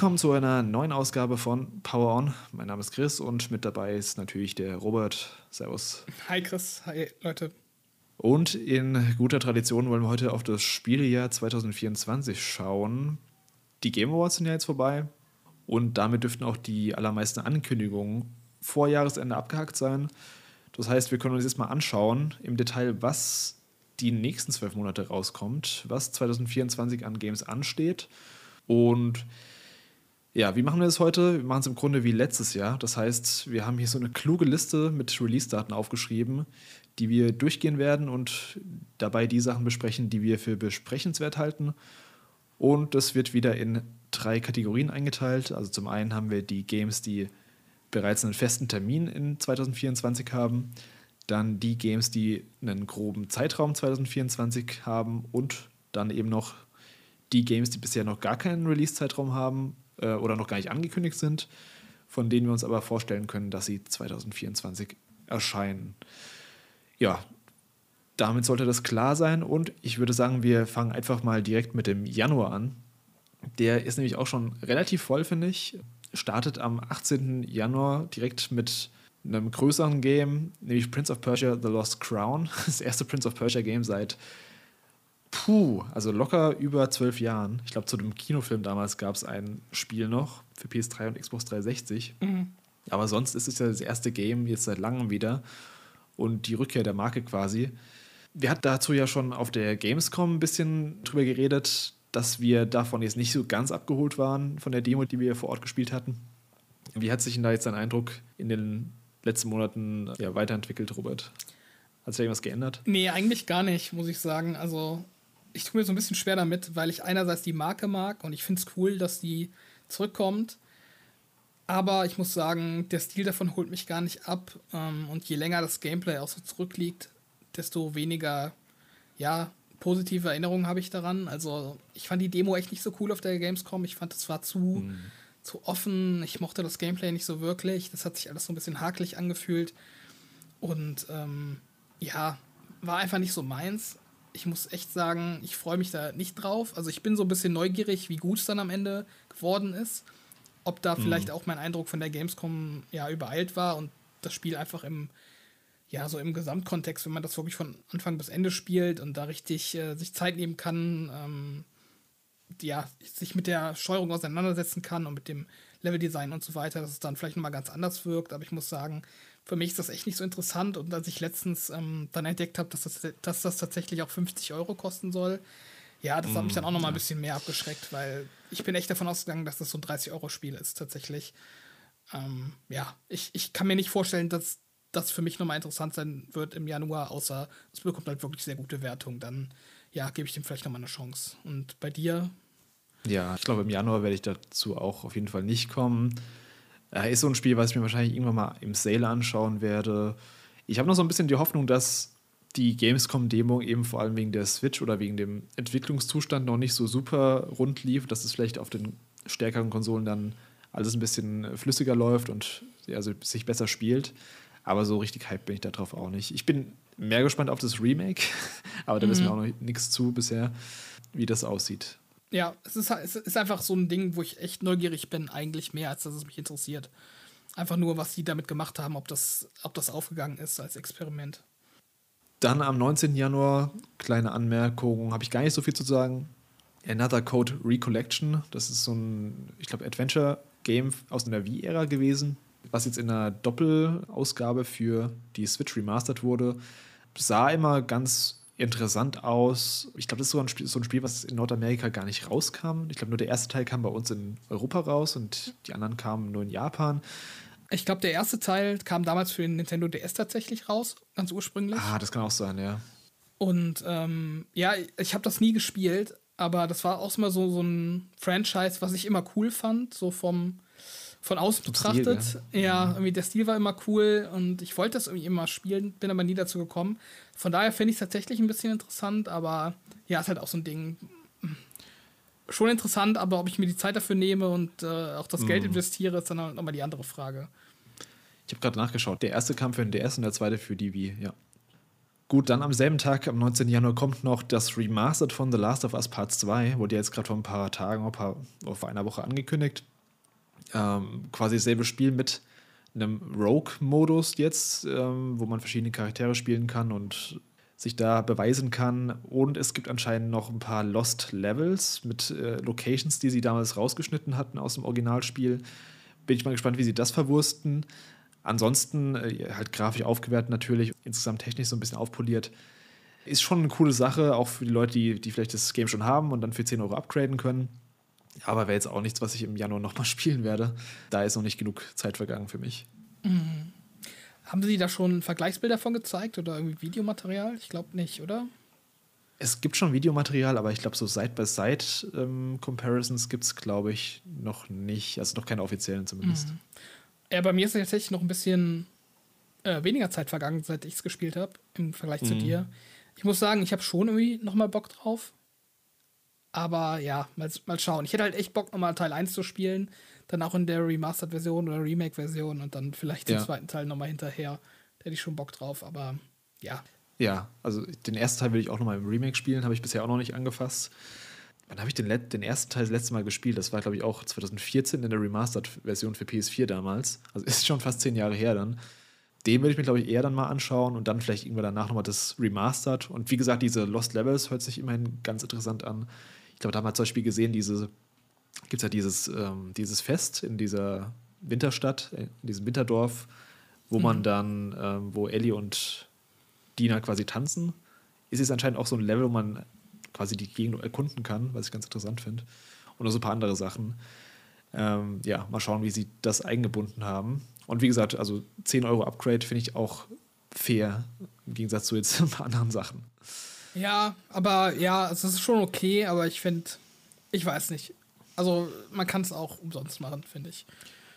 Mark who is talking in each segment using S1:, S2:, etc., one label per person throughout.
S1: Willkommen zu einer neuen Ausgabe von Power On. Mein Name ist Chris und mit dabei ist natürlich der Robert. Servus.
S2: Hi Chris, hi Leute.
S1: Und in guter Tradition wollen wir heute auf das Spielejahr 2024 schauen. Die Game Awards sind ja jetzt vorbei und damit dürften auch die allermeisten Ankündigungen vor Jahresende abgehakt sein. Das heißt, wir können uns jetzt mal anschauen im Detail, was die nächsten zwölf Monate rauskommt, was 2024 an Games ansteht. Und ja, wie machen wir das heute? Wir machen es im Grunde wie letztes Jahr. Das heißt, wir haben hier so eine kluge Liste mit Release-Daten aufgeschrieben, die wir durchgehen werden und dabei die Sachen besprechen, die wir für besprechenswert halten. Und das wird wieder in drei Kategorien eingeteilt. Also zum einen haben wir die Games, die bereits einen festen Termin in 2024 haben. Dann die Games, die einen groben Zeitraum 2024 haben. Und dann eben noch die Games, die bisher noch gar keinen Release-Zeitraum haben äh, oder noch gar nicht angekündigt sind, von denen wir uns aber vorstellen können, dass sie 2024 erscheinen. Ja, damit sollte das klar sein und ich würde sagen, wir fangen einfach mal direkt mit dem Januar an. Der ist nämlich auch schon relativ voll, finde ich. Startet am 18. Januar direkt mit einem größeren Game, nämlich Prince of Persia The Lost Crown. Das erste Prince of Persia Game seit puh, also locker über zwölf Jahren. Ich glaube, zu dem Kinofilm damals gab es ein Spiel noch für PS3 und Xbox 360. Mhm. Aber sonst ist es ja das erste Game jetzt seit langem wieder und die Rückkehr der Marke quasi. Wir hatten dazu ja schon auf der Gamescom ein bisschen drüber geredet, dass wir davon jetzt nicht so ganz abgeholt waren von der Demo, die wir vor Ort gespielt hatten. Wie hat sich denn da jetzt dein Eindruck in den letzten Monaten ja, weiterentwickelt, Robert? Hat sich da irgendwas geändert?
S2: Nee, eigentlich gar nicht, muss ich sagen. Also ich tue mir so ein bisschen schwer damit, weil ich einerseits die Marke mag und ich finde es cool, dass die zurückkommt. Aber ich muss sagen, der Stil davon holt mich gar nicht ab. Ähm, und je länger das Gameplay auch so zurückliegt, desto weniger, ja, positive Erinnerungen habe ich daran. Also, ich fand die Demo echt nicht so cool auf der Gamescom. Ich fand, es war zu, mhm. zu offen. Ich mochte das Gameplay nicht so wirklich. Das hat sich alles so ein bisschen hakelig angefühlt. Und ähm, ja, war einfach nicht so meins ich muss echt sagen, ich freue mich da nicht drauf. Also ich bin so ein bisschen neugierig, wie gut es dann am Ende geworden ist. Ob da mhm. vielleicht auch mein Eindruck von der Gamescom ja übereilt war und das Spiel einfach im, ja, so im Gesamtkontext, wenn man das wirklich von Anfang bis Ende spielt und da richtig äh, sich Zeit nehmen kann, ähm, ja, sich mit der Steuerung auseinandersetzen kann und mit dem Leveldesign und so weiter, dass es dann vielleicht nochmal ganz anders wirkt. Aber ich muss sagen, für mich ist das echt nicht so interessant. Und als ich letztens ähm, dann entdeckt habe, dass das, dass das tatsächlich auch 50 Euro kosten soll, ja, das hat mich dann auch noch mal ein mm, bisschen mehr abgeschreckt, weil ich bin echt davon ausgegangen, dass das so ein 30-Euro-Spiel ist, tatsächlich. Ähm, ja, ich, ich kann mir nicht vorstellen, dass das für mich nochmal interessant sein wird im Januar, außer es bekommt halt wirklich sehr gute Wertung. Dann, ja, gebe ich dem vielleicht nochmal eine Chance. Und bei dir?
S1: Ja, ich glaube, im Januar werde ich dazu auch auf jeden Fall nicht kommen. Äh, ist so ein Spiel, was ich mir wahrscheinlich irgendwann mal im Sale anschauen werde. Ich habe noch so ein bisschen die Hoffnung, dass die Gamescom-Demo eben vor allem wegen der Switch oder wegen dem Entwicklungszustand noch nicht so super rund lief, dass es vielleicht auf den stärkeren Konsolen dann alles ein bisschen flüssiger läuft und also sich besser spielt. Aber so richtig hyped bin ich darauf auch nicht. Ich bin mehr gespannt auf das Remake, aber da mhm. wissen wir auch noch nichts zu bisher, wie das aussieht
S2: ja, es ist, es ist einfach so ein Ding, wo ich echt neugierig bin, eigentlich mehr, als dass es mich interessiert. Einfach nur, was sie damit gemacht haben, ob das, ob das aufgegangen ist als Experiment.
S1: Dann am 19. Januar, kleine Anmerkung, habe ich gar nicht so viel zu sagen. Another Code Recollection, das ist so ein, ich glaube, Adventure-Game aus der Wii-Ära gewesen, was jetzt in einer Doppelausgabe für die Switch remastered wurde. Sah immer ganz interessant aus. Ich glaube, das ist so ein, Spiel, so ein Spiel, was in Nordamerika gar nicht rauskam. Ich glaube, nur der erste Teil kam bei uns in Europa raus und die anderen kamen nur in Japan.
S2: Ich glaube, der erste Teil kam damals für den Nintendo DS tatsächlich raus, ganz ursprünglich.
S1: Ah, das kann auch sein, ja.
S2: Und ähm, ja, ich habe das nie gespielt, aber das war auch immer so, so ein Franchise, was ich immer cool fand, so vom von außen betrachtet. Stil, ja. ja, mhm. irgendwie der Stil war immer cool und ich wollte das irgendwie immer spielen, bin aber nie dazu gekommen. Von daher finde ich es tatsächlich ein bisschen interessant, aber ja, ist halt auch so ein Ding. Schon interessant, aber ob ich mir die Zeit dafür nehme und äh, auch das Geld mhm. investiere, ist dann halt nochmal die andere Frage.
S1: Ich habe gerade nachgeschaut. Der erste kam für den DS und der zweite für die Wii, ja. Gut, dann am selben Tag, am 19. Januar, kommt noch das Remastered von The Last of Us Part 2. Wurde jetzt gerade vor ein paar Tagen, vor einer Woche angekündigt. Ähm, quasi dasselbe Spiel mit einem Rogue-Modus jetzt, ähm, wo man verschiedene Charaktere spielen kann und sich da beweisen kann. Und es gibt anscheinend noch ein paar Lost Levels mit äh, Locations, die sie damals rausgeschnitten hatten aus dem Originalspiel. Bin ich mal gespannt, wie sie das verwursten. Ansonsten äh, halt grafisch aufgewertet natürlich, insgesamt technisch so ein bisschen aufpoliert. Ist schon eine coole Sache, auch für die Leute, die, die vielleicht das Game schon haben und dann für 10 Euro upgraden können. Aber wäre jetzt auch nichts, was ich im Januar nochmal spielen werde. Da ist noch nicht genug Zeit vergangen für mich.
S2: Mhm. Haben Sie da schon Vergleichsbilder von gezeigt oder irgendwie Videomaterial? Ich glaube nicht, oder?
S1: Es gibt schon Videomaterial, aber ich glaube, so Side-by-Side-Comparisons ähm, gibt es, glaube ich, noch nicht. Also noch keine offiziellen zumindest. Mhm.
S2: Ja, bei mir ist tatsächlich noch ein bisschen äh, weniger Zeit vergangen, seit ich es gespielt habe, im Vergleich mhm. zu dir. Ich muss sagen, ich habe schon irgendwie noch mal Bock drauf. Aber ja, mal, mal schauen. Ich hätte halt echt Bock, nochmal Teil 1 zu spielen. Dann auch in der Remastered-Version oder Remake-Version und dann vielleicht den ja. zweiten Teil nochmal hinterher. Da hätte ich schon Bock drauf, aber ja.
S1: Ja, also den ersten Teil will ich auch nochmal im Remake spielen, habe ich bisher auch noch nicht angefasst. Wann habe ich den, den, ersten Teil das letzte Mal gespielt? Das war, glaube ich, auch 2014 in der Remastered-Version für PS4 damals. Also ist schon fast zehn Jahre her dann. Den würde ich mir, glaube ich, eher dann mal anschauen und dann vielleicht irgendwann danach nochmal das Remastered. Und wie gesagt, diese Lost Levels hört sich immerhin ganz interessant an. Ich glaube, da haben wir zum Beispiel gesehen, diese gibt es ja dieses, ähm, dieses Fest in dieser Winterstadt, in diesem Winterdorf, wo mhm. man dann, ähm, wo Ellie und Dina quasi tanzen. Ist es anscheinend auch so ein Level, wo man quasi die Gegend erkunden kann, was ich ganz interessant finde. Und noch so ein paar andere Sachen. Ähm, ja, mal schauen, wie sie das eingebunden haben. Und wie gesagt, also 10 Euro Upgrade finde ich auch fair, im Gegensatz zu jetzt ein paar anderen Sachen.
S2: Ja, aber ja, es ist schon okay, aber ich finde, ich weiß nicht. Also man kann es auch umsonst machen, finde ich.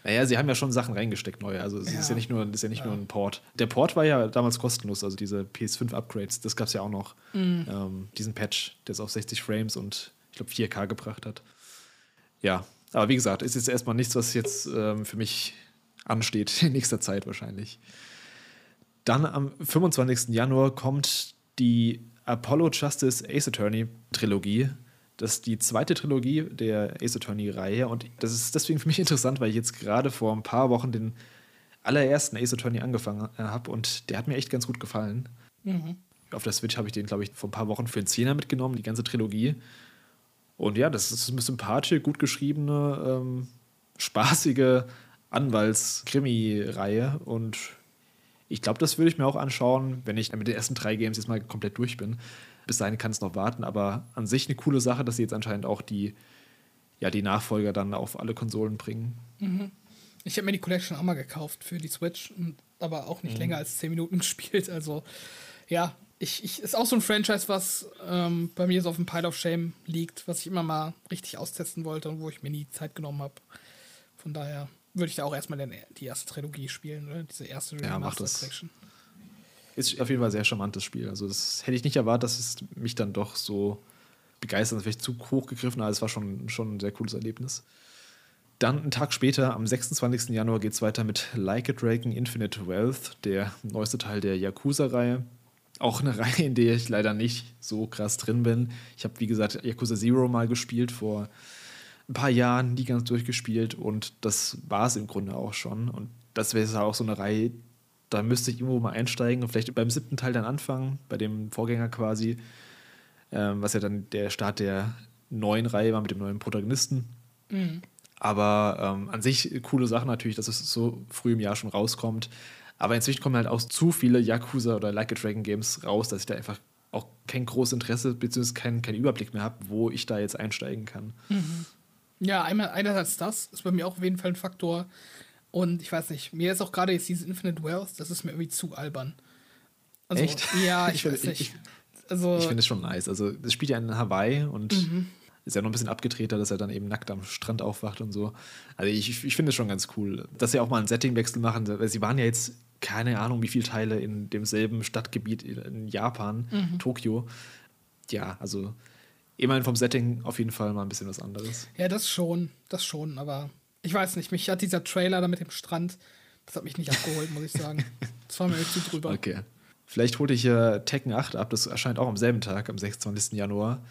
S1: Naja, sie haben ja schon Sachen reingesteckt, neue. Also es ja. ist ja nicht, nur, ist ja nicht ja. nur ein Port. Der Port war ja damals kostenlos, also diese PS5-Upgrades, das gab es ja auch noch. Mhm. Ähm, diesen Patch, der es auf 60 Frames und ich glaube 4K gebracht hat. Ja, aber wie gesagt, ist jetzt erstmal nichts, was jetzt ähm, für mich ansteht in nächster Zeit wahrscheinlich. Dann am 25. Januar kommt die Apollo Justice Ace Attorney Trilogie das ist die zweite Trilogie der Ace Attorney-Reihe und das ist deswegen für mich interessant, weil ich jetzt gerade vor ein paar Wochen den allerersten Ace Attorney angefangen äh, habe und der hat mir echt ganz gut gefallen. Mhm. Auf der Switch habe ich den, glaube ich, vor ein paar Wochen für einen Zehner mitgenommen, die ganze Trilogie. Und ja, das ist eine sympathische, gut geschriebene, ähm, spaßige Anwalts-Krimi-Reihe und ich glaube, das würde ich mir auch anschauen, wenn ich mit den ersten drei Games jetzt mal komplett durch bin. Bis dahin kann es noch warten, aber an sich eine coole Sache, dass sie jetzt anscheinend auch die, ja, die Nachfolger dann auf alle Konsolen bringen.
S2: Mhm. Ich habe mir die Collection auch mal gekauft für die Switch, aber auch nicht mhm. länger als 10 Minuten gespielt. Also ja, ich, ich, ist auch so ein Franchise, was ähm, bei mir so auf dem Pile of Shame liegt, was ich immer mal richtig austesten wollte und wo ich mir nie Zeit genommen habe. Von daher würde ich da auch erstmal die erste Trilogie spielen, oder? Diese erste
S1: Remastered ja, das. Collection. Ist auf jeden Fall ein sehr charmantes Spiel. Also, das hätte ich nicht erwartet, dass es mich dann doch so begeistert, vielleicht zu hoch gegriffen, aber es war schon, schon ein sehr cooles Erlebnis. Dann einen Tag später, am 26. Januar, geht es weiter mit Like a Dragon Infinite Wealth, der neueste Teil der Yakuza-Reihe. Auch eine Reihe, in der ich leider nicht so krass drin bin. Ich habe, wie gesagt, Yakuza Zero mal gespielt vor ein paar Jahren, nie ganz durchgespielt und das war es im Grunde auch schon. Und das wäre auch so eine Reihe, da müsste ich irgendwo mal einsteigen und vielleicht beim siebten Teil dann anfangen, bei dem Vorgänger quasi, ähm, was ja dann der Start der neuen Reihe war mit dem neuen Protagonisten. Mhm. Aber ähm, an sich coole Sache natürlich, dass es so früh im Jahr schon rauskommt. Aber inzwischen kommen halt auch zu viele Yakuza oder Like a Dragon Games raus, dass ich da einfach auch kein großes Interesse bzw. keinen kein Überblick mehr habe, wo ich da jetzt einsteigen kann.
S2: Mhm. Ja, einmal, einerseits das ist bei mir auch auf jeden Fall ein Faktor. Und ich weiß nicht, mir ist auch gerade jetzt dieses Infinite Wealth, das ist mir irgendwie zu albern.
S1: Also, Echt?
S2: Ja, ich, ich weiß nicht. Ich,
S1: also, ich finde es schon nice. Also, das spielt ja in Hawaii und mhm. ist ja noch ein bisschen abgedrehter, dass er dann eben nackt am Strand aufwacht und so. Also, ich, ich finde es schon ganz cool, dass sie auch mal einen Settingwechsel machen. Weil sie waren ja jetzt keine Ahnung, wie viele Teile in demselben Stadtgebiet in Japan, mhm. Tokio. Ja, also immerhin vom Setting auf jeden Fall mal ein bisschen was anderes.
S2: Ja, das schon, das schon, aber ich weiß nicht, mich hat dieser Trailer da mit dem Strand, das hat mich nicht abgeholt, muss ich sagen. Das war mir zu drüber.
S1: Okay. Vielleicht holte ich ja Tekken 8 ab, das erscheint auch am selben Tag, am 26. Januar.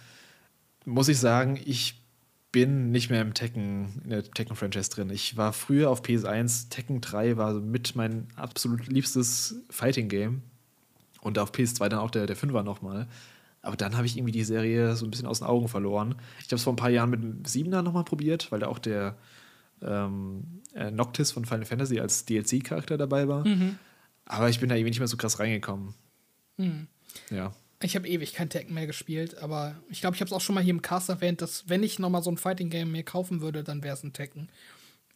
S1: Muss ich sagen, ich bin nicht mehr im Tekken, in der Tekken-Franchise drin. Ich war früher auf PS1, Tekken 3 war mit mein absolut liebstes Fighting-Game. Und auf PS2 dann auch der, der 5er nochmal. Aber dann habe ich irgendwie die Serie so ein bisschen aus den Augen verloren. Ich habe es vor ein paar Jahren mit dem 7er nochmal probiert, weil da auch der ähm, äh, Noctis von Final Fantasy als DLC-Charakter dabei war. Mhm. Aber ich bin da irgendwie nicht mehr so krass reingekommen.
S2: Mhm.
S1: Ja.
S2: Ich habe ewig kein Tekken mehr gespielt, aber ich glaube, ich habe es auch schon mal hier im Cast erwähnt, dass wenn ich nochmal so ein Fighting-Game mir kaufen würde, dann wäre es ein Tekken.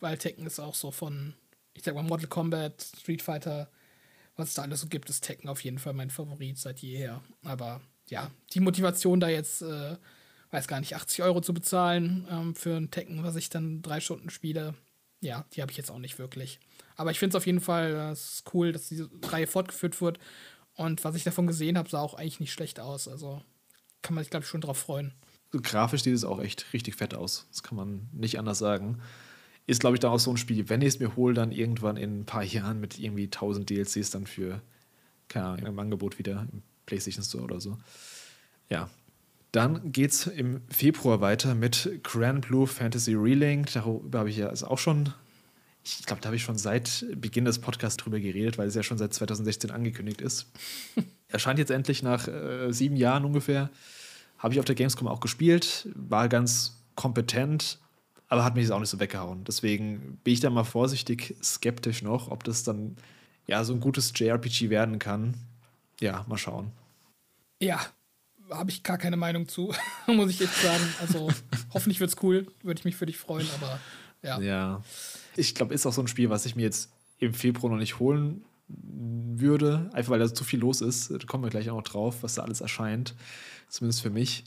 S2: Weil Tekken ist auch so von, ich sag mal, Mortal Kombat, Street Fighter, was es da alles so gibt, ist Tekken auf jeden Fall mein Favorit seit jeher. Aber ja, die Motivation da jetzt, äh, weiß gar nicht, 80 Euro zu bezahlen ähm, für ein Tekken, was ich dann drei Stunden spiele, ja, die habe ich jetzt auch nicht wirklich. Aber ich finde es auf jeden Fall äh, cool, dass diese Reihe fortgeführt wird und was ich davon gesehen habe, sah auch eigentlich nicht schlecht aus. Also kann man sich, glaube ich, schon drauf freuen.
S1: Grafisch sieht es auch echt richtig fett aus. Das kann man nicht anders sagen. Ist, glaube ich, dann auch so ein Spiel, wenn ich es mir hole, dann irgendwann in ein paar Jahren mit irgendwie 1000 DLCs dann für, keine Ahnung, im Angebot wieder im PlayStation Store oder so. Ja. Dann geht es im Februar weiter mit Grand Blue Fantasy Relink. Darüber habe ich ja auch schon ich glaube, da habe ich schon seit Beginn des Podcasts drüber geredet, weil es ja schon seit 2016 angekündigt ist. Erscheint jetzt endlich nach äh, sieben Jahren ungefähr. Habe ich auf der Gamescom auch gespielt, war ganz kompetent, aber hat mich jetzt auch nicht so weggehauen. Deswegen bin ich da mal vorsichtig skeptisch noch, ob das dann ja so ein gutes JRPG werden kann. Ja, mal schauen.
S2: Ja, habe ich gar keine Meinung zu, muss ich jetzt sagen. Also hoffentlich wird es cool, würde ich mich für dich freuen, aber ja.
S1: Ja. Ich glaube, ist auch so ein Spiel, was ich mir jetzt im Februar noch nicht holen würde, einfach weil da zu viel los ist. Da kommen wir gleich auch noch drauf, was da alles erscheint. Zumindest für mich.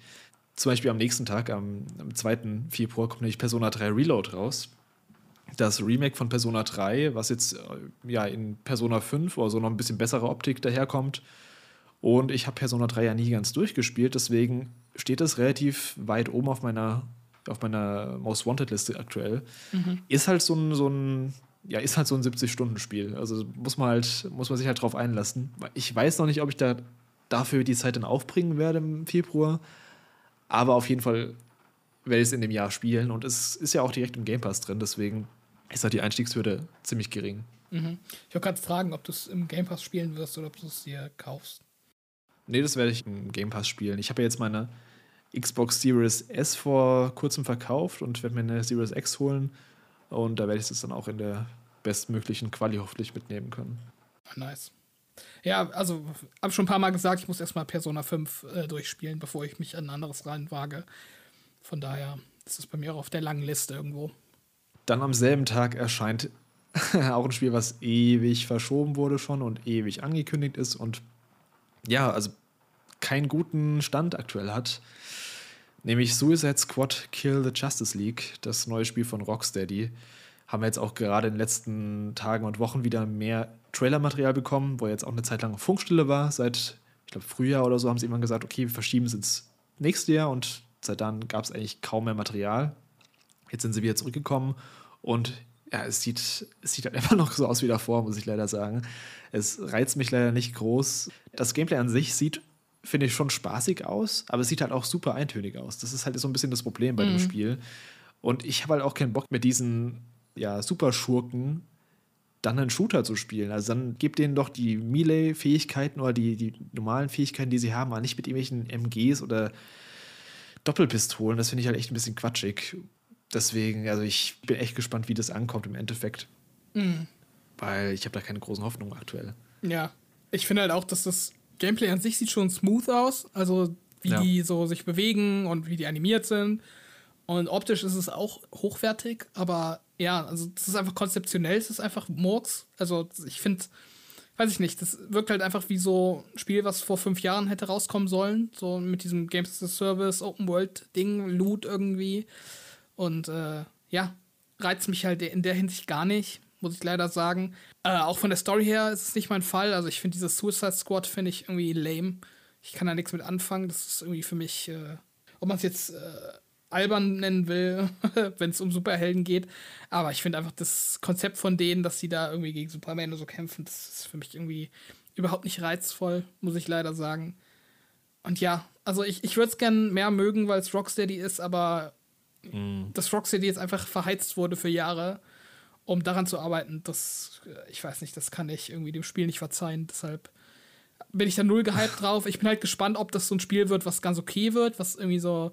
S1: Zum Beispiel am nächsten Tag, am, am 2. Februar, kommt nämlich Persona 3 Reload raus. Das Remake von Persona 3, was jetzt äh, ja in Persona 5 oder so noch ein bisschen bessere Optik daherkommt. Und ich habe Persona 3 ja nie ganz durchgespielt, deswegen steht es relativ weit oben auf meiner auf meiner Most Wanted Liste aktuell. Mhm. Ist halt so ein, so ein, ja, ist halt so ein 70-Stunden-Spiel. Also muss man halt, muss man sich halt drauf einlassen. Ich weiß noch nicht, ob ich da dafür die Zeit dann aufbringen werde im Februar. Aber auf jeden Fall werde ich es in dem Jahr spielen. Und es ist ja auch direkt im Game Pass drin, deswegen ist halt die Einstiegshürde ziemlich gering.
S2: Mhm. Ich wollte gerade fragen, ob du es im Game Pass spielen wirst oder ob du es dir kaufst.
S1: Nee, das werde ich im Game Pass spielen. Ich habe ja jetzt meine Xbox Series S vor kurzem verkauft und werde mir eine Series X holen. Und da werde ich das dann auch in der bestmöglichen Quali hoffentlich mitnehmen können.
S2: Nice. Ja, also habe schon ein paar Mal gesagt, ich muss erstmal Persona 5 äh, durchspielen, bevor ich mich an ein anderes reinwage. Von daher ist es bei mir auch auf der langen Liste irgendwo.
S1: Dann am selben Tag erscheint auch ein Spiel, was ewig verschoben wurde schon und ewig angekündigt ist und ja, also keinen guten Stand aktuell hat. Nämlich Suicide Squad Kill the Justice League, das neue Spiel von Rocksteady. Haben wir jetzt auch gerade in den letzten Tagen und Wochen wieder mehr Trailermaterial bekommen, wo jetzt auch eine Zeit lang Funkstille war. Seit, ich glaube, Frühjahr oder so haben sie immer gesagt, okay, wir verschieben es ins nächste Jahr und seit dann gab es eigentlich kaum mehr Material. Jetzt sind sie wieder zurückgekommen und ja, es sieht, es sieht halt immer noch so aus wie davor, muss ich leider sagen. Es reizt mich leider nicht groß. Das Gameplay an sich sieht finde ich, schon spaßig aus, aber es sieht halt auch super eintönig aus. Das ist halt so ein bisschen das Problem bei mhm. dem Spiel. Und ich habe halt auch keinen Bock mit diesen ja, Superschurken dann einen Shooter zu spielen. Also dann gebt denen doch die Melee-Fähigkeiten oder die, die normalen Fähigkeiten, die sie haben, aber nicht mit irgendwelchen MGs oder Doppelpistolen. Das finde ich halt echt ein bisschen quatschig. Deswegen, also ich bin echt gespannt, wie das ankommt im Endeffekt. Mhm. Weil ich habe da keine großen Hoffnungen aktuell.
S2: Ja, ich finde halt auch, dass das Gameplay an sich sieht schon smooth aus. Also wie ja. die so sich bewegen und wie die animiert sind. Und optisch ist es auch hochwertig, aber ja, also es ist einfach konzeptionell, es ist einfach Murks. Also ich finde, weiß ich nicht, das wirkt halt einfach wie so ein Spiel, was vor fünf Jahren hätte rauskommen sollen. So mit diesem Games as a Service, Open World-Ding, Loot irgendwie. Und äh, ja, reizt mich halt in der Hinsicht gar nicht muss ich leider sagen. Äh, auch von der Story her ist es nicht mein Fall. Also ich finde dieses Suicide Squad finde ich irgendwie lame. Ich kann da nichts mit anfangen. Das ist irgendwie für mich, äh, ob man es jetzt äh, albern nennen will, wenn es um Superhelden geht. Aber ich finde einfach das Konzept von denen, dass sie da irgendwie gegen Superman oder so kämpfen, das ist für mich irgendwie überhaupt nicht reizvoll, muss ich leider sagen. Und ja, also ich, ich würde es gern mehr mögen, weil es Rocksteady ist, aber mhm. dass Rocksteady jetzt einfach verheizt wurde für Jahre, um daran zu arbeiten, das, äh, ich weiß nicht, das kann ich irgendwie dem Spiel nicht verzeihen. Deshalb bin ich da null gehypt drauf. Ich bin halt gespannt, ob das so ein Spiel wird, was ganz okay wird, was irgendwie so,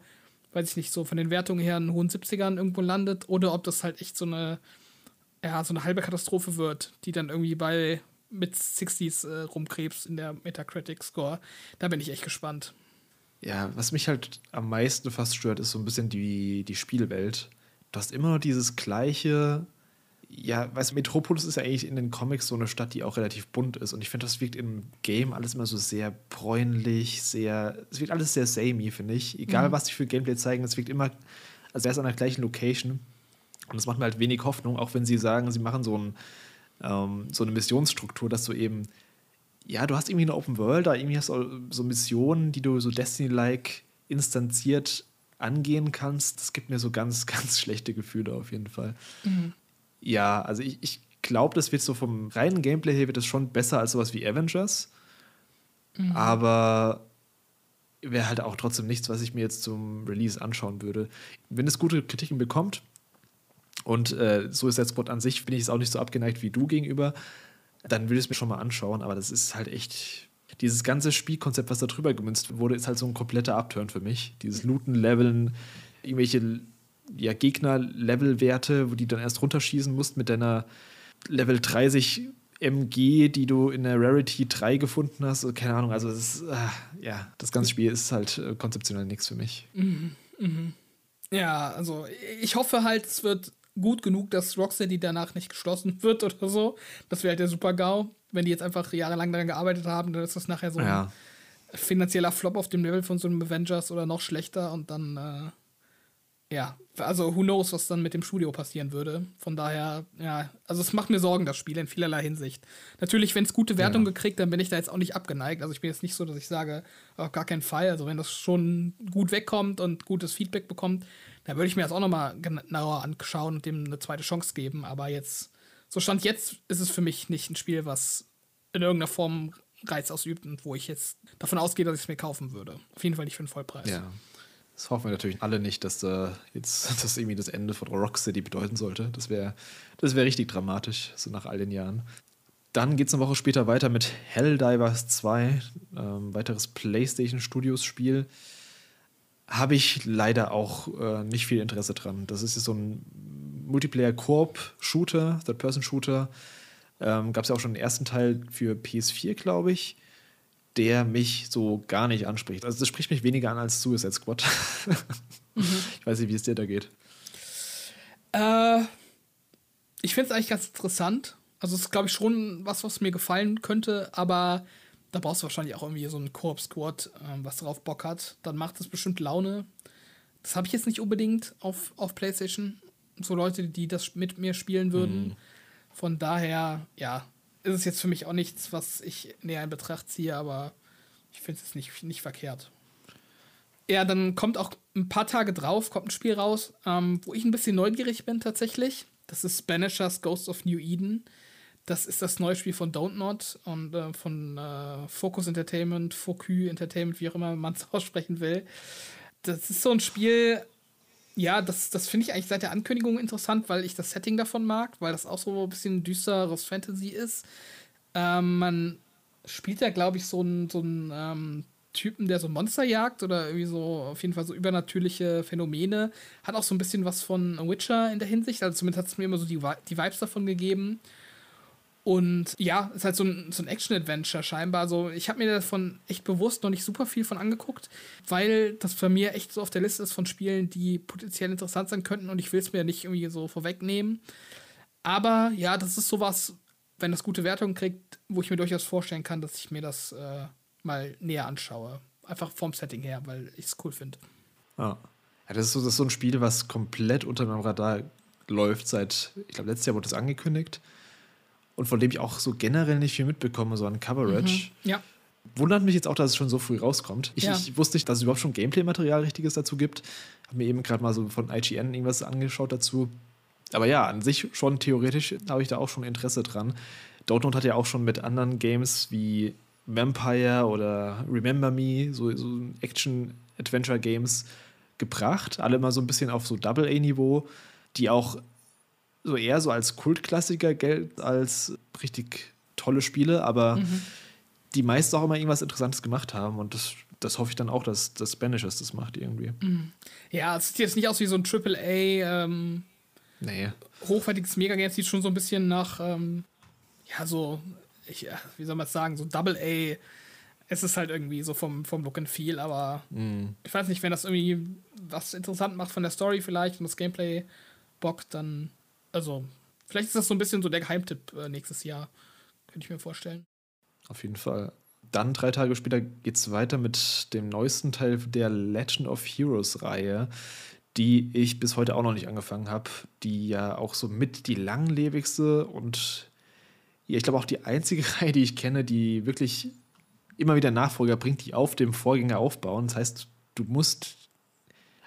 S2: weiß ich nicht, so von den Wertungen her in hohen 70ern irgendwo landet, oder ob das halt echt so eine, ja, so eine halbe Katastrophe wird, die dann irgendwie bei mit 60s äh, rumkrebst in der Metacritic-Score. Da bin ich echt gespannt.
S1: Ja, was mich halt am meisten fast stört, ist so ein bisschen die, die Spielwelt. Du hast immer noch dieses gleiche. Ja, weißt du, Metropolis ist ja eigentlich in den Comics so eine Stadt, die auch relativ bunt ist. Und ich finde, das wirkt im Game alles immer so sehr bräunlich, sehr. Es wirkt alles sehr samey, finde ich. Egal, mhm. was sie für Gameplay zeigen, es wirkt immer, als wäre es an der gleichen Location. Und das macht mir halt wenig Hoffnung, auch wenn sie sagen, sie machen so, ein, ähm, so eine Missionsstruktur, dass du eben, ja, du hast irgendwie eine Open World, da irgendwie hast du so Missionen, die du so Destiny-like instanziert angehen kannst. Das gibt mir so ganz, ganz schlechte Gefühle auf jeden Fall. Mhm. Ja, also ich, ich glaube, das wird so vom reinen Gameplay her wird das schon besser als sowas wie Avengers. Mhm. Aber wäre halt auch trotzdem nichts, was ich mir jetzt zum Release anschauen würde. Wenn es gute Kritiken bekommt, und äh, so ist der Spot an sich, bin ich es auch nicht so abgeneigt wie du gegenüber. Dann will ich es mir schon mal anschauen, aber das ist halt echt. Dieses ganze Spielkonzept, was da drüber gemünzt wurde, ist halt so ein kompletter Upturn für mich. Dieses Looten, Leveln, irgendwelche ja, Gegner-Level-Werte, wo die dann erst runterschießen musst mit deiner Level 30 MG, die du in der Rarity 3 gefunden hast. Keine Ahnung, also das ist, äh, ja, das ganze Spiel ist halt äh, konzeptionell nichts für mich.
S2: Mhm, mhm. Ja, also ich hoffe halt, es wird gut genug, dass Rocksteady danach nicht geschlossen wird oder so. Das wäre halt der Super-GAU. Wenn die jetzt einfach jahrelang daran gearbeitet haben, dann ist das nachher so ja. ein finanzieller Flop auf dem Level von so einem Avengers oder noch schlechter und dann, äh, ja, also who knows, was dann mit dem Studio passieren würde. Von daher, ja, also es macht mir Sorgen, das Spiel in vielerlei Hinsicht. Natürlich, wenn es gute Wertung ja. gekriegt, dann bin ich da jetzt auch nicht abgeneigt. Also ich bin jetzt nicht so, dass ich sage, auf gar keinen Fall. Also wenn das schon gut wegkommt und gutes Feedback bekommt, da würde ich mir das auch nochmal genauer anschauen und dem eine zweite Chance geben. Aber jetzt, so stand jetzt, ist es für mich nicht ein Spiel, was in irgendeiner Form Reiz ausübt und wo ich jetzt davon ausgehe, dass ich es mir kaufen würde. Auf jeden Fall nicht für den Vollpreis.
S1: Ja. Das hoffen wir natürlich alle nicht, dass äh, jetzt das irgendwie das Ende von Rocksteady bedeuten sollte. Das wäre das wär richtig dramatisch, so nach all den Jahren. Dann geht es eine Woche später weiter mit Helldivers 2, ähm, weiteres PlayStation Studios Spiel habe ich leider auch äh, nicht viel Interesse dran. Das ist so ein Multiplayer-Koop-Shooter, Third-Person-Shooter. Ähm, Gab es ja auch schon den ersten Teil für PS4, glaube ich, der mich so gar nicht anspricht. Also das spricht mich weniger an als Suicide Squad. mhm. Ich weiß nicht, wie es dir da geht.
S2: Äh, ich finde es eigentlich ganz interessant. Also es ist, glaube ich, schon was, was mir gefallen könnte, aber da brauchst du wahrscheinlich auch irgendwie so einen Koop-Squad, ähm, was darauf Bock hat. Dann macht es bestimmt Laune. Das habe ich jetzt nicht unbedingt auf, auf PlayStation. So Leute, die das mit mir spielen würden. Mhm. Von daher, ja, ist es jetzt für mich auch nichts, was ich näher in Betracht ziehe, aber ich finde es nicht, nicht verkehrt. Ja, dann kommt auch ein paar Tage drauf, kommt ein Spiel raus, ähm, wo ich ein bisschen neugierig bin tatsächlich. Das ist Banishers Ghost of New Eden. Das ist das neue Spiel von Don't Not und äh, von äh, Focus Entertainment, Focus Entertainment, wie auch immer man es aussprechen will. Das ist so ein Spiel, ja, das, das finde ich eigentlich seit der Ankündigung interessant, weil ich das Setting davon mag, weil das auch so ein bisschen düsteres Fantasy ist. Ähm, man spielt ja, glaube ich, so einen so ähm, Typen, der so Monster jagt oder irgendwie so auf jeden Fall so übernatürliche Phänomene. Hat auch so ein bisschen was von Witcher in der Hinsicht. Also zumindest hat es mir immer so die, die Vibes davon gegeben. Und ja, ist halt so ein, so ein Action-Adventure scheinbar. Also ich habe mir davon echt bewusst noch nicht super viel von angeguckt, weil das bei mir echt so auf der Liste ist von Spielen, die potenziell interessant sein könnten und ich will es mir nicht irgendwie so vorwegnehmen. Aber ja, das ist sowas, wenn das gute Wertungen kriegt, wo ich mir durchaus vorstellen kann, dass ich mir das äh, mal näher anschaue. Einfach vom Setting her, weil ich es cool finde.
S1: Ja. ja. das ist, so, das ist so ein Spiel, was komplett unter meinem Radar läuft seit, ich glaube, letztes Jahr wurde es angekündigt und von dem ich auch so generell nicht viel mitbekomme, so an Coverage.
S2: Mhm. Ja.
S1: Wundert mich jetzt auch, dass es schon so früh rauskommt. Ich, ja. ich wusste nicht, dass es überhaupt schon Gameplay-Material richtiges dazu gibt. Habe mir eben gerade mal so von IGN irgendwas angeschaut dazu. Aber ja, an sich schon theoretisch habe ich da auch schon Interesse dran. Dortmund hat ja auch schon mit anderen Games wie Vampire oder Remember Me, so, so Action-Adventure-Games gebracht. Alle mal so ein bisschen auf so Double-A-Niveau, die auch so eher so als Kultklassiker gelten als richtig tolle Spiele, aber mhm. die meisten auch immer irgendwas Interessantes gemacht haben und das, das hoffe ich dann auch, dass das Spanishes das macht irgendwie. Mhm.
S2: Ja, es sieht jetzt nicht aus wie so ein Triple A ähm, nee. hochwertiges Megagame, es sieht schon so ein bisschen nach ähm, ja, so ich, wie soll man es sagen, so Double A. Es ist halt irgendwie so vom, vom Look and Feel, aber mm. ich weiß nicht, wenn das irgendwie was interessant macht von der Story vielleicht und das Gameplay bockt, dann, also, vielleicht ist das so ein bisschen so der Geheimtipp äh, nächstes Jahr. Könnte ich mir vorstellen.
S1: Auf jeden Fall. Dann drei Tage später geht es weiter mit dem neuesten Teil der Legend of Heroes Reihe, die ich bis heute auch noch nicht angefangen habe, die ja auch so mit die langlebigste und ja, ich glaube auch die einzige Reihe, die ich kenne, die wirklich immer wieder Nachfolger bringt, die auf dem Vorgänger aufbauen. Das heißt, du musst,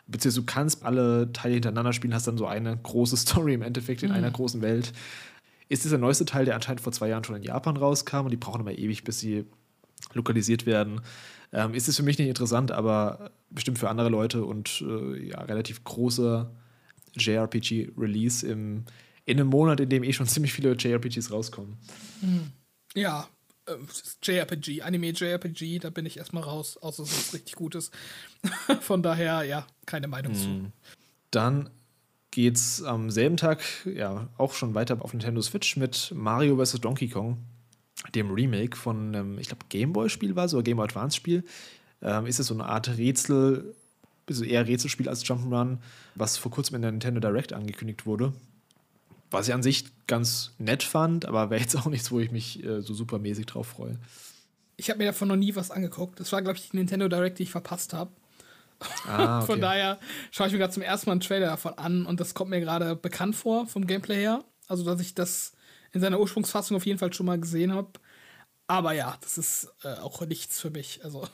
S1: beziehungsweise du kannst alle Teile hintereinander spielen, hast dann so eine große Story im Endeffekt in mhm. einer großen Welt. Ist dieser neueste Teil, der anscheinend vor zwei Jahren schon in Japan rauskam und die brauchen immer ewig, bis sie lokalisiert werden. Ähm, ist es für mich nicht interessant, aber bestimmt für andere Leute und äh, ja, relativ großer JRPG-Release im in einem Monat, in dem eh schon ziemlich viele JRPGs rauskommen.
S2: Mhm. Ja, äh, JRPG, Anime JRPG, da bin ich erstmal raus, außer es ist richtig Gutes. Von daher, ja, keine Meinung mhm. zu.
S1: Dann geht's am selben Tag ja auch schon weiter auf Nintendo Switch mit Mario vs. Donkey Kong, dem Remake von einem, ich glaube, Gameboy-Spiel war, so ein Game Advance-Spiel. Ähm, ist es so eine Art Rätsel, also eher Rätselspiel als Jump'n'Run, was vor kurzem in der Nintendo Direct angekündigt wurde was ich an sich ganz nett fand, aber wäre jetzt auch nichts, wo ich mich äh, so supermäßig drauf freue.
S2: Ich habe mir davon noch nie was angeguckt. Das war, glaube ich, die Nintendo Direct, die ich verpasst habe. Ah, okay. Von daher schaue ich mir gerade zum ersten Mal einen Trailer davon an und das kommt mir gerade bekannt vor vom Gameplay her. Also, dass ich das in seiner Ursprungsfassung auf jeden Fall schon mal gesehen habe. Aber ja, das ist äh, auch nichts für mich. Also,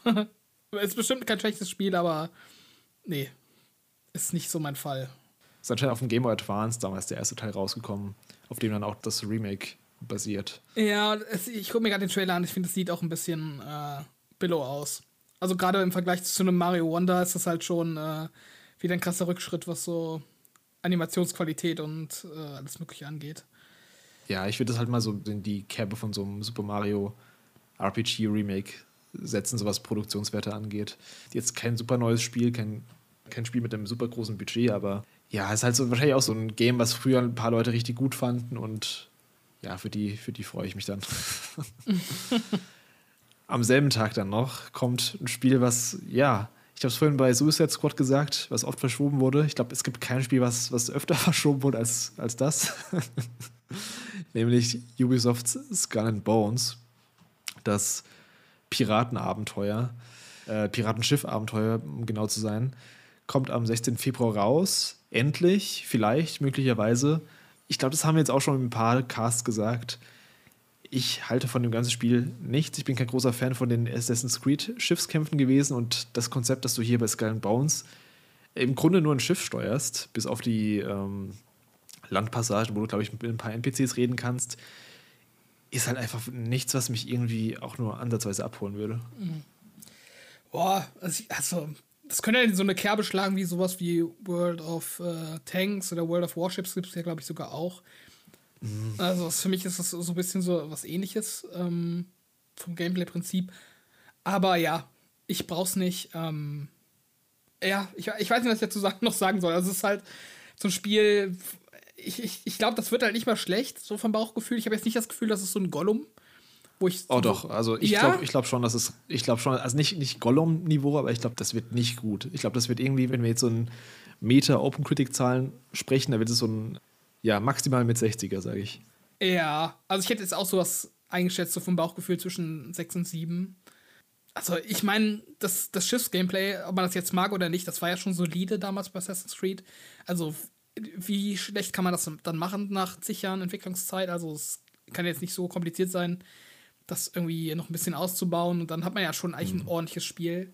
S2: es ist bestimmt kein schlechtes Spiel, aber nee, ist nicht so mein Fall.
S1: Ist anscheinend auf dem Game Boy Advance damals der erste Teil rausgekommen, auf dem dann auch das Remake basiert.
S2: Ja, es, ich gucke mir gerade den Trailer an. Ich finde, es sieht auch ein bisschen äh, billow aus. Also gerade im Vergleich zu einem Mario Wonder ist das halt schon äh, wieder ein krasser Rückschritt, was so Animationsqualität und äh, alles Mögliche angeht.
S1: Ja, ich würde das halt mal so in die Kerbe von so einem Super Mario RPG Remake setzen, so was Produktionswerte angeht. Jetzt kein super neues Spiel, kein, kein Spiel mit einem super großen Budget, aber ja, ist halt so wahrscheinlich auch so ein Game, was früher ein paar Leute richtig gut fanden und ja, für die, für die freue ich mich dann. Am selben Tag dann noch kommt ein Spiel, was, ja, ich habe es vorhin bei Suicide Squad gesagt, was oft verschoben wurde. Ich glaube, es gibt kein Spiel, was, was öfter verschoben wurde als, als das. Nämlich Ubisofts Skull and Bones. Das Piratenabenteuer, äh, Piratenschiff-Abenteuer, um genau zu sein, kommt am 16. Februar raus endlich, vielleicht, möglicherweise. Ich glaube, das haben wir jetzt auch schon in ein paar Casts gesagt. Ich halte von dem ganzen Spiel nichts. Ich bin kein großer Fan von den Assassin's Creed Schiffskämpfen gewesen und das Konzept, dass du hier bei Skull Bones im Grunde nur ein Schiff steuerst, bis auf die ähm, Landpassagen, wo du, glaube ich, mit ein paar NPCs reden kannst, ist halt einfach nichts, was mich irgendwie auch nur ansatzweise abholen würde. Mhm.
S2: Boah, also, also das könnte ja so eine Kerbe schlagen wie sowas wie World of äh, Tanks oder World of Warships gibt es ja, glaube ich, sogar auch. Mhm. Also für mich ist das so ein bisschen so was ähnliches ähm, vom Gameplay-Prinzip. Aber ja, ich brauch's nicht. Ähm, ja, ich, ich weiß nicht, was ich dazu noch sagen soll. Also es ist halt so ein Spiel, ich, ich, ich glaube, das wird halt nicht mal schlecht, so vom Bauchgefühl. Ich habe jetzt nicht das Gefühl, dass es so ein Gollum
S1: wo ich oh doch, also ich ja? glaube ich glaub schon, dass es, ich glaube schon, also nicht, nicht Gollum-Niveau, aber ich glaube, das wird nicht gut. Ich glaube, das wird irgendwie, wenn wir jetzt so ein Meter Open Critic-Zahlen sprechen, da wird es so ein, ja, maximal mit 60er, sage ich.
S2: Ja, also ich hätte jetzt auch sowas eingeschätzt, so vom Bauchgefühl zwischen 6 und 7. Also ich meine, das, das Schiffs-Gameplay, ob man das jetzt mag oder nicht, das war ja schon solide damals bei Assassin's Creed. Also wie schlecht kann man das dann machen nach zig Jahren Entwicklungszeit? Also es kann jetzt nicht so kompliziert sein, das irgendwie noch ein bisschen auszubauen. Und dann hat man ja schon eigentlich mhm. ein ordentliches Spiel.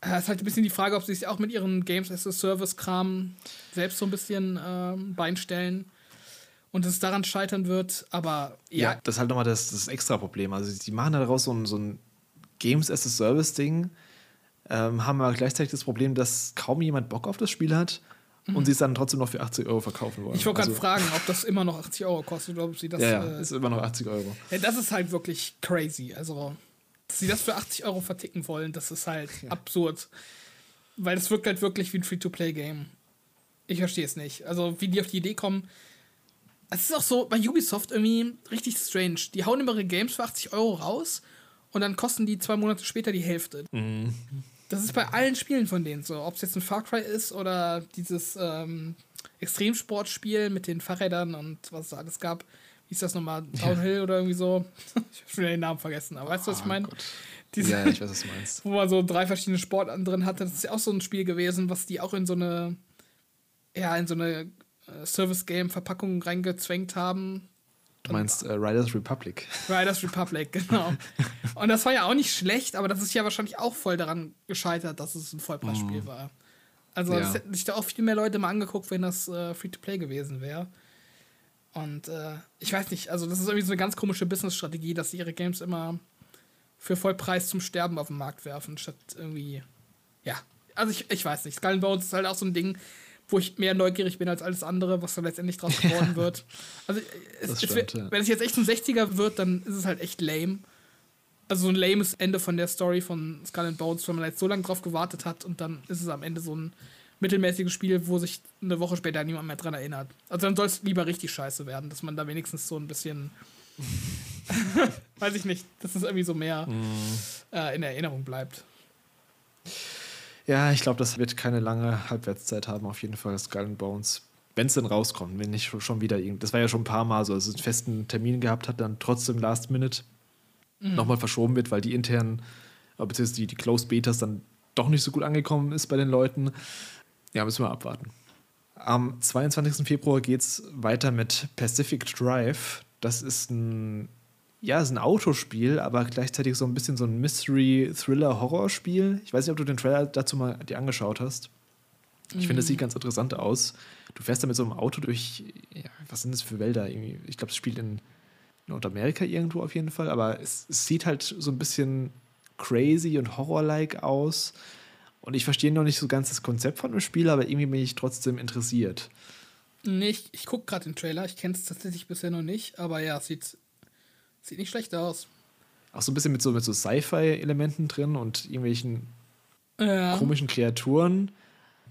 S2: Es äh, ist halt ein bisschen die Frage, ob sie sich auch mit ihren Games as a Service-Kram selbst so ein bisschen ähm, beinstellen. und es daran scheitern wird, aber ja. ja
S1: das ist halt nochmal das, das extra Problem. Also, sie machen daraus so ein, so ein Games as a Service-Ding, ähm, haben aber gleichzeitig das Problem, dass kaum jemand Bock auf das Spiel hat und mhm. sie es dann trotzdem noch für 80 Euro verkaufen wollen.
S2: Ich wollte gerade also, fragen, ob das immer noch 80 Euro kostet oder ob sie das.
S1: Ja, ja äh, ist immer noch 80 Euro.
S2: Ja, das ist halt wirklich crazy. Also, dass sie das für 80 Euro verticken wollen, das ist halt ja. absurd. Weil das wirkt halt wirklich wie ein Free-to-Play-Game. Ich verstehe es nicht. Also, wie die auf die Idee kommen. Es ist auch so bei Ubisoft irgendwie richtig strange. Die hauen immer ihre Games für 80 Euro raus und dann kosten die zwei Monate später die Hälfte. Mhm. Das ist bei allen Spielen von denen so. Ob es jetzt ein Far Cry ist oder dieses ähm, Extremsportspiel mit den Fahrrädern und was es alles gab. Wie ist das nochmal? Downhill oder irgendwie so? ich habe schon den Namen vergessen, aber weißt du, was ich oh meine?
S1: ja, ich weiß, was du meinst.
S2: Wo man so drei verschiedene Sportarten drin hatte. Das ist ja auch so ein Spiel gewesen, was die auch in so eine, ja, in so eine äh, Service-Game-Verpackung reingezwängt haben.
S1: Du meinst äh, Riders Republic.
S2: Riders Republic, genau. Und das war ja auch nicht schlecht, aber das ist ja wahrscheinlich auch voll daran gescheitert, dass es ein Vollpreisspiel mm. war. Also ja. das hätten sich da auch viel mehr Leute mal angeguckt, wenn das äh, Free-to-Play gewesen wäre. Und äh, ich weiß nicht, also das ist irgendwie so eine ganz komische Business-Strategie, dass sie ihre Games immer für Vollpreis zum Sterben auf den Markt werfen, statt irgendwie, ja. Also ich, ich weiß nicht, Skull Bones ist halt auch so ein Ding, wo ich mehr neugierig bin als alles andere, was da letztendlich draus geworden wird. Also, es, stimmt, es, ja. wenn es jetzt echt ein 60er wird, dann ist es halt echt lame. Also so ein lames Ende von der Story von Skull and Bones, wenn man jetzt so lange drauf gewartet hat und dann ist es am Ende so ein mittelmäßiges Spiel, wo sich eine Woche später niemand mehr dran erinnert. Also dann soll es lieber richtig scheiße werden, dass man da wenigstens so ein bisschen weiß ich nicht, dass es irgendwie so mehr mm. äh, in Erinnerung bleibt.
S1: Ja, ich glaube, das wird keine lange Halbwertszeit haben, auf jeden Fall, Skull and Bones. Wenn es denn rauskommt, wenn nicht schon wieder irgend. Das war ja schon ein paar Mal so, dass es einen festen Termin gehabt hat, dann trotzdem Last Minute mhm. nochmal verschoben wird, weil die internen, äh, beziehungsweise die, die Closed Betas dann doch nicht so gut angekommen ist bei den Leuten. Ja, müssen wir abwarten. Am 22. Februar geht es weiter mit Pacific Drive. Das ist ein ja, es ist ein Autospiel, aber gleichzeitig so ein bisschen so ein Mystery-Thriller-Horrorspiel. Ich weiß nicht, ob du den Trailer dazu mal dir angeschaut hast. Ich mhm. finde, es sieht ganz interessant aus. Du fährst da mit so einem Auto durch, ja, was sind das für Wälder? Irgendwie? Ich glaube, es spielt in Nordamerika irgendwo auf jeden Fall, aber es, es sieht halt so ein bisschen crazy und horror-like aus. Und ich verstehe noch nicht so ganz das Konzept von dem Spiel, aber irgendwie bin ich trotzdem interessiert.
S2: Nee, ich, ich gucke gerade den Trailer. Ich kenne es tatsächlich bisher noch nicht, aber ja, sieht Sieht nicht schlecht aus.
S1: Auch so ein bisschen mit so, mit so Sci-Fi-Elementen drin und irgendwelchen ja. komischen Kreaturen.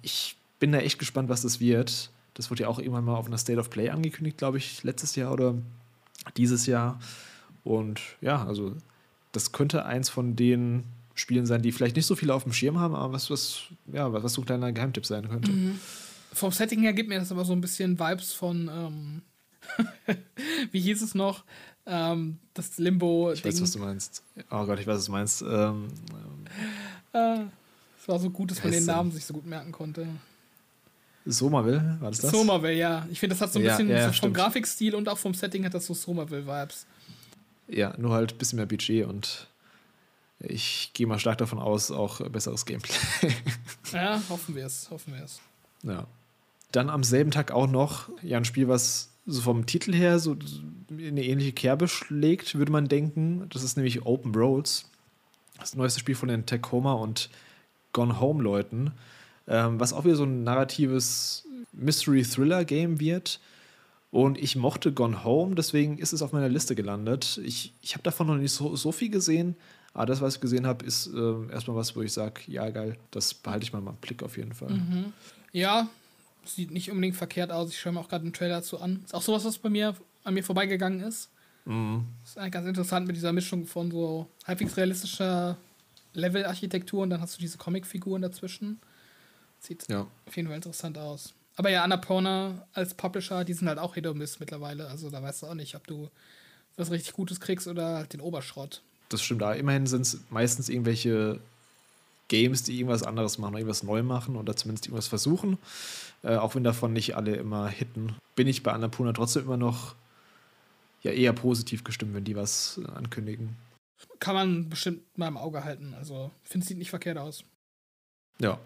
S1: Ich bin da echt gespannt, was das wird. Das wurde ja auch irgendwann mal auf einer State of Play angekündigt, glaube ich, letztes Jahr oder dieses Jahr. Und ja, also das könnte eins von den Spielen sein, die vielleicht nicht so viele auf dem Schirm haben, aber was, was, ja, was so ein kleiner Geheimtipp sein könnte. Mhm.
S2: Vom Setting her gibt mir das aber so ein bisschen Vibes von, ähm, wie hieß es noch? Ähm, das Limbo.
S1: Ich weiß, was du meinst. Oh Gott, ich weiß, was du meinst. Ähm.
S2: Äh, es war so gut, dass man den Namen sich so gut merken konnte.
S1: Somerville, war das das?
S2: Somerville, ja. Ich finde, das hat so ein bisschen ja, so vom. Grafikstil und auch vom Setting hat das so Somerville-Vibes.
S1: Ja, nur halt ein bisschen mehr Budget und ich gehe mal stark davon aus, auch besseres Gameplay.
S2: ja, hoffen wir es, hoffen wir es.
S1: Ja. Dann am selben Tag auch noch, ja, ein Spiel, was so vom Titel her so eine ähnliche Kerbe schlägt, würde man denken. Das ist nämlich Open Roads. Das neueste Spiel von den Tacoma und Gone Home Leuten, ähm, was auch wieder so ein narratives Mystery-Thriller-Game wird. Und ich mochte Gone Home, deswegen ist es auf meiner Liste gelandet. Ich, ich habe davon noch nicht so, so viel gesehen, aber das, was ich gesehen habe, ist äh, erstmal was, wo ich sage, ja geil, das behalte ich mal im Blick auf jeden Fall.
S2: Mhm. Ja, Sieht nicht unbedingt verkehrt aus. Ich schaue mir auch gerade einen Trailer dazu an. Ist auch sowas, was bei mir an mir vorbeigegangen ist. Mhm. Ist eigentlich ganz interessant mit dieser Mischung von so halbwegs realistischer Level-Architektur und dann hast du diese Comic-Figuren dazwischen. Sieht ja. auf jeden Fall interessant aus. Aber ja, Annapurna als Publisher, die sind halt auch Miss mittlerweile. Also da weißt du auch nicht, ob du was richtig Gutes kriegst oder den Oberschrott.
S1: Das stimmt, da immerhin sind es meistens irgendwelche Games, die irgendwas anderes machen, irgendwas neu machen oder zumindest irgendwas versuchen. Äh, auch wenn davon nicht alle immer hitten, bin ich bei Annapurna trotzdem immer noch ja, eher positiv gestimmt, wenn die was ankündigen.
S2: Kann man bestimmt mal im Auge halten. Also, finde es sieht nicht verkehrt aus.
S1: Ja.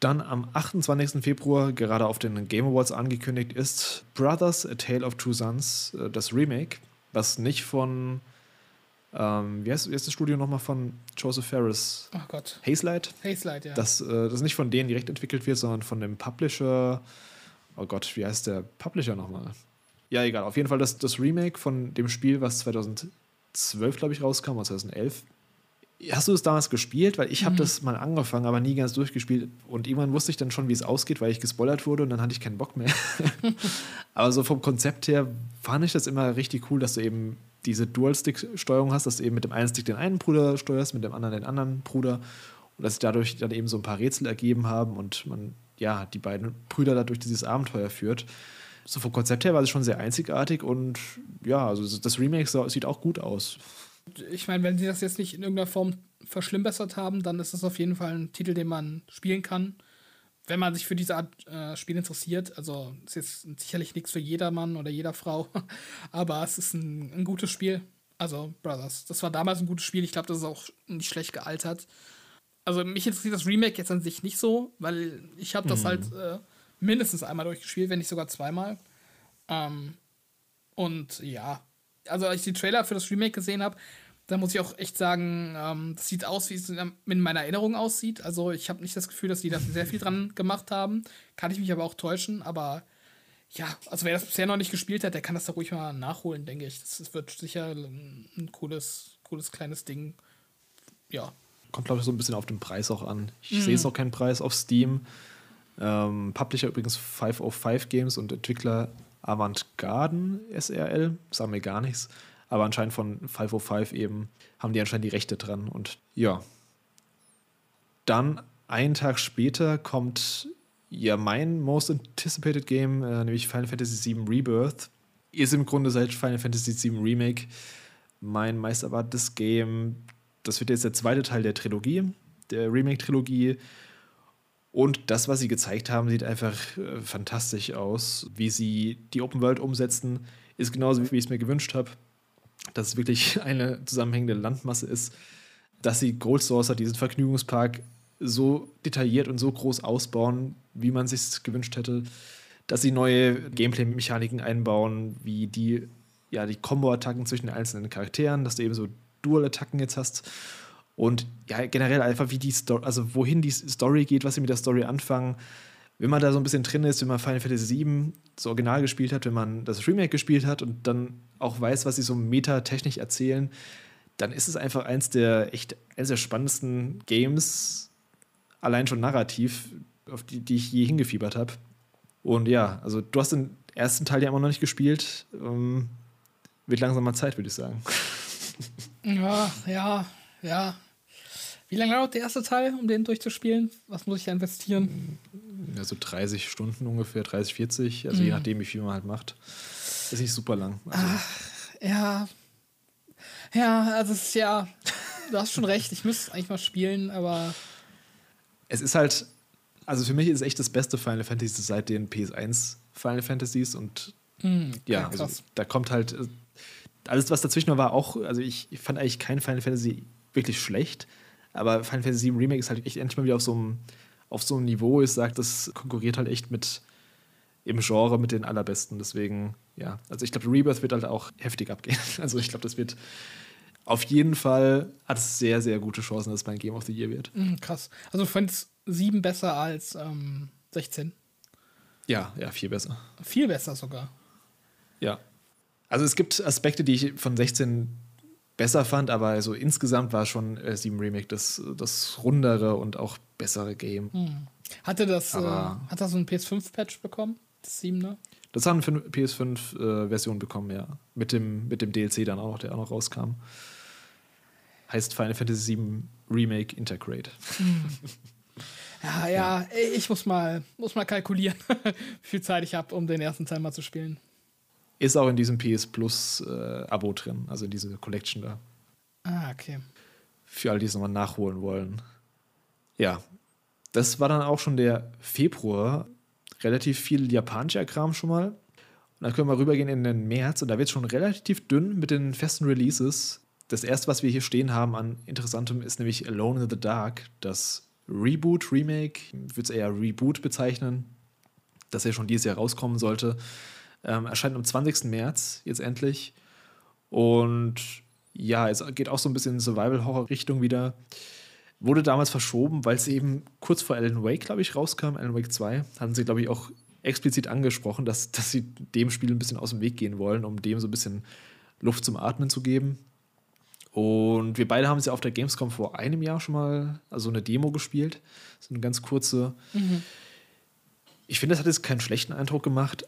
S1: Dann am 28. Februar, gerade auf den Game Awards angekündigt, ist Brothers, A Tale of Two Sons, äh, das Remake, was nicht von, ähm, wie, heißt, wie heißt das Studio nochmal von Joseph Ferris?
S2: Ach Gott.
S1: Hazelight?
S2: Hazelight, ja.
S1: Das, äh, das nicht von denen direkt entwickelt wird, sondern von dem Publisher. Oh Gott, wie heißt der Publisher nochmal? Ja, egal. Auf jeden Fall das, das Remake von dem Spiel, was 2012, glaube ich, rauskam, oder 2011. Hast du es damals gespielt? Weil ich habe das mal angefangen, aber nie ganz durchgespielt. Und irgendwann wusste ich dann schon, wie es ausgeht, weil ich gespoilert wurde und dann hatte ich keinen Bock mehr. aber so vom Konzept her fand ich das immer richtig cool, dass du eben diese Dual-Stick-Steuerung hast, dass du eben mit dem einen Stick den einen Bruder steuerst, mit dem anderen den anderen Bruder. Und dass sich dadurch dann eben so ein paar Rätsel ergeben haben und man ja die beiden Brüder dadurch dieses Abenteuer führt. So vom Konzept her war es schon sehr einzigartig und ja, also das Remake sieht auch gut aus
S2: ich meine, wenn sie das jetzt nicht in irgendeiner Form verschlimmbessert haben, dann ist das auf jeden Fall ein Titel, den man spielen kann, wenn man sich für diese Art äh, Spiel interessiert. Also ist jetzt sicherlich nichts für jedermann oder jeder Frau, aber es ist ein, ein gutes Spiel. Also Brothers, das war damals ein gutes Spiel. Ich glaube, das ist auch nicht schlecht gealtert. Also mich interessiert das Remake jetzt an sich nicht so, weil ich habe das mhm. halt äh, mindestens einmal durchgespielt, wenn nicht sogar zweimal. Ähm, und ja, also als ich die Trailer für das Remake gesehen habe, da muss ich auch echt sagen, ähm, das sieht aus, wie es in meiner Erinnerung aussieht. Also ich habe nicht das Gefühl, dass die da sehr viel dran gemacht haben. Kann ich mich aber auch täuschen. Aber ja, also wer das bisher noch nicht gespielt hat, der kann das da ruhig mal nachholen, denke ich. Das, das wird sicher ein cooles, cooles kleines Ding. Ja.
S1: Kommt, glaube ich, so ein bisschen auf den Preis auch an. Ich mhm. sehe es auch keinen Preis auf Steam. Ähm, Publisher übrigens 505 Games und Entwickler Avantgarden SRL, sagen mir gar nichts. Aber anscheinend von 505 eben haben die anscheinend die Rechte dran. Und ja. Dann einen Tag später kommt ja mein most anticipated Game, äh, nämlich Final Fantasy VII Rebirth. Ist im Grunde seit Final Fantasy VII Remake mein meist erwartetes Game. Das wird jetzt der zweite Teil der Trilogie, der Remake-Trilogie. Und das, was sie gezeigt haben, sieht einfach äh, fantastisch aus. Wie sie die Open World umsetzen, ist genauso, wie ich es mir gewünscht habe. Dass es wirklich eine zusammenhängende Landmasse ist. Dass sie Gold Saucer, diesen Vergnügungspark, so detailliert und so groß ausbauen, wie man sich gewünscht hätte. Dass sie neue Gameplay-Mechaniken einbauen, wie die, ja, die Combo-Attacken zwischen den einzelnen Charakteren, dass du eben so Dual-Attacken jetzt hast und ja, generell einfach, wie die Story, also wohin die Story geht, was sie mit der Story anfangen. Wenn man da so ein bisschen drin ist, wenn man Final Fantasy VII das Original gespielt hat, wenn man das Remake gespielt hat und dann auch weiß, was sie so metatechnisch erzählen, dann ist es einfach eins der echt eines der spannendsten Games, allein schon narrativ, auf die, die ich je hingefiebert habe. Und ja, also du hast den ersten Teil ja immer noch nicht gespielt. Ähm, wird langsam mal Zeit, würde ich sagen.
S2: Ja, ja, ja. Wie lange dauert der erste Teil, um den durchzuspielen? Was muss ich da investieren?
S1: Ja, so 30 Stunden ungefähr, 30, 40, also mhm. je nachdem, wie viel man halt macht. Ist nicht super lang.
S2: Also. Ach, ja. Ja, also es ist ja, du hast schon recht, ich müsste eigentlich mal spielen, aber.
S1: Es ist halt, also für mich ist es echt das beste Final Fantasy seit den PS1 Final Fantasies und mhm, ja, also da kommt halt alles, was dazwischen war, auch, also ich, ich fand eigentlich kein Final Fantasy wirklich schlecht. Aber Final Fantasy VII Remake ist halt echt endlich mal wieder auf so einem, auf so einem Niveau. Ich sage, das konkurriert halt echt mit im Genre mit den allerbesten. Deswegen, ja. Also ich glaube, Rebirth wird halt auch heftig abgehen. Also ich glaube, das wird auf jeden Fall hat es sehr, sehr gute Chancen, dass es mein Game of the Year wird.
S2: Mhm, krass. Also du findest 7 besser als ähm, 16?
S1: Ja, ja, viel besser.
S2: Viel besser sogar.
S1: Ja. Also es gibt Aspekte, die ich von 16 besser fand, aber so insgesamt war schon äh, 7 Remake das, das rundere und auch bessere Game. Hm.
S2: Hatte das, äh, hat das so ein PS5-Patch bekommen? Das 7er?
S1: Das hat eine PS5-Version äh, bekommen, ja. Mit dem, mit dem DLC dann auch, der auch noch rauskam. Heißt Final Fantasy 7 Remake Integrate. Hm.
S2: Ja, ja, ja, ich muss mal, muss mal kalkulieren, wie viel Zeit ich habe, um den ersten Teil mal zu spielen.
S1: Ist auch in diesem PS Plus äh, Abo drin, also in dieser Collection da.
S2: Ah, okay.
S1: Für all die es nochmal nachholen wollen. Ja, das war dann auch schon der Februar. Relativ viel japanischer Kram schon mal. Und dann können wir rübergehen in den März und da wird es schon relativ dünn mit den festen Releases. Das erste, was wir hier stehen haben an Interessantem, ist nämlich Alone in the Dark, das Reboot, Remake, ich würde es eher Reboot bezeichnen, das ja schon dieses Jahr rauskommen sollte. Ähm, erscheint am 20. März jetzt endlich. Und ja, es geht auch so ein bisschen in Survival-Horror-Richtung wieder. Wurde damals verschoben, weil es eben kurz vor Alan Wake, glaube ich, rauskam. Alan Wake 2 hatten sie, glaube ich, auch explizit angesprochen, dass, dass sie dem Spiel ein bisschen aus dem Weg gehen wollen, um dem so ein bisschen Luft zum Atmen zu geben. Und wir beide haben es ja auf der Gamescom vor einem Jahr schon mal, also eine Demo gespielt. So eine ganz kurze. Mhm. Ich finde, das hat jetzt keinen schlechten Eindruck gemacht,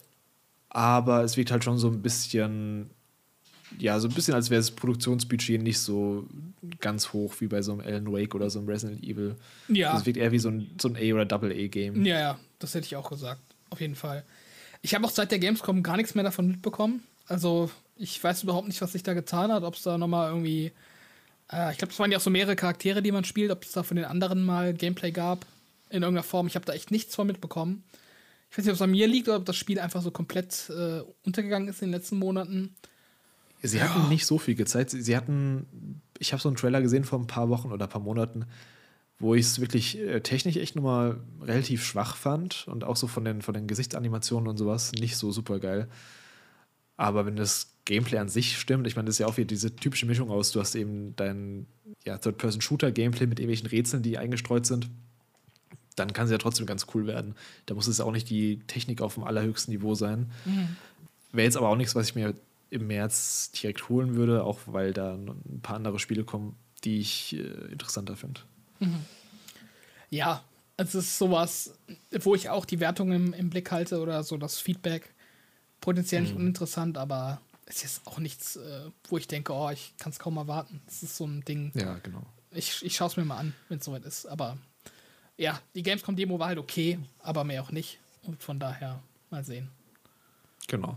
S1: aber es wirkt halt schon so ein bisschen, ja, so ein bisschen, als wäre das Produktionsbudget nicht so ganz hoch wie bei so einem Alan Wake oder so einem Resident Evil. Ja. Es wirkt eher wie so ein, so ein A- oder Double-A-Game.
S2: Ja, ja, das hätte ich auch gesagt. Auf jeden Fall. Ich habe auch seit der Gamescom gar nichts mehr davon mitbekommen. Also ich weiß überhaupt nicht, was sich da getan hat, ob es da nochmal irgendwie. Äh, ich glaube, es waren ja auch so mehrere Charaktere, die man spielt, ob es da von den anderen mal Gameplay gab. In irgendeiner Form. Ich habe da echt nichts von mitbekommen. Ich weiß nicht, ob es an mir liegt oder ob das Spiel einfach so komplett äh, untergegangen ist in den letzten Monaten.
S1: Sie ja. hatten nicht so viel gezeigt. Sie hatten, ich habe so einen Trailer gesehen vor ein paar Wochen oder ein paar Monaten, wo ich es wirklich äh, technisch echt nochmal relativ schwach fand und auch so von den, von den Gesichtsanimationen und sowas nicht so super geil. Aber wenn das Gameplay an sich stimmt, ich meine, das ist ja auch wieder diese typische Mischung aus, du hast eben dein ja, Third-Person-Shooter-Gameplay mit irgendwelchen Rätseln, die eingestreut sind, dann kann es ja trotzdem ganz cool werden. Da muss es auch nicht die Technik auf dem allerhöchsten Niveau sein. Mhm. Wäre jetzt aber auch nichts, was ich mir im März direkt holen würde, auch weil da ein paar andere Spiele kommen, die ich äh, interessanter finde. Mhm.
S2: Ja, es ist sowas, wo ich auch die Wertung im, im Blick halte oder so das Feedback potenziell nicht mhm. uninteressant, aber es ist auch nichts, äh, wo ich denke, oh, ich kann es kaum erwarten. Es ist so ein Ding.
S1: Ja, genau.
S2: Ich, ich schaue es mir mal an, wenn es soweit ist. Aber ja, die Gamescom-Demo war halt okay, aber mehr auch nicht. Und von daher mal sehen.
S1: Genau.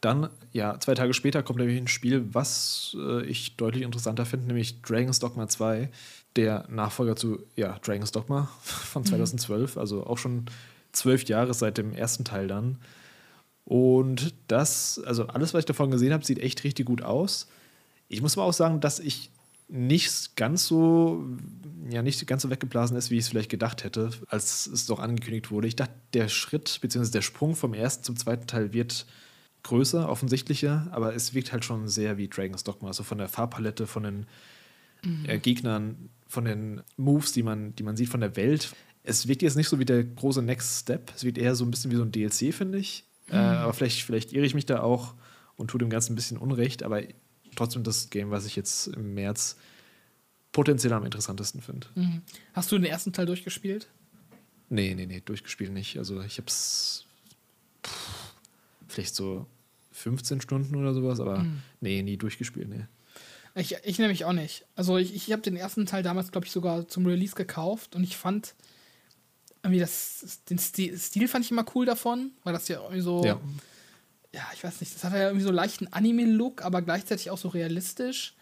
S1: Dann, ja, zwei Tage später kommt nämlich ein Spiel, was äh, ich deutlich interessanter finde, nämlich Dragon's Dogma 2, der Nachfolger zu, ja, Dragon's Dogma von 2012, mhm. also auch schon zwölf Jahre seit dem ersten Teil dann. Und das, also alles, was ich davon gesehen habe, sieht echt richtig gut aus. Ich muss aber auch sagen, dass ich nicht ganz so, ja, nicht ganz so weggeblasen ist, wie ich es vielleicht gedacht hätte, als es doch angekündigt wurde. Ich dachte, der Schritt bzw. der Sprung vom ersten zum zweiten Teil wird größer, offensichtlicher, aber es wirkt halt schon sehr wie Dragon's Dogma, also von der Farbpalette, von den mhm. äh, Gegnern, von den Moves, die man, die man sieht, von der Welt. Es wirkt jetzt nicht so wie der große Next Step, es wirkt eher so ein bisschen wie so ein DLC, finde ich. Äh, mhm. Äh, aber vielleicht, vielleicht irre ich mich da auch und tue dem Ganzen ein bisschen Unrecht, aber trotzdem das Game, was ich jetzt im März potenziell am interessantesten finde.
S2: Mhm. Hast du den ersten Teil durchgespielt?
S1: Nee, nee, nee, durchgespielt nicht. Also ich habe es vielleicht so 15 Stunden oder sowas, aber mhm. nee, nie durchgespielt, nee.
S2: Ich, ich nämlich auch nicht. Also ich, ich habe den ersten Teil damals, glaube ich, sogar zum Release gekauft und ich fand irgendwie das, den Stil, Stil fand ich immer cool davon, weil das ja irgendwie so ja ja, ich weiß nicht, das hat ja irgendwie so leichten Anime-Look, aber gleichzeitig auch so realistisch.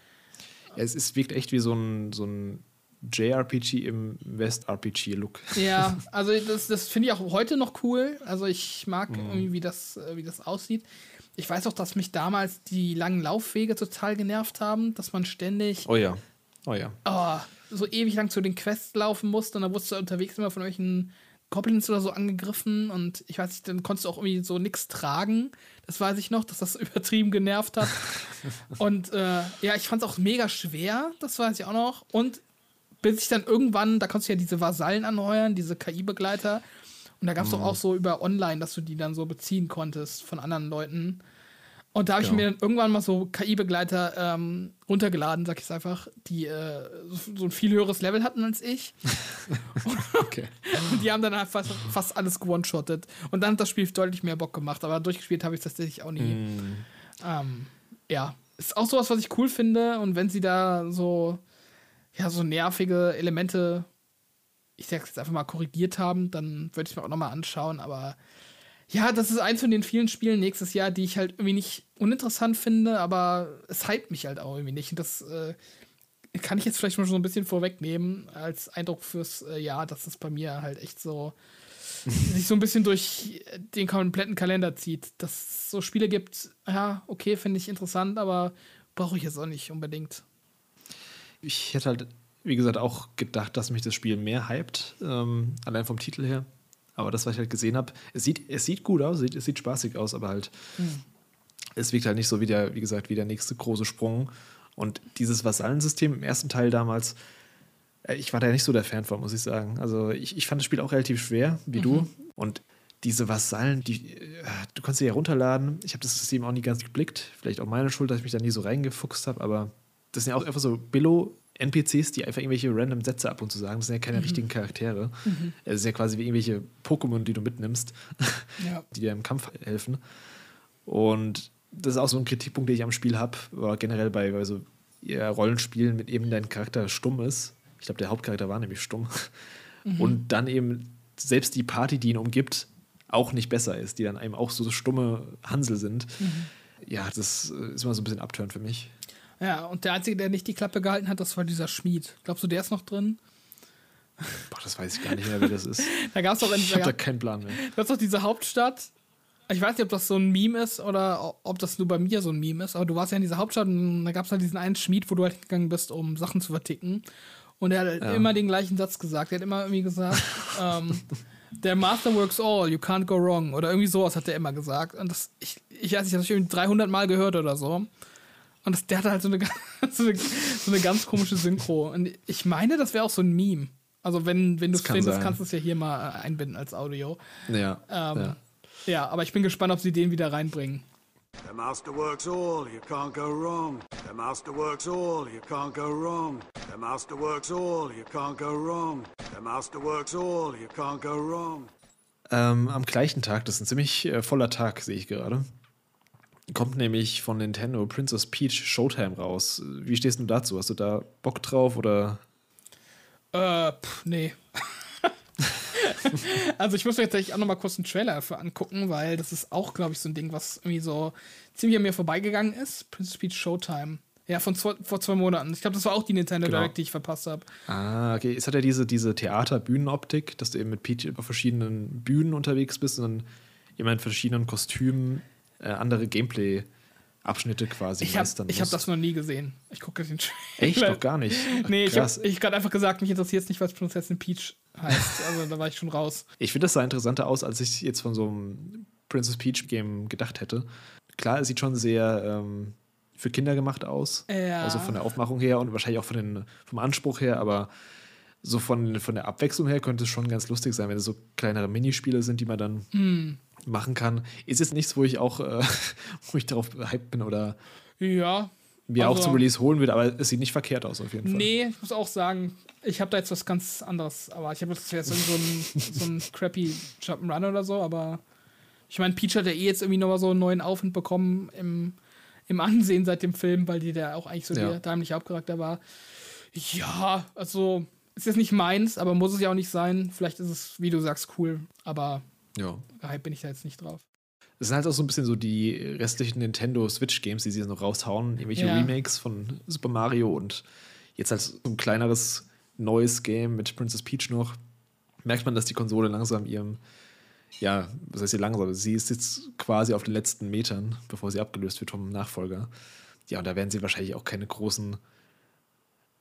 S1: Ja, es, es wirkt echt wie so ein, so ein JRPG im West-RPG-Look.
S2: Ja, also das, das finde ich auch heute noch cool. Also ich mag mhm. irgendwie, wie das, äh, wie das aussieht. Ich weiß auch, dass mich damals die langen Laufwege total genervt haben, dass man ständig.
S1: Oh ja. Oh ja.
S2: Oh, so ewig lang zu den Quests laufen musste und dann wurdest du unterwegs immer von irgendwelchen Goblins oder so angegriffen und ich weiß nicht, dann konntest du auch irgendwie so nichts tragen. Das weiß ich noch, dass das übertrieben genervt hat. und äh, ja, ich fand es auch mega schwer, das weiß ich auch noch. Und bis ich dann irgendwann, da konntest du ja diese Vasallen anheuern, diese KI-Begleiter. Und da gab es mhm. doch auch so über online, dass du die dann so beziehen konntest von anderen Leuten. Und da habe ich genau. mir dann irgendwann mal so KI-Begleiter ähm, runtergeladen, sag ich es einfach, die äh, so ein viel höheres Level hatten als ich. okay. Und die haben dann halt fast, fast alles gewone-shottet. Und dann hat das Spiel deutlich mehr Bock gemacht, aber durchgespielt habe ich das tatsächlich auch nie. Mm. Ähm, ja, ist auch sowas, was ich cool finde. Und wenn sie da so, ja, so nervige Elemente, ich sag's jetzt einfach mal, korrigiert haben, dann würde ich es mir auch nochmal anschauen, aber ja, das ist eins von den vielen Spielen nächstes Jahr, die ich halt irgendwie nicht uninteressant finde, aber es hypt mich halt auch irgendwie nicht. Und das äh, kann ich jetzt vielleicht mal so ein bisschen vorwegnehmen als Eindruck fürs äh, Jahr, dass das bei mir halt echt so sich so ein bisschen durch den kompletten Kalender zieht. Dass es so Spiele gibt, ja, okay, finde ich interessant, aber brauche ich jetzt auch nicht unbedingt.
S1: Ich hätte halt wie gesagt, auch gedacht, dass mich das Spiel mehr hypt, ähm, allein vom Titel her. Aber das, was ich halt gesehen habe, es sieht, es sieht gut aus, es sieht spaßig aus, aber halt, mhm. es wirkt halt nicht so wie der, wie gesagt, wie der nächste große Sprung. Und dieses Vasallensystem im ersten Teil damals, äh, ich war da nicht so der Fan von, muss ich sagen. Also ich, ich fand das Spiel auch relativ schwer, wie mhm. du. Und diese Vasallen, die, äh, du kannst sie ja runterladen. Ich habe das System auch nie ganz geblickt. Vielleicht auch meine Schuld, dass ich mich da nie so reingefuchst habe, aber das sind ja auch einfach so Billo-NPCs, die einfach irgendwelche random Sätze ab und zu sagen. Das sind ja keine mhm. richtigen Charaktere. Mhm. Es ist ja quasi wie irgendwelche Pokémon, die du mitnimmst, ja. die dir im Kampf helfen. Und das ist auch so ein Kritikpunkt, den ich am Spiel habe, oder generell bei, bei so ja, Rollenspielen mit eben dein Charakter stumm ist. Ich glaube, der Hauptcharakter war nämlich stumm. Mhm. Und dann eben selbst die Party, die ihn umgibt, auch nicht besser ist, die dann eben auch so stumme Hansel sind. Mhm. Ja, das ist immer so ein bisschen abtörend für mich.
S2: Ja, und der Einzige, der nicht die Klappe gehalten hat, das war dieser Schmied. Glaubst du, der ist noch drin?
S1: Boah, das weiß ich gar nicht mehr, wer das ist.
S2: da gab's doch
S1: ich habe da keinen Plan mehr.
S2: Du hast doch diese Hauptstadt. Ich weiß nicht, ob das so ein Meme ist oder ob das nur bei mir so ein Meme ist, aber du warst ja in dieser Hauptstadt und da gab es halt diesen einen Schmied, wo du halt gegangen bist, um Sachen zu verticken. Und er hat ja. immer den gleichen Satz gesagt. Er hat immer irgendwie gesagt, ähm, der Master works all, you can't go wrong. Oder irgendwie sowas hat er immer gesagt. Und das, ich, ich weiß nicht, das habe ich irgendwie 300 Mal gehört oder so. Und das, der hatte halt so eine, so eine, so eine ganz komische Synchro. Und ich meine, das wäre auch so ein Meme. Also, wenn, wenn du es kann findest, sein. kannst du es ja hier mal äh, einbinden als Audio.
S1: Ja,
S2: ähm, ja. Ja, aber ich bin gespannt, ob sie den wieder reinbringen. The master works all, you can't go wrong. The master works all, you can't go wrong. The master works all, you can't go wrong. The master works all, you can't go wrong.
S1: Ähm, am gleichen Tag, das ist ein ziemlich äh, voller Tag, sehe ich gerade, kommt nämlich von Nintendo Princess Peach Showtime raus. Wie stehst du dazu? Hast du da Bock drauf oder?
S2: Äh, pff, nee. also ich muss mir jetzt auch noch mal kurz einen Trailer dafür angucken, weil das ist auch, glaube ich, so ein Ding, was irgendwie so ziemlich an mir vorbeigegangen ist. Princess Peach Showtime. Ja, von zwei, vor zwei Monaten. Ich glaube, das war auch die Nintendo genau. Direct, die ich verpasst habe.
S1: Ah, okay. Es hat ja diese, diese Theater-Bühnenoptik, dass du eben mit Peach auf verschiedenen Bühnen unterwegs bist und dann immer in verschiedenen Kostümen äh, andere Gameplay- Abschnitte quasi
S2: ich meistern Ich habe das noch nie gesehen. Ich gucke den
S1: Trailer. Echt? Doch gar nicht?
S2: Ach, nee, ich habe ich gerade einfach gesagt, mich interessiert es nicht, was Prinzessin Peach heißt. Also da war ich schon raus.
S1: Ich finde, das sah interessanter aus, als ich jetzt von so einem Princess Peach Game gedacht hätte. Klar, es sieht schon sehr ähm, für Kinder gemacht aus.
S2: Ja.
S1: Also von der Aufmachung her und wahrscheinlich auch von den, vom Anspruch her, aber so von, von der Abwechslung her könnte es schon ganz lustig sein, wenn es so kleinere Minispiele sind, die man dann mm machen kann. Ist jetzt nichts, wo ich auch, äh, wo ich darauf hyped bin oder
S2: ja,
S1: mir also, auch zum Release holen würde, aber es sieht nicht verkehrt aus auf jeden Fall.
S2: Nee, ich muss auch sagen, ich habe da jetzt was ganz anderes, aber ich habe jetzt jetzt so ein, so ein crappy Jump'n'Run oder so, aber ich meine, Peach hat ja eh jetzt irgendwie nochmal so einen neuen Aufwind bekommen im, im Ansehen seit dem Film, weil die da auch eigentlich so ja. der dämliche Hauptcharakter war. Ja, also ist jetzt nicht meins, aber muss es ja auch nicht sein. Vielleicht ist es, wie du sagst, cool, aber
S1: ja.
S2: Hype bin ich da jetzt nicht drauf.
S1: Es sind halt auch so ein bisschen so die restlichen Nintendo Switch-Games, die sie jetzt noch raushauen. Irgendwelche ja. Remakes von Super Mario und jetzt halt so ein kleineres neues Game mit Princess Peach noch. Merkt man, dass die Konsole langsam ihrem, ja, was heißt sie langsam? Sie ist jetzt quasi auf den letzten Metern, bevor sie abgelöst wird vom Nachfolger. Ja, und da werden sie wahrscheinlich auch keine großen,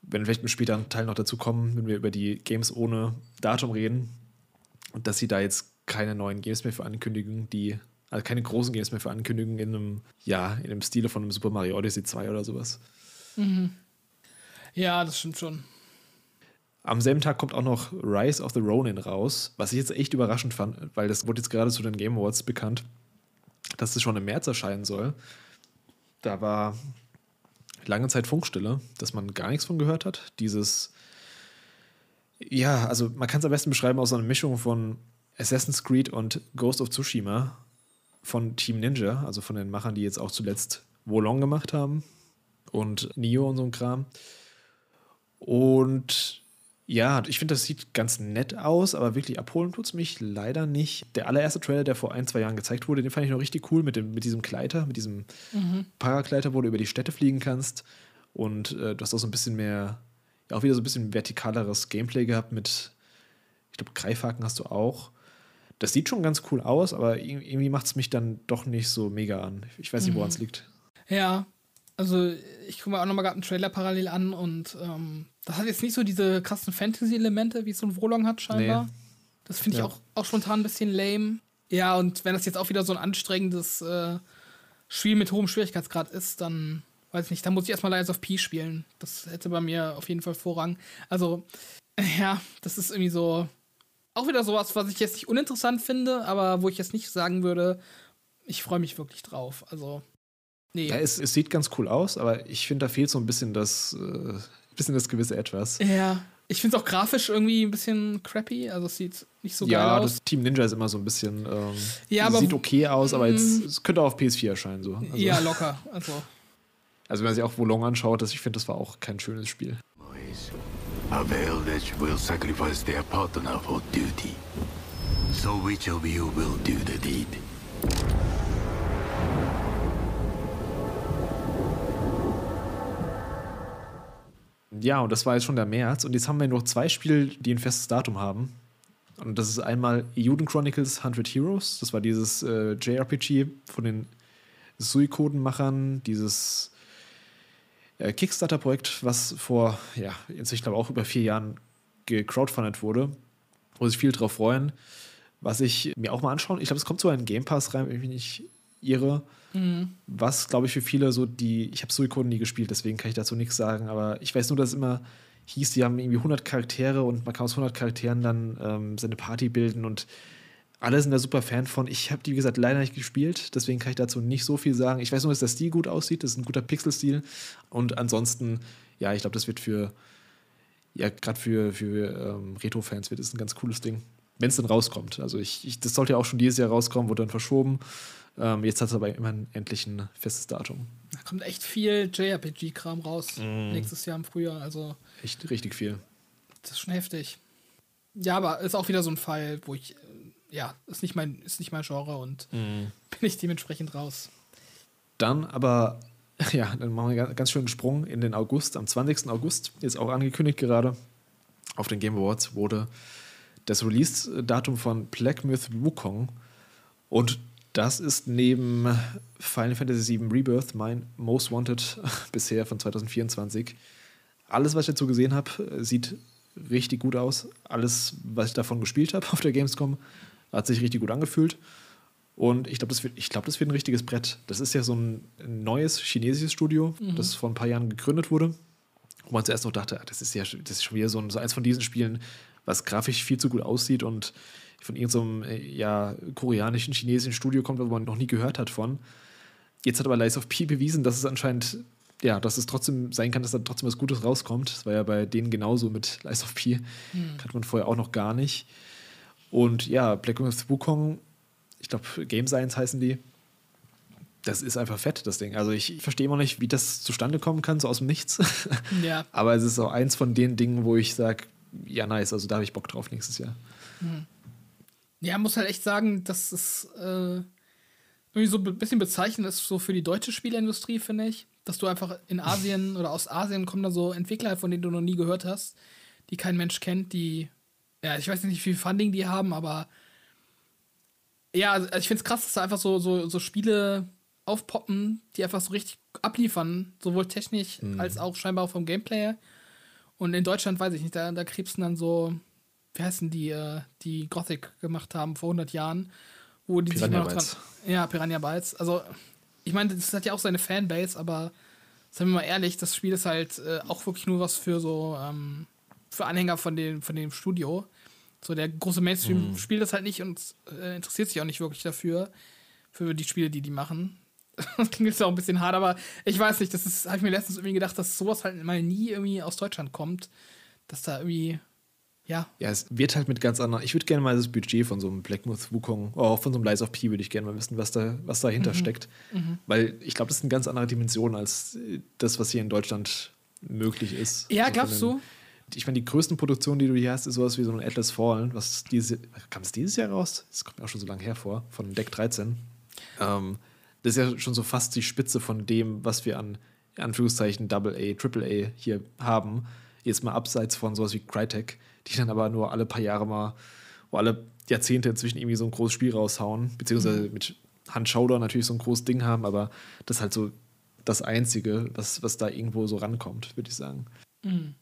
S1: wenn vielleicht im späteren Teil noch dazu kommen, wenn wir über die Games ohne Datum reden, und dass sie da jetzt keine neuen Games mehr für ankündigen, die, also keine großen Games mehr für ankündigen in einem, ja, in einem Stile von einem Super Mario Odyssey 2 oder sowas.
S2: Mhm. Ja, das stimmt schon.
S1: Am selben Tag kommt auch noch Rise of the Ronin raus, was ich jetzt echt überraschend fand, weil das wurde jetzt gerade zu den Game Awards bekannt, dass es schon im März erscheinen soll. Da war lange Zeit Funkstille, dass man gar nichts von gehört hat. Dieses, ja, also man kann es am besten beschreiben aus einer Mischung von Assassin's Creed und Ghost of Tsushima von Team Ninja, also von den Machern, die jetzt auch zuletzt Wolong gemacht haben und Nio und so ein Kram. Und ja, ich finde, das sieht ganz nett aus, aber wirklich abholen tut es mich leider nicht. Der allererste Trailer, der vor ein, zwei Jahren gezeigt wurde, den fand ich noch richtig cool mit, dem, mit diesem Gleiter, mit diesem mhm. Paragleiter, wo du über die Städte fliegen kannst. Und äh, du hast auch so ein bisschen mehr, ja, auch wieder so ein bisschen vertikaleres Gameplay gehabt mit, ich glaube, Greifhaken hast du auch das sieht schon ganz cool aus, aber irgendwie macht es mich dann doch nicht so mega an. Ich weiß nicht, woran es mhm. liegt.
S2: Ja, also ich gucke mir auch nochmal gerade einen Trailer parallel an und ähm, Das hat jetzt nicht so diese krassen Fantasy-Elemente, wie es so ein Wolong hat, scheinbar. Nee. Das finde ich ja. auch, auch spontan ein bisschen lame. Ja, und wenn das jetzt auch wieder so ein anstrengendes äh, Spiel mit hohem Schwierigkeitsgrad ist, dann weiß ich nicht, dann muss ich erstmal Lions of P spielen. Das hätte bei mir auf jeden Fall Vorrang. Also, ja, das ist irgendwie so. Auch wieder sowas, was ich jetzt nicht uninteressant finde, aber wo ich jetzt nicht sagen würde, ich freue mich wirklich drauf. Also,
S1: nee. Ja, es, es, sieht ganz cool aus, aber ich finde, da fehlt so ein bisschen das, äh, bisschen das gewisse Etwas.
S2: Ja. Ich finde es auch grafisch irgendwie ein bisschen crappy. Also es sieht nicht so ja, geil aus. Ja, das
S1: Team Ninja ist immer so ein bisschen. Ähm, ja, aber, sieht okay aus, aber jetzt es könnte auch auf PS4 erscheinen. So.
S2: Also, ja, locker. Also.
S1: also wenn man sich auch Wolong anschaut, das, ich finde, das war auch kein schönes Spiel. Will sacrifice their partner for duty. So which of you will do the deed? Ja, und das war jetzt schon der März. Und jetzt haben wir noch zwei Spiele, die ein festes Datum haben. Und das ist einmal Juden Chronicles 100 Heroes. Das war dieses äh, JRPG von den Suikoden-Machern, dieses äh, Kickstarter-Projekt, was vor, ja, jetzt ich glaube auch über vier Jahren gecrowdfundet wurde, wo sich viel drauf freuen. Was ich mir auch mal anschauen, ich glaube, es kommt so ein Game Pass rein, wenn ich mich nicht irre. Mhm. Was, glaube ich, für viele so die, ich habe Suikoden nie gespielt, deswegen kann ich dazu nichts sagen, aber ich weiß nur, dass es immer hieß, die haben irgendwie 100 Charaktere und man kann aus 100 Charakteren dann ähm, seine Party bilden und alle sind da super Fan von. Ich habe die, wie gesagt, leider nicht gespielt, deswegen kann ich dazu nicht so viel sagen. Ich weiß nur, dass der Stil gut aussieht, das ist ein guter Pixel-Stil und ansonsten, ja, ich glaube, das wird für, ja, gerade für, für ähm, Retro-Fans wird es ein ganz cooles Ding. Wenn es dann rauskommt. Also ich, ich, das sollte ja auch schon dieses Jahr rauskommen, wurde dann verschoben. Ähm, jetzt hat es aber immerhin endlich ein festes Datum.
S2: Da kommt echt viel JRPG-Kram raus mm. nächstes Jahr im Frühjahr. Also
S1: echt richtig viel.
S2: Das ist schon heftig. Ja, aber ist auch wieder so ein Fall, wo ich, äh, ja, ist nicht mein, ist nicht mein Genre und mm. bin ich dementsprechend raus.
S1: Dann aber, ja, dann machen wir einen ganz schönen Sprung in den August. Am 20. August, ist auch angekündigt gerade, auf den Game Awards wurde das Release-Datum von Black Myth Wukong und das ist neben Final Fantasy VII Rebirth mein Most Wanted bisher von 2024. Alles, was ich dazu gesehen habe, sieht richtig gut aus. Alles, was ich davon gespielt habe auf der Gamescom, hat sich richtig gut angefühlt. Und ich glaube, das, wird, glaub, das wird ein richtiges Brett. Das ist ja so ein neues chinesisches Studio, mhm. das vor ein paar Jahren gegründet wurde. Wo man zuerst noch dachte, ah, das ist ja das ist schon wieder so, ein, so eins von diesen Spielen, was grafisch viel zu gut aussieht und von irgendeinem äh, ja, koreanischen, chinesischen Studio kommt, wo man noch nie gehört hat von. Jetzt hat aber Lies of P bewiesen, dass es anscheinend, ja, dass es trotzdem sein kann, dass da trotzdem was Gutes rauskommt. Das war ja bei denen genauso mit Lies of P. Hm. Hat man vorher auch noch gar nicht. Und ja, Black Myth Wukong, ich glaube, Game Science heißen die. Das ist einfach fett, das Ding. Also ich verstehe immer nicht, wie das zustande kommen kann, so aus dem Nichts. Ja. Aber es ist auch eins von den Dingen, wo ich sage, ja, nice, also da habe ich Bock drauf nächstes Jahr.
S2: Hm. Ja, muss halt echt sagen, dass es äh, irgendwie so ein bisschen bezeichnend ist so für die deutsche Spielindustrie, finde ich. Dass du einfach in Asien oder aus Asien kommen da so Entwickler, von denen du noch nie gehört hast, die kein Mensch kennt, die, ja, ich weiß nicht, wie viel Funding die haben, aber ja, also ich finde es krass, dass da einfach so, so, so Spiele aufpoppen, die einfach so richtig abliefern, sowohl technisch mhm. als auch scheinbar auch vom Gameplay. Und in Deutschland weiß ich nicht, da, da krebsen dann so wie heißen die, äh, die Gothic gemacht haben vor 100 Jahren, wo die Piranha sich noch dran, Ja, Piranha Bytes. Also, ich meine, das hat ja auch seine Fanbase, aber seien wir mal ehrlich, das Spiel ist halt äh, auch wirklich nur was für so, ähm, für Anhänger von dem, von dem Studio. So, der große Mainstream mhm. spielt das halt nicht und äh, interessiert sich auch nicht wirklich dafür, für die Spiele, die die machen. das klingt jetzt auch ein bisschen hart, aber ich weiß nicht, das ist, habe ich mir letztens irgendwie gedacht, dass sowas halt mal nie irgendwie aus Deutschland kommt. Dass da irgendwie ja.
S1: Ja, es wird halt mit ganz anderen. Ich würde gerne mal das Budget von so einem Blackmouth Wukong, oder auch von so einem Lies of P würde ich gerne mal wissen, was, da, was dahinter mhm. steckt. Mhm. Weil ich glaube, das ist eine ganz andere Dimension als das, was hier in Deutschland möglich ist.
S2: Ja, also glaubst den, du?
S1: Ich meine, die größten Produktionen, die du hier hast, ist sowas wie so ein Atlas Fallen. Was diese, kam es dieses Jahr raus? Das kommt mir auch schon so lange hervor, von Deck 13. Ähm, das ist ja schon so fast die Spitze von dem, was wir an Anführungszeichen Double A, Triple A hier haben. Jetzt mal abseits von sowas wie Crytek die dann aber nur alle paar Jahre mal, wo alle Jahrzehnte inzwischen irgendwie so ein großes Spiel raushauen, beziehungsweise mhm. mit Handschauder natürlich so ein großes Ding haben, aber das ist halt so das Einzige, was, was da irgendwo so rankommt, würde ich sagen.
S2: Mhm.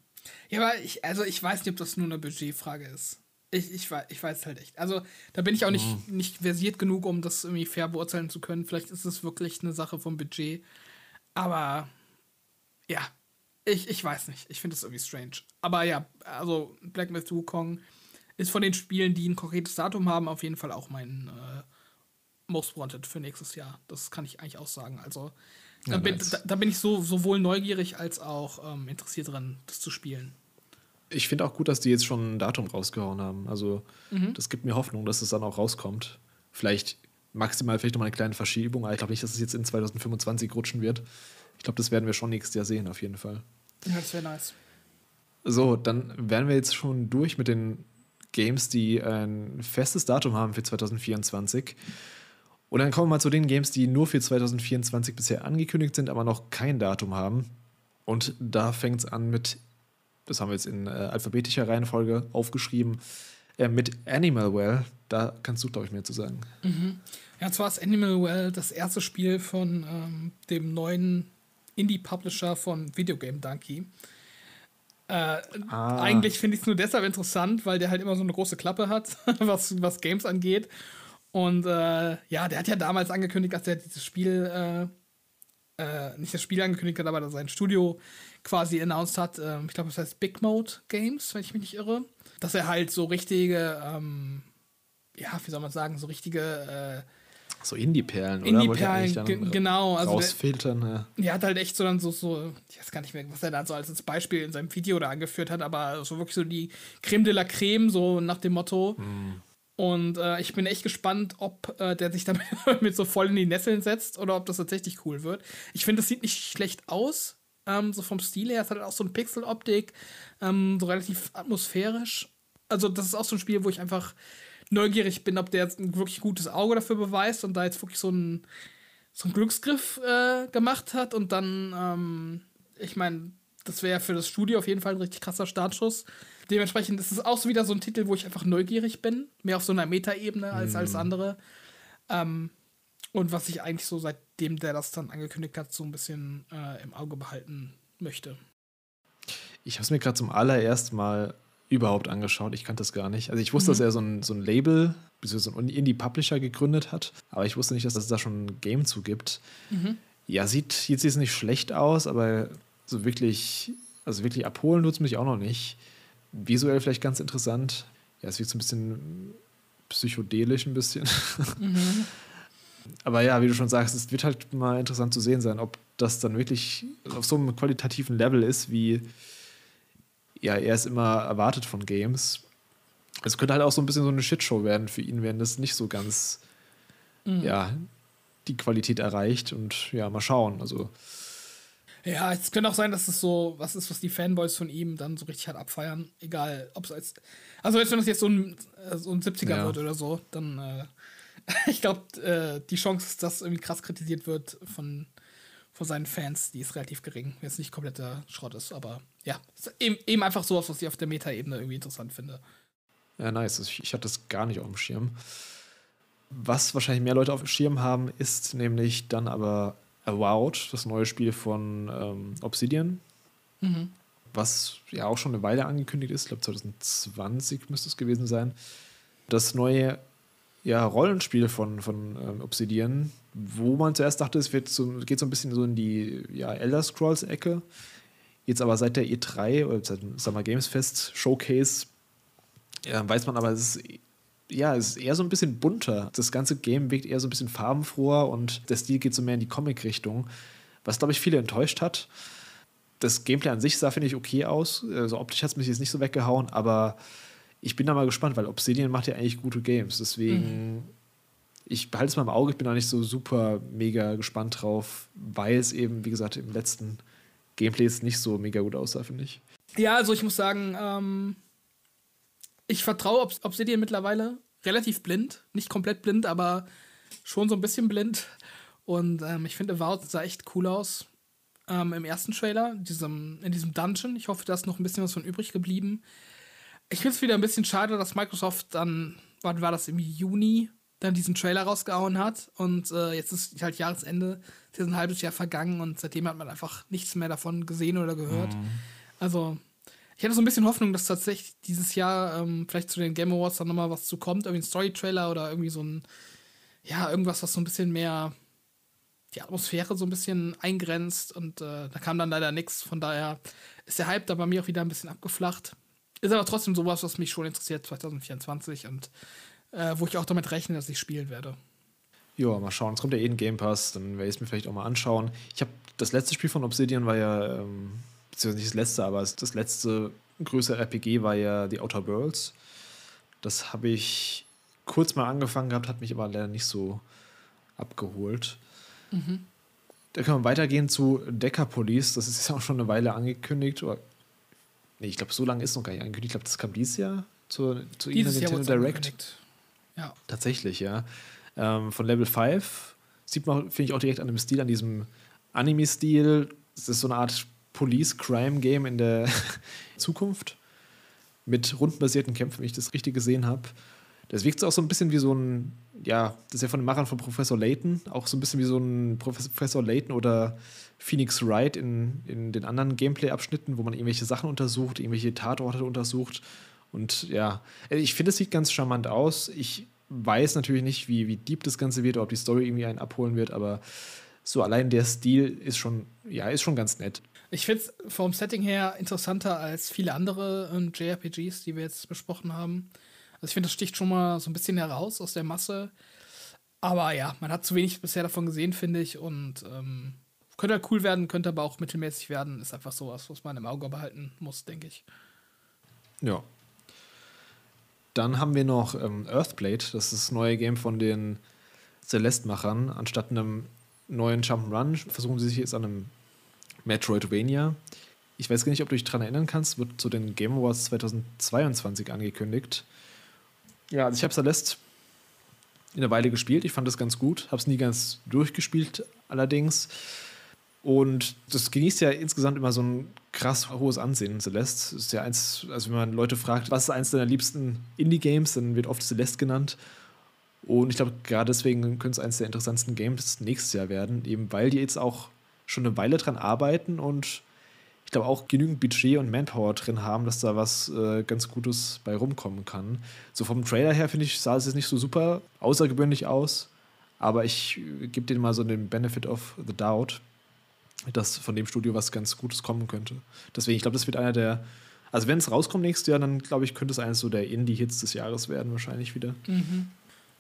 S2: Ja, aber ich, also ich weiß nicht, ob das nur eine Budgetfrage ist. Ich, ich, weiß, ich weiß halt echt. Also da bin ich auch nicht, mhm. nicht versiert genug, um das irgendwie fair beurteilen zu können. Vielleicht ist es wirklich eine Sache vom Budget. Aber ja, ich, ich weiß nicht. Ich finde es irgendwie strange. Aber ja, also Black Myth Wukong ist von den Spielen, die ein konkretes Datum haben, auf jeden Fall auch mein äh, Most Wanted für nächstes Jahr. Das kann ich eigentlich auch sagen. Also da, ja, bin, da, da, bin ich so, sowohl neugierig als auch ähm, interessiert dran, das zu spielen.
S1: Ich finde auch gut, dass die jetzt schon ein Datum rausgehauen haben. Also, mhm. das gibt mir Hoffnung, dass es dann auch rauskommt. Vielleicht maximal vielleicht noch mal eine kleine Verschiebung, aber ich glaube nicht, dass es jetzt in 2025 rutschen wird. Ich glaube, das werden wir schon nächstes Jahr sehen, auf jeden Fall.
S2: Ja, das wäre nice.
S1: So, dann wären wir jetzt schon durch mit den Games, die ein festes Datum haben für 2024. Und dann kommen wir mal zu den Games, die nur für 2024 bisher angekündigt sind, aber noch kein Datum haben. Und da fängt es an mit das haben wir jetzt in äh, alphabetischer Reihenfolge aufgeschrieben, äh, mit Animal Well. Da kannst du, glaube ich, mehr zu sagen.
S2: Mhm. Ja, zwar ist Animal Well das erste Spiel von ähm, dem neuen Indie-Publisher von Videogame Donkey. Äh, ah. Eigentlich finde ich es nur deshalb interessant, weil der halt immer so eine große Klappe hat, was, was Games angeht. Und äh, ja, der hat ja damals angekündigt, dass er dieses Spiel, äh, äh nicht das Spiel angekündigt hat, aber sein Studio quasi announced hat, ähm, ich glaube, das heißt Big Mode Games, wenn ich mich nicht irre, dass er halt so richtige, ähm, ja, wie soll man sagen, so richtige äh,
S1: so Indie-Perlen,
S2: oder? Indie-Perlen, genau.
S1: Also rausfiltern, der,
S2: ja. Er hat halt echt so dann so, so, ich weiß gar nicht mehr, was er da so als Beispiel in seinem Video da angeführt hat, aber so wirklich so die Creme de la Creme, so nach dem Motto. Mm. Und äh, ich bin echt gespannt, ob äh, der sich damit mit so voll in die Nesseln setzt oder ob das tatsächlich cool wird. Ich finde, das sieht nicht schlecht aus. Ähm, so vom Stil her. Es hat halt auch so eine Pixel-Optik, ähm, so relativ atmosphärisch. Also, das ist auch so ein Spiel, wo ich einfach neugierig bin, ob der jetzt ein wirklich gutes Auge dafür beweist und da jetzt wirklich so ein so einen Glücksgriff äh, gemacht hat und dann, ähm, ich meine, das wäre für das Studio auf jeden Fall ein richtig krasser Startschuss. Dementsprechend ist es auch so wieder so ein Titel, wo ich einfach neugierig bin, mehr auf so einer Metaebene als mm. alles andere. Ähm, und was ich eigentlich so seitdem der das dann angekündigt hat, so ein bisschen äh, im Auge behalten möchte.
S1: Ich habe es mir gerade zum allerersten Mal überhaupt angeschaut. Ich kannte das gar nicht. Also ich wusste, mhm. dass er so ein, so ein Label, so ein Indie-Publisher gegründet hat, aber ich wusste nicht, dass es da schon ein Game zu gibt. Mhm. Ja, sieht jetzt nicht schlecht aus, aber so wirklich, also wirklich abholen tut es mich auch noch nicht. Visuell vielleicht ganz interessant. Ja, es wirkt so ein bisschen psychedelisch ein bisschen. Mhm. Aber ja, wie du schon sagst, es wird halt mal interessant zu sehen sein, ob das dann wirklich auf so einem qualitativen Level ist, wie ja, er es immer erwartet von Games. Es könnte halt auch so ein bisschen so eine Shitshow werden für ihn, wenn das nicht so ganz mhm. ja, die Qualität erreicht. Und ja, mal schauen. Also.
S2: Ja, es könnte auch sein, dass es so was ist, was die Fanboys von ihm dann so richtig halt abfeiern. Egal, ob es als. Also, wenn das jetzt so ein, äh, so ein 70er ja. wird oder so, dann. Äh, ich glaube, äh, die Chance, dass irgendwie krass kritisiert wird von, von seinen Fans, die ist relativ gering. Wenn es nicht kompletter Schrott ist, aber ja, eben, eben einfach sowas, was ich auf der Meta-Ebene irgendwie interessant finde.
S1: Ja, nice. Ich, ich hatte das gar nicht auf dem Schirm. Was wahrscheinlich mehr Leute auf dem Schirm haben, ist nämlich dann aber Avowed, das neue Spiel von ähm, Obsidian. Mhm. Was ja auch schon eine Weile angekündigt ist. Ich glaube, 2020 müsste es gewesen sein. Das neue ja, Rollenspiel von, von ähm, Obsidian, wo man zuerst dachte, es wird so, geht so ein bisschen so in die ja, Elder Scrolls-Ecke. Jetzt aber seit der E3 oder seit dem Summer Games Fest Showcase ja, weiß man aber, es ist, ja, es ist eher so ein bisschen bunter. Das ganze Game wirkt eher so ein bisschen farbenfroher und der Stil geht so mehr in die Comic-Richtung, was, glaube ich, viele enttäuscht hat. Das Gameplay an sich sah, finde ich, okay aus. Also optisch hat es mich jetzt nicht so weggehauen, aber ich bin da mal gespannt, weil Obsidian macht ja eigentlich gute Games. Deswegen, mhm. ich behalte es mal im Auge, ich bin da nicht so super mega gespannt drauf, weil es eben, wie gesagt, im letzten Gameplay jetzt nicht so mega gut aussah, finde ich.
S2: Ja, also ich muss sagen, ähm, ich vertraue Obs Obsidian mittlerweile relativ blind. Nicht komplett blind, aber schon so ein bisschen blind. Und ähm, ich finde, Avowed sah echt cool aus. Ähm, Im ersten Trailer, diesem, in diesem Dungeon. Ich hoffe, da ist noch ein bisschen was von übrig geblieben. Ich finde es wieder ein bisschen schade, dass Microsoft dann, wann war das, im Juni, dann diesen Trailer rausgehauen hat. Und äh, jetzt ist halt Jahresende, ist jetzt ein halbes Jahr vergangen und seitdem hat man einfach nichts mehr davon gesehen oder gehört. Mhm. Also, Ich hatte so ein bisschen Hoffnung, dass tatsächlich dieses Jahr ähm, vielleicht zu den Game Awards dann nochmal was zu kommt, irgendwie ein Story-Trailer oder irgendwie so ein, ja, irgendwas, was so ein bisschen mehr die Atmosphäre so ein bisschen eingrenzt und äh, da kam dann leider nichts. Von daher ist der Hype da bei mir auch wieder ein bisschen abgeflacht. Ist aber trotzdem sowas, was mich schon interessiert 2024 und äh, wo ich auch damit rechne, dass ich spielen werde.
S1: Ja, mal schauen. Es kommt ja eh ein Game Pass, dann werde ich es mir vielleicht auch mal anschauen. Ich habe das letzte Spiel von Obsidian war ja, ähm, beziehungsweise nicht das letzte, aber das letzte größere RPG war ja The Outer Worlds. Das habe ich kurz mal angefangen gehabt, hat mich aber leider nicht so abgeholt. Mhm. Da können wir weitergehen zu Decapolis. Das ist ja auch schon eine Weile angekündigt. Oder, nee, ich glaube, so lange ist noch gar nicht angekündigt. Ich glaube, das kam dieses Jahr zur, zu
S2: dieses Nintendo Jahr Direct.
S1: Ja. Tatsächlich, ja. Ähm, von Level 5 sieht man, finde ich, auch direkt an dem Stil, an diesem Anime-Stil. Es ist so eine Art Police-Crime-Game in der Zukunft mit rundenbasierten Kämpfen, wenn ich das richtig gesehen habe. Das wirkt auch so ein bisschen wie so ein, ja, das ist ja von den Machern von Professor Layton, auch so ein bisschen wie so ein Professor Layton oder Phoenix Wright in, in den anderen Gameplay-Abschnitten, wo man irgendwelche Sachen untersucht, irgendwelche Tatorte untersucht. Und ja, ich finde, es sieht ganz charmant aus. Ich weiß natürlich nicht, wie, wie deep das Ganze wird, ob die Story irgendwie einen abholen wird, aber so allein der Stil ist schon, ja, ist schon ganz nett.
S2: Ich finde es vom Setting her interessanter als viele andere ähm, JRPGs, die wir jetzt besprochen haben. Also ich finde, das sticht schon mal so ein bisschen heraus aus der Masse. Aber ja, man hat zu wenig bisher davon gesehen, finde ich. Und ähm, könnte halt cool werden, könnte aber auch mittelmäßig werden. Ist einfach sowas, was man im Auge behalten muss, denke ich.
S1: Ja. Dann haben wir noch ähm, Earthblade. Das ist das neue Game von den Celeste-Machern. Anstatt einem neuen Jump'n'Run versuchen sie sich jetzt an einem Metroidvania. Ich weiß gar nicht, ob du dich daran erinnern kannst, wird zu den Game Awards 2022 angekündigt. Ja, also ich habe Celeste in einer Weile gespielt. Ich fand das ganz gut. Habe es nie ganz durchgespielt, allerdings. Und das genießt ja insgesamt immer so ein krass hohes Ansehen. Celeste ist ja eins, also wenn man Leute fragt, was ist eins deiner liebsten Indie-Games, dann wird oft Celeste genannt. Und ich glaube, gerade deswegen könnte es eines der interessantesten Games nächstes Jahr werden, eben weil die jetzt auch schon eine Weile dran arbeiten und ich glaube, auch genügend Budget und Manpower drin haben, dass da was äh, ganz Gutes bei rumkommen kann. So vom Trailer her, finde ich, sah es jetzt nicht so super außergewöhnlich aus, aber ich äh, gebe denen mal so den Benefit of the Doubt, dass von dem Studio was ganz Gutes kommen könnte. Deswegen, ich glaube, das wird einer der, also wenn es rauskommt nächstes Jahr, dann glaube ich, könnte es eines so der Indie-Hits des Jahres werden, wahrscheinlich wieder.
S2: Mhm.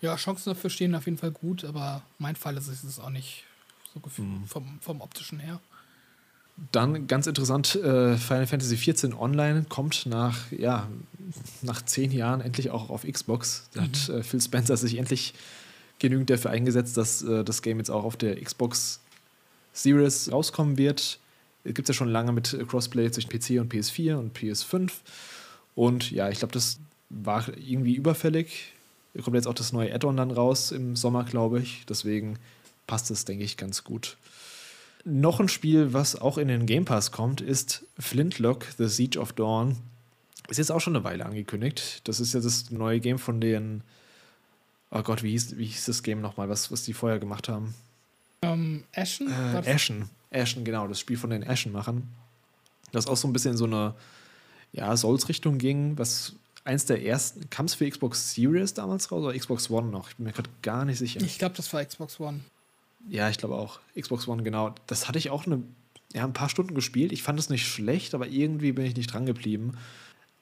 S2: Ja, Chancen dafür stehen auf jeden Fall gut, aber mein Fall ist es auch nicht so mhm. vom, vom optischen her.
S1: Dann ganz interessant, äh, Final Fantasy XIV Online kommt nach, ja, nach zehn Jahren endlich auch auf Xbox. Da mhm. hat äh, Phil Spencer sich endlich genügend dafür eingesetzt, dass äh, das Game jetzt auch auf der Xbox Series rauskommen wird. Gibt es ja schon lange mit Crossplay zwischen PC und PS4 und PS5. Und ja, ich glaube, das war irgendwie überfällig. Da kommt jetzt auch das neue Add-on dann raus im Sommer, glaube ich. Deswegen passt es, denke ich, ganz gut. Noch ein Spiel, was auch in den Game Pass kommt, ist Flintlock, The Siege of Dawn. Ist jetzt auch schon eine Weile angekündigt. Das ist ja das neue Game von den. Oh Gott, wie hieß, wie hieß das Game nochmal, was, was die vorher gemacht haben?
S2: Ähm, Ashen?
S1: Äh, Ashen. Ashen, genau, das Spiel von den Ashen-Machern. Das auch so ein bisschen in so eine ja, Souls-Richtung ging, was eins der ersten. Kam es für Xbox Series damals raus oder Xbox One noch? Ich bin mir gerade gar nicht sicher.
S2: Ich glaube, das war Xbox One.
S1: Ja, ich glaube auch. Xbox One, genau. Das hatte ich auch eine, ja, ein paar Stunden gespielt. Ich fand es nicht schlecht, aber irgendwie bin ich nicht dran geblieben.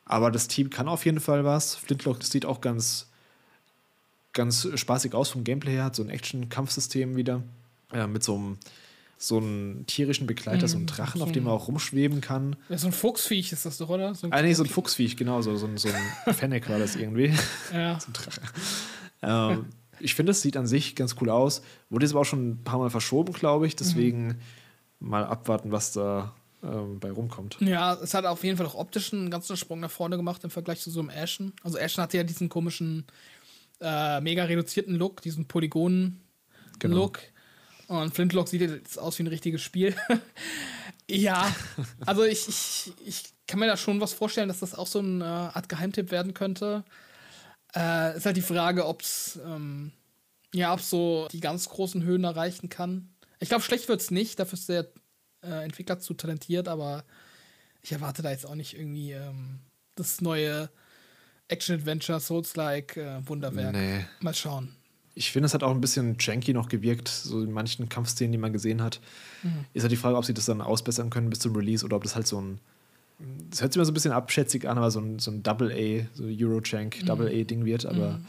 S1: Aber das Team kann auf jeden Fall was. Flintlock sieht auch ganz, ganz spaßig aus vom Gameplay her. Hat so ein Action-Kampfsystem wieder. Äh, mit so einem, so einem tierischen Begleiter, mm, so einem Drachen, so auf dem man auch rumschweben kann.
S2: Ja, so ein Fuchsviech ist das doch, oder?
S1: So ein ah, nee, so ein Fuchsviech, genau. So, so, so ein Fennec war das irgendwie.
S2: Ja.
S1: so ein Drache. Ähm, ich finde, es sieht an sich ganz cool aus. Wurde jetzt aber auch schon ein paar Mal verschoben, glaube ich. Deswegen mhm. mal abwarten, was da ähm, bei rumkommt.
S2: Ja, es hat auf jeden Fall auch optisch einen ganzen Sprung nach vorne gemacht im Vergleich zu so einem Ashen. Also Ashen hatte ja diesen komischen, äh, mega reduzierten Look, diesen Polygonen-Look. Genau. Und Flintlock sieht jetzt aus wie ein richtiges Spiel. ja, also ich, ich, ich kann mir da schon was vorstellen, dass das auch so eine Art Geheimtipp werden könnte. Äh, ist halt die Frage, ob es ähm, ja, ob so die ganz großen Höhen erreichen kann. Ich glaube, schlecht wird es nicht, dafür ist der äh, Entwickler zu talentiert, aber ich erwarte da jetzt auch nicht irgendwie ähm, das neue Action-Adventure, Souls-like äh, Wunderwerk.
S1: Nee.
S2: Mal schauen.
S1: Ich finde, es hat auch ein bisschen janky noch gewirkt, so in manchen Kampfszenen, die man gesehen hat. Ist halt die Frage, ob sie das dann ausbessern können bis zum Release oder ob das halt so ein. Das hört sich immer so ein bisschen abschätzig an, aber so ein, so ein Double-A, so Euro-Jank, Double-A-Ding wird. Aber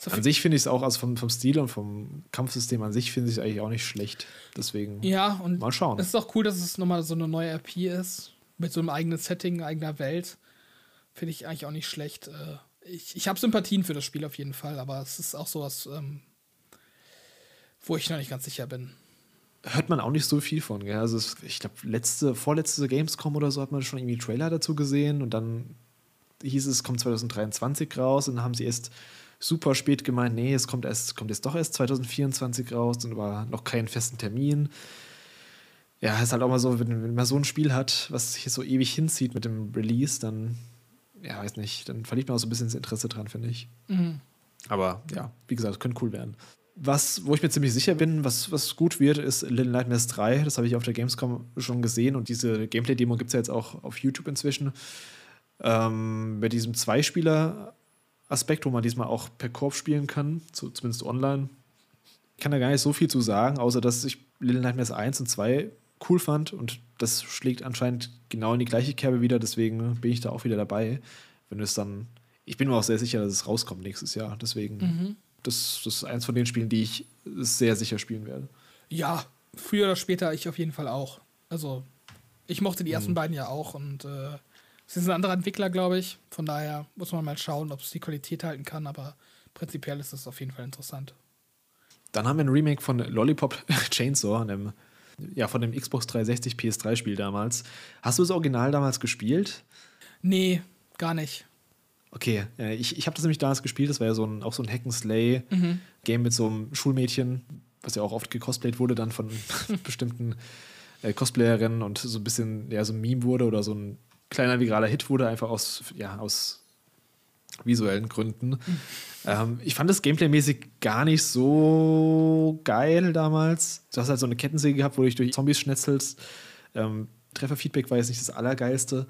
S2: So
S1: an sich finde ich es auch, also vom, vom Stil und vom Kampfsystem an sich finde ich es eigentlich auch nicht schlecht. Deswegen
S2: Ja, und
S1: mal schauen.
S2: es ist auch cool, dass es nochmal so eine neue RP ist. Mit so einem eigenen Setting, eigener Welt. Finde ich eigentlich auch nicht schlecht. Äh, Ich, ich habe Sympathien für das Spiel auf jeden Fall, aber es ist auch sowas, ähm, wo ich noch nicht ganz sicher bin.
S1: hört man auch nicht so viel von. Gell? Also ich glaube, letzte, vorletzte Gamescom oder so hat man schon irgendwie Trailer dazu gesehen und dann hieß es, es kommt 2023 raus und dann haben sie erst super spät gemeint, nee, es kommt erst, kommt jetzt doch erst 2024 raus und war noch keinen festen Termin. Ja, ist halt auch mal so, wenn, wenn man so ein Spiel hat, was sich so ewig hinzieht mit dem Release, dann, ja, weiß nicht, dann verliert man auch so ein bisschen das Interesse dran, finde ich. Aber ja, wie gesagt, könnte cool werden. Was, wo ich mir ziemlich sicher bin, was, was gut wird, ist Little Nightmares 3. Das habe ich auf der Gamescom schon gesehen und diese Gameplay-Demo gibt es ja jetzt auch auf YouTube inzwischen. Ähm, bei diesem Zweispieler-Aspekt, wo man diesmal auch per Korb spielen kann, so, zumindest online, Ich kann da gar nicht so viel zu sagen, außer dass ich Little Nightmares 1 und 2 cool fand und das schlägt anscheinend genau in die gleiche Kerbe wieder, deswegen bin ich da auch wieder dabei. Wenn es dann, ich bin mir auch sehr sicher, dass es rauskommt nächstes Jahr, deswegen, das, das ist eins von den Spielen, die ich sehr sicher spielen werde.
S2: Ja, früher oder später ich auf jeden Fall auch. Also, ich mochte die ersten beiden ja auch und äh, es ist ein anderer Entwickler, glaube ich. Von daher muss man mal schauen, ob es die Qualität halten kann, aber prinzipiell ist das auf jeden Fall interessant.
S1: Dann haben wir ein Remake von Lollipop Chainsaw, einem, ja, von dem Xbox 360 PS3-Spiel damals. Hast du das Original damals gespielt?
S2: Nee, gar nicht.
S1: Okay, ich, ich habe das nämlich damals gespielt. Das war ja so ein, auch so ein Hack-and-Slay-Game mit so einem Schulmädchen, was ja auch oft gecosplayt wurde, dann von bestimmten äh, Cosplayerinnen und so ein bisschen ja, so ein Meme wurde oder so ein kleiner viraler Hit wurde, einfach aus, ja, aus visuellen Gründen. Ähm, ich fand das Gameplay-mäßig gar nicht so geil damals. Du hast halt so eine Kettensäge gehabt, wo du dich durch Zombies schnetzelst. Ähm, Trefferfeedback war jetzt nicht das Allergeilste.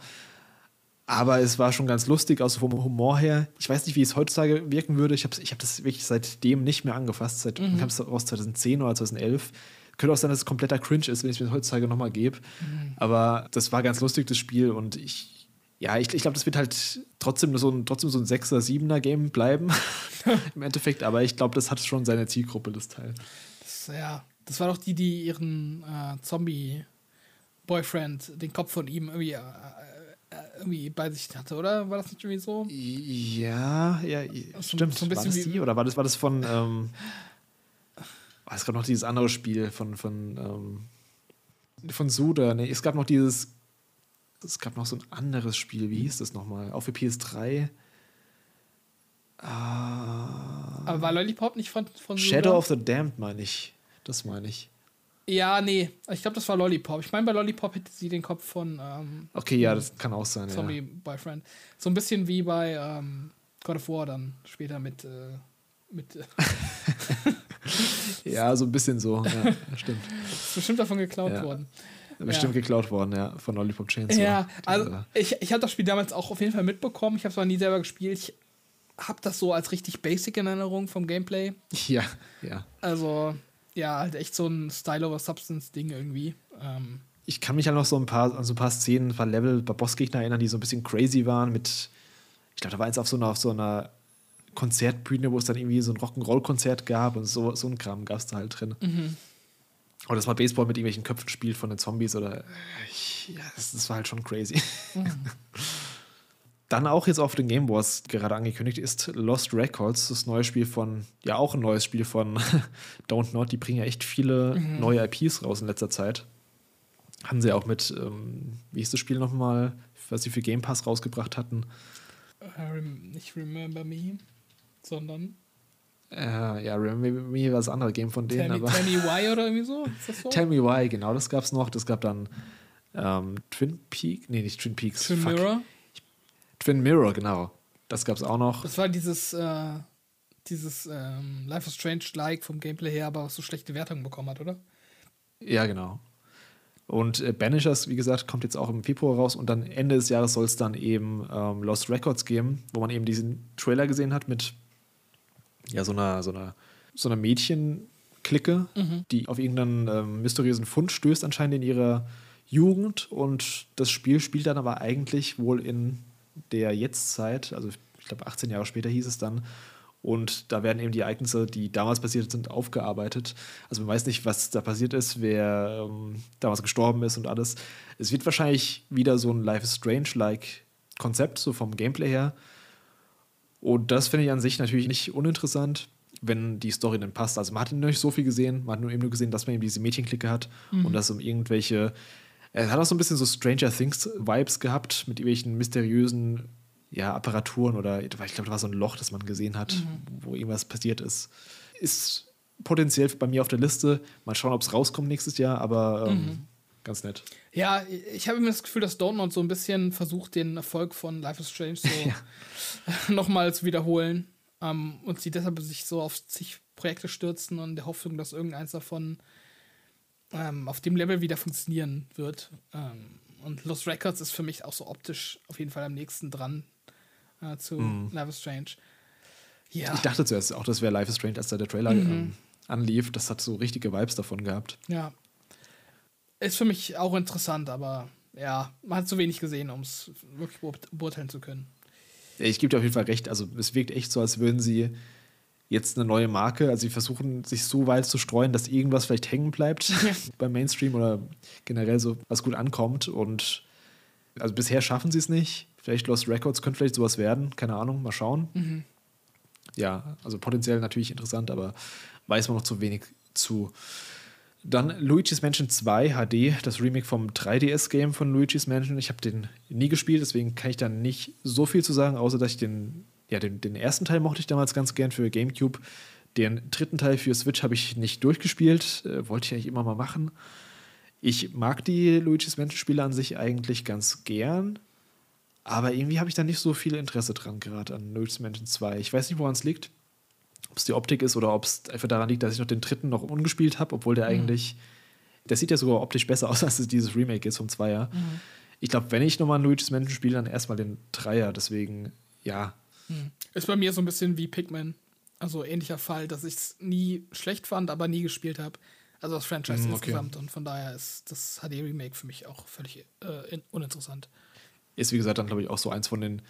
S1: Aber es war schon ganz lustig, auch so vom Humor her. Ich weiß nicht, wie es heutzutage wirken würde. Ich habe ich hab das wirklich seitdem nicht mehr angefasst. Seit ich habe es aus 2010 oder 2011. Könnte auch sein, dass es kompletter Cringe ist, wenn ich es mir heutzutage nochmal gebe. Aber das war ganz lustig, das Spiel. Und ich, ja, ich, ich glaube, das wird halt trotzdem so ein, trotzdem so ein 6er, 7er Game bleiben. Im Endeffekt. Aber ich glaube, das hat schon seine Zielgruppe, das Teil.
S2: Das, ja, das war doch die, die ihren äh, Zombie-Boyfriend, den Kopf von ihm irgendwie, äh, äh, irgendwie bei sich hatte, oder? War das nicht irgendwie so?
S1: Ja, ja,
S2: So-
S1: stimmt.
S2: so
S1: war das die? Oder war das, war das von. Ähm, war es gab noch dieses andere Spiel von. von ähm, von Suda. Nee, es gab noch dieses. Es gab noch so ein anderes Spiel. Wie hieß das nochmal? Auch für PS3. Ah,
S2: Aber war Lollipop nicht von, von
S1: Shadow
S2: Suda?
S1: of the Damned, meine ich. Das meine ich.
S2: Ja, nee. Ich glaube, das war Lollipop. Ich meine, bei Lollipop hätte sie den Kopf von ähm,
S1: Okay, ja, das kann auch sein. Ja.
S2: Zombie-Boyfriend. So ein bisschen wie bei ähm, God of War dann später mit. Äh, mit äh,
S1: ja, so ein bisschen so. Ja, stimmt.
S2: ist bestimmt davon geklaut
S1: Ja.
S2: worden.
S1: Bestimmt
S2: Ja.
S1: geklaut worden, ja, von Lollipop Chainsaw.
S2: Ja, also
S1: Dieser-
S2: ich, ich habe das Spiel damals auch auf jeden Fall mitbekommen. Ich habe es zwar nie selber gespielt. Ich habe das so als richtig basic in Erinnerung vom Gameplay.
S1: ja, ja.
S2: Also, ja, halt echt so ein Style over Substance-Ding irgendwie. Ähm,
S1: ich kann mich halt noch so ein paar, an so ein paar Szenen, ein paar Level bei Bossgegner erinnern, die so ein bisschen crazy waren mit, ich glaube, da war eins auf so einer, auf so einer Konzertbühne, wo es dann irgendwie so ein Rock'n'Roll-Konzert gab und so, so ein Kram gab es da halt drin. Oder dass man Baseball mit irgendwelchen Köpfen spielt von den Zombies oder ich, ja, das, das war halt schon crazy. Dann auch jetzt auf den Game Wars gerade angekündigt ist Lost Records, das neue Spiel von, ja auch ein neues Spiel von Don't Not. Die bringen ja echt viele neue IPs raus in letzter Zeit. Haben sie auch mit, ähm, wie hieß das Spiel nochmal, was sie für Game Pass rausgebracht hatten.
S2: äh, nicht Remember Me, sondern
S1: Äh, ja, Remember Me war das andere Game von denen,
S2: Tell Me,
S1: aber
S2: Tell Me Why oder irgendwie so. Ist das so?
S1: Tell Me Why, genau, das gab's noch. Das gab dann ähm, Twin Peaks, nee, nicht Twin Peaks.
S2: Twin
S1: fuck.
S2: Mirror.
S1: Twin Mirror, genau. Das gab's auch noch.
S2: Das war dieses, äh, dieses ähm, Life is Strange-like vom Gameplay her, aber was so schlechte Wertungen bekommen hat, oder?
S1: Ja, genau. Und äh, Banishers, wie gesagt, kommt jetzt auch im Februar raus und dann Ende des Jahres soll es dann eben ähm, Lost Records geben, wo man eben diesen Trailer gesehen hat mit ja, so einer, so einer, so einer Mädchenklicke,
S2: Mhm.
S1: die auf irgendeinen ähm, mysteriösen Fund stößt, anscheinend in ihrer Jugend. Und das Spiel spielt dann aber eigentlich wohl in der Jetztzeit, also ich glaube 18 Jahre später hieß es dann. Und da werden eben die Ereignisse, die damals passiert sind, aufgearbeitet. Also man weiß nicht, was da passiert ist, wer ähm, damals gestorben ist und alles. Es wird wahrscheinlich wieder so ein Life is Strange-like Konzept, so vom Gameplay her. Und das finde ich an sich natürlich nicht uninteressant, wenn die Story dann passt. Also man hat noch nicht so viel gesehen, man hat nur eben nur gesehen, dass man eben diese Mädchenklicke hat und dass um irgendwelche. Er hat auch so ein bisschen so Stranger Things-Vibes gehabt mit irgendwelchen mysteriösen ja, Apparaturen oder ich glaube, da war so ein Loch, das man gesehen hat, wo irgendwas passiert ist. Ist potenziell bei mir auf der Liste. Mal schauen, ob es rauskommt nächstes Jahr, aber ähm, ganz nett.
S2: Ja, ich habe immer das Gefühl, dass Donut so ein bisschen versucht, den Erfolg von Life is Strange so nochmal zu wiederholen. Ähm, und sie deshalb sich so auf zig Projekte stürzen und in der Hoffnung, dass irgendeins davon ähm, auf dem Level wieder funktionieren wird. Ähm, und Lost Records ist für mich auch so optisch auf jeden Fall am nächsten dran äh, zu Life is Strange. Ja,
S1: Ich dachte zuerst auch, das wäre Life is Strange, als da der Trailer ähm, anlief. Das hat so richtige Vibes davon gehabt.
S2: ja. Ist für mich auch interessant, aber ja, man hat zu wenig gesehen, um es wirklich beurt- beurteilen zu können.
S1: Ja, Ich gebe dir auf jeden Fall recht. Also es wirkt echt so, als würden sie jetzt eine neue Marke, also sie versuchen sich so weit zu streuen, dass irgendwas vielleicht hängen bleibt beim Mainstream oder generell so was gut ankommt. Und also bisher schaffen sie es nicht. Vielleicht Lost Records könnte vielleicht sowas werden. Keine Ahnung, mal schauen. Ja, also potenziell natürlich interessant, aber weiß man noch zu wenig zu. Dann Luigi's Mansion 2 HD, das Remake vom 3DS-Game von Luigi's Mansion. Ich habe den nie gespielt, deswegen kann ich da nicht so viel zu sagen, außer dass ich den, ja, den, den ersten Teil mochte ich damals ganz gern für GameCube. Den dritten Teil für Switch habe ich nicht durchgespielt, äh, wollte ich eigentlich immer mal machen. Ich mag die Luigi's Mansion-Spiele an sich eigentlich ganz gern, aber irgendwie habe ich da nicht so viel Interesse dran, gerade an Luigi's Mansion 2. Ich weiß nicht, woran es liegt ob es die Optik ist oder ob es einfach daran liegt, dass ich noch den dritten noch ungespielt habe, obwohl der eigentlich, der sieht ja sogar optisch besser aus, als es dieses Remake ist vom Zweier. Ich glaube, wenn ich nochmal ein Luigi's Mansion spiele, dann erstmal den Dreier. Deswegen, ja,
S2: Ist bei mir so ein bisschen wie Pikmin. Also ähnlicher Fall, dass ich es nie schlecht fand, aber nie gespielt habe. Also das Franchise
S1: Mm, okay.
S2: insgesamt. Und von daher ist das HD-Remake für mich auch völlig äh, in- uninteressant.
S1: ist wie gesagt dann, glaube ich, auch so eins von den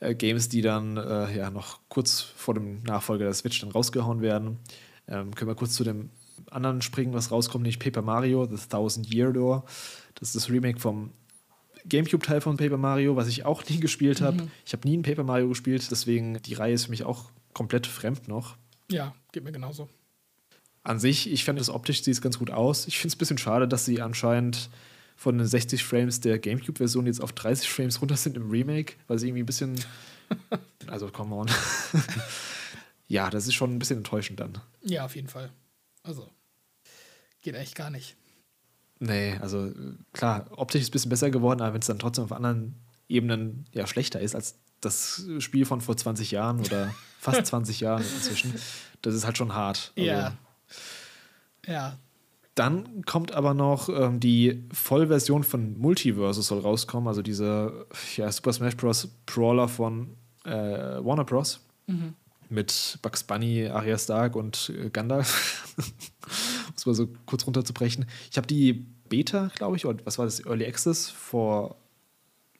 S1: äh, Games, die dann äh, ja noch kurz vor dem Nachfolger der Switch dann rausgehauen werden. Ähm, können wir kurz zu dem anderen springen, was rauskommt, nicht Paper Mario, The Thousand Year Door. Das ist das Remake vom GameCube-Teil von Paper Mario, was ich auch nie gespielt habe. Ich habe nie ein Paper Mario gespielt, deswegen die Reihe ist für mich auch komplett fremd noch.
S2: Ja, geht mir genauso.
S1: An sich, ich fand das optisch sieht es ganz gut aus. Ich finde es ein bisschen schade, dass sie anscheinend von den 60 Frames der GameCube-Version jetzt auf 30 Frames runter sind im Remake, weil sie irgendwie ein bisschen. Also, come on. ja, das ist schon ein bisschen enttäuschend dann.
S2: Ja, auf jeden Fall. Also, geht echt gar nicht.
S1: Nee, also klar, optisch ist es ein bisschen besser geworden, aber wenn es dann trotzdem auf anderen Ebenen ja schlechter ist als das Spiel von vor 20 Jahren oder fast 20 Jahren inzwischen, das ist halt schon hart. Also,
S2: Ja. Ja.
S1: Dann kommt aber noch ähm, die Vollversion von Multiversus soll rauskommen, also dieser ja, Super Smash Bros. Brawler von äh, Warner Bros. Mit Bugs Bunny, Arya Stark und äh, Gandalf. um es mal so kurz runterzubrechen. Ich habe die Beta, glaube ich, oder was war das, Early Access vor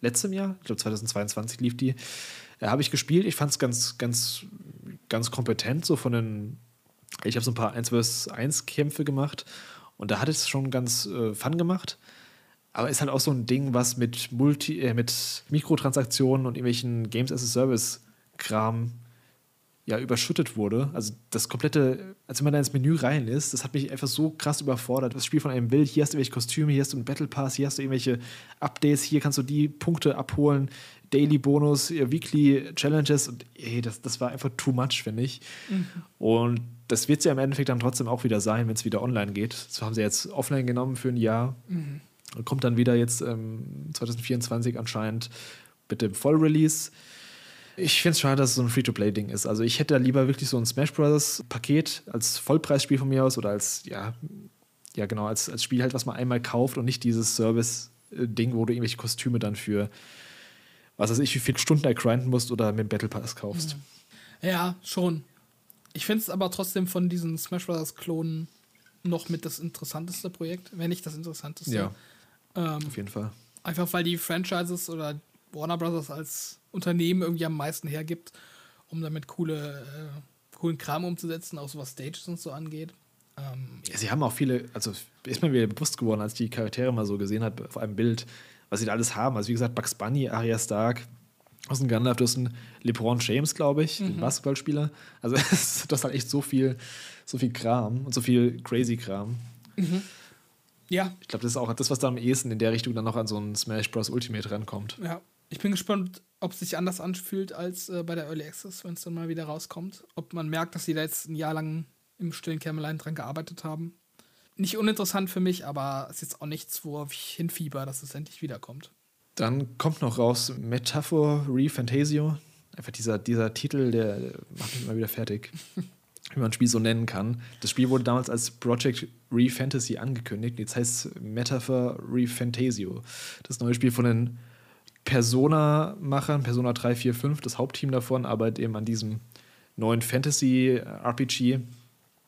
S1: letztem Jahr, ich glaube 2022 lief die, äh, habe ich gespielt. Ich fand es ganz, ganz, ganz kompetent, so von den ich habe so ein paar 1 vs 1 Kämpfe gemacht und da hat es schon ganz äh, Fun gemacht. Aber ist halt auch so ein Ding, was mit Multi, äh, mit Mikrotransaktionen und irgendwelchen Games as a Service Kram ja überschüttet wurde. Also das komplette, als wenn man da ins Menü rein ist, das hat mich einfach so krass überfordert. Das Spiel von einem will, hier hast du irgendwelche Kostüme, hier hast du einen Battle Pass, hier hast du irgendwelche Updates, hier kannst du die Punkte abholen, Daily Bonus, äh, Weekly Challenges und ey, das, das war einfach too much, finde ich. Und das wird es ja im Endeffekt dann trotzdem auch wieder sein, wenn es wieder online geht. Das haben sie jetzt offline genommen für ein Jahr und kommt dann wieder jetzt ähm, 2024 anscheinend mit dem Vollrelease. Ich finde es schade, dass es so ein Free-to-Play-Ding ist. Also ich hätte da lieber wirklich so ein Smash Bros. Paket als Vollpreisspiel von mir aus oder als, ja, ja genau, als, als Spiel halt, was man einmal kauft und nicht dieses Service-Ding, wo du irgendwelche Kostüme dann für was weiß ich, wie viele Stunden da grinden musst oder mit dem Battle Pass kaufst.
S2: Ja, schon. Ich finde es aber trotzdem von diesen Smash Bros. Klonen noch mit das interessanteste Projekt, wenn nicht das interessanteste.
S1: Ja. Ähm, auf jeden Fall.
S2: Einfach weil die Franchises oder Warner Bros. als Unternehmen irgendwie am meisten hergibt, um damit coole, äh, coolen Kram umzusetzen, auch so was Stages und so angeht.
S1: Ähm, ja, sie haben auch viele, also ist mir wieder bewusst geworden, als ich die Charaktere mal so gesehen habe auf einem Bild, was sie da alles haben. Also wie gesagt, Bugs Bunny, Arya Stark, aus dem Gandalf, du hast einen LeBron James, glaube ich, mhm. ein Basketballspieler. Also das ist halt echt so viel, so viel Kram und so viel crazy Kram.
S2: Mhm. Ja.
S1: Ich glaube, das ist auch das, was da am ehesten in der Richtung dann noch an so ein Smash Bros. Ultimate rankommt.
S2: Ja. Ich bin gespannt, ob es sich anders anfühlt als äh, bei der Early Access, wenn es dann mal wieder rauskommt. Ob man merkt, dass sie da jetzt ein Jahr lang im stillen Kämmerlein dran gearbeitet haben nicht uninteressant für mich, aber es ist jetzt auch nichts, worauf ich hinfieber, dass es endlich wiederkommt.
S1: Dann kommt noch raus Metaphor Refantasio. Einfach dieser, dieser Titel, der macht mich immer wieder fertig. wie man ein Spiel so nennen kann. Das Spiel wurde damals als Project Refantasy angekündigt. Jetzt heißt es Metaphor Refantasio. Das neue Spiel von den Persona-Machern, Persona 3, 4, 5, das Hauptteam davon, arbeitet eben an diesem neuen Fantasy-RPG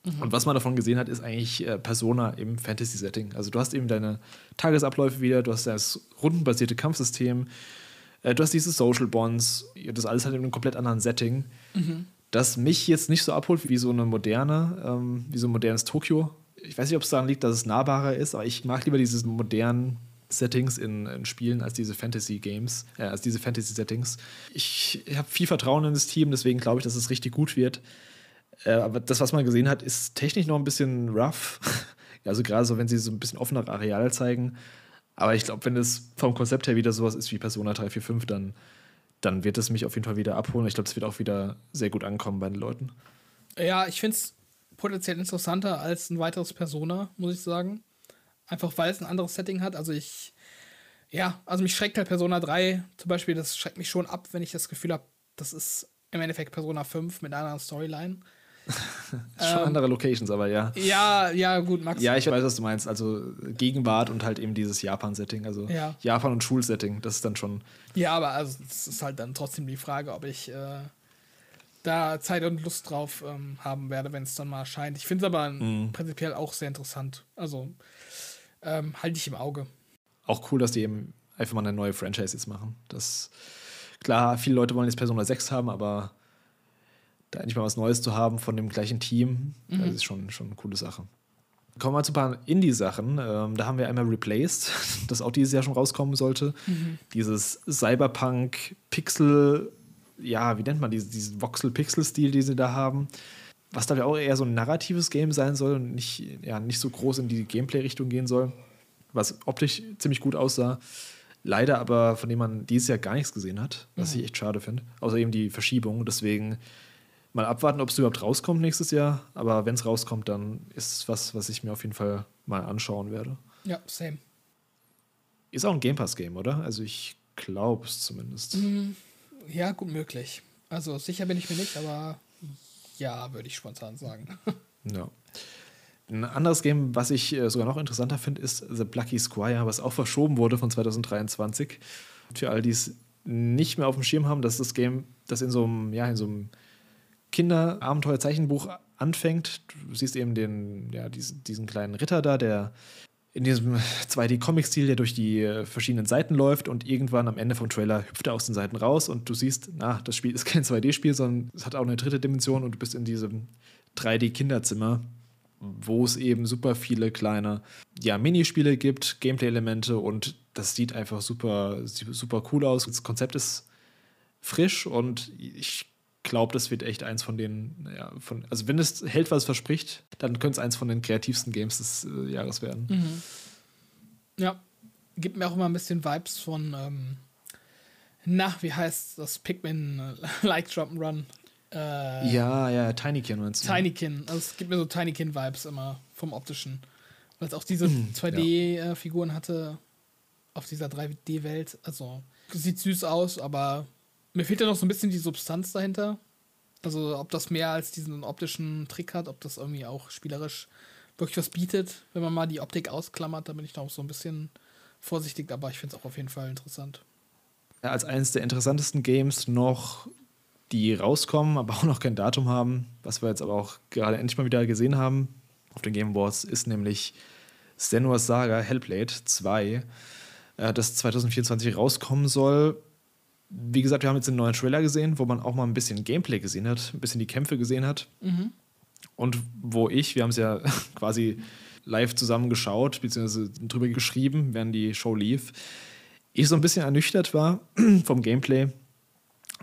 S1: Mhm. Und was man davon gesehen hat, ist eigentlich äh, Persona im Fantasy-Setting. Also du hast eben deine Tagesabläufe wieder, du hast das rundenbasierte Kampfsystem, äh, du hast diese Social Bonds, das alles halt in einem komplett anderen Setting, mhm. das mich jetzt nicht so abholt wie so eine moderne, ähm, wie so ein modernes Tokio. Ich weiß nicht, ob es daran liegt, dass es nahbarer ist, aber ich mag lieber diese modernen Settings in, in, Spielen als diese Fantasy-Games, äh, als diese Fantasy-Settings. Ich habe viel Vertrauen in das Team, deswegen glaube ich, dass es richtig gut wird. Äh, aber das, was man gesehen hat, ist technisch noch ein bisschen rough. also gerade so, wenn sie so ein bisschen offener Areal zeigen. Aber ich glaube, wenn es vom Konzept her wieder sowas ist wie Persona 345, dann, dann wird es mich auf jeden Fall wieder abholen. Ich glaube, es wird auch wieder sehr gut ankommen bei den Leuten.
S2: Ja, ich finde es potenziell interessanter als ein weiteres Persona, muss ich sagen. Einfach weil es ein anderes Setting hat. Also ich, ja, also mich schreckt halt Persona 3 zum Beispiel, das schreckt mich schon ab, wenn ich das Gefühl habe, das ist im Endeffekt Persona 5 mit einer anderen Storyline.
S1: Schon ähm, andere Locations, aber ja.
S2: Ja, ja, gut, Max.
S1: Ja, ich weiß, was du meinst. Also Gegenwart und halt eben dieses Japan-Setting. Also ja. Japan- und Schulsetting, das ist dann schon.
S2: Ja, aber also es ist halt dann trotzdem die Frage, ob ich äh, da Zeit und Lust drauf ähm, haben werde, wenn es dann mal erscheint. Ich finde es aber mhm. prinzipiell auch sehr interessant. Also ähm, halte ich im Auge.
S1: Auch cool, dass die eben einfach mal eine neue Franchise jetzt machen. Das klar, viele Leute wollen jetzt Persona 6 haben, aber da endlich mal was Neues zu haben von dem gleichen Team, mhm. das ist schon, schon eine coole Sache. Kommen wir zu ein paar Indie-Sachen. Ähm, da haben wir einmal Replaced, das auch dieses Jahr schon rauskommen sollte. Mhm. Dieses Cyberpunk-Pixel, ja, wie nennt man diese, diesen Voxel-Pixel-Stil, den sie da haben. Was da ja auch eher so ein narratives Game sein soll und nicht, ja, nicht so groß in die Gameplay-Richtung gehen soll. Was optisch ziemlich gut aussah. Leider aber, von dem man dieses Jahr gar nichts gesehen hat, was mhm. ich echt schade finde. Außer eben die Verschiebung. Deswegen mal abwarten, ob es überhaupt rauskommt nächstes Jahr. Aber wenn es rauskommt, dann ist es was, was ich mir auf jeden Fall mal anschauen werde.
S2: Ja, same.
S1: Ist auch ein Game Pass-Game, oder? Also ich glaube es zumindest.
S2: Mm, ja, gut möglich. Also sicher bin ich mir nicht, aber ja, würde ich spontan sagen.
S1: ja. Ein anderes Game, was ich äh, sogar noch interessanter finde, ist The Plucky Squire, was auch verschoben wurde von 2023. Für all die es nicht mehr auf dem Schirm haben, das ist das Game, das in so einem, ja, in so einem Kinderabenteuer-Zeichenbuch anfängt. Du siehst eben den, ja, diesen, diesen kleinen Ritter da, der in diesem 2D-Comic-Stil, der durch die äh, verschiedenen Seiten läuft und irgendwann am Ende vom Trailer hüpft er aus den Seiten raus und du siehst, na, das Spiel ist kein 2D-Spiel, sondern es hat auch eine dritte Dimension und du bist in diesem 3D-Kinderzimmer, wo es eben super viele kleine ja, Minispiele gibt, Gameplay-Elemente und das sieht einfach super, super cool aus. Das Konzept ist frisch und ich glaube, das wird echt eins von den, ja, von, also wenn es hält, was es verspricht, dann könnte es eins von den kreativsten Games des äh, Jahres werden.
S2: Mhm. Ja, gibt mir auch immer ein bisschen Vibes von, ähm, na, wie heißt das Pikmin äh, Like Jump'n'Run?
S1: Äh, ja, ja, Tinykin
S2: meinst du? Tinykin, also es gibt mir so Tinykin-Vibes immer vom optischen. Weil es auch diese mhm, 2D-Figuren ja. hatte auf dieser 3D-Welt. Also sieht süß aus, aber mir fehlt ja noch so ein bisschen die Substanz dahinter. Also, ob das mehr als diesen optischen Trick hat, ob das irgendwie auch spielerisch wirklich was bietet, wenn man mal die Optik ausklammert. Da bin ich noch so ein bisschen vorsichtig, aber ich finde es auch auf jeden Fall interessant.
S1: Ja, als eines der interessantesten Games noch, die rauskommen, aber auch noch kein Datum haben, was wir jetzt aber auch gerade endlich mal wieder gesehen haben auf den Game Awards, ist nämlich Senua's Saga Hellblade 2, äh, das 2024 rauskommen soll. Wie gesagt, wir haben jetzt einen neuen Trailer gesehen, wo man auch mal ein bisschen Gameplay gesehen hat, ein bisschen die Kämpfe gesehen hat. Mhm. Und wo ich, wir haben es ja quasi live zusammen geschaut, beziehungsweise drüber geschrieben, während die Show lief, ich so ein bisschen ernüchtert war vom Gameplay.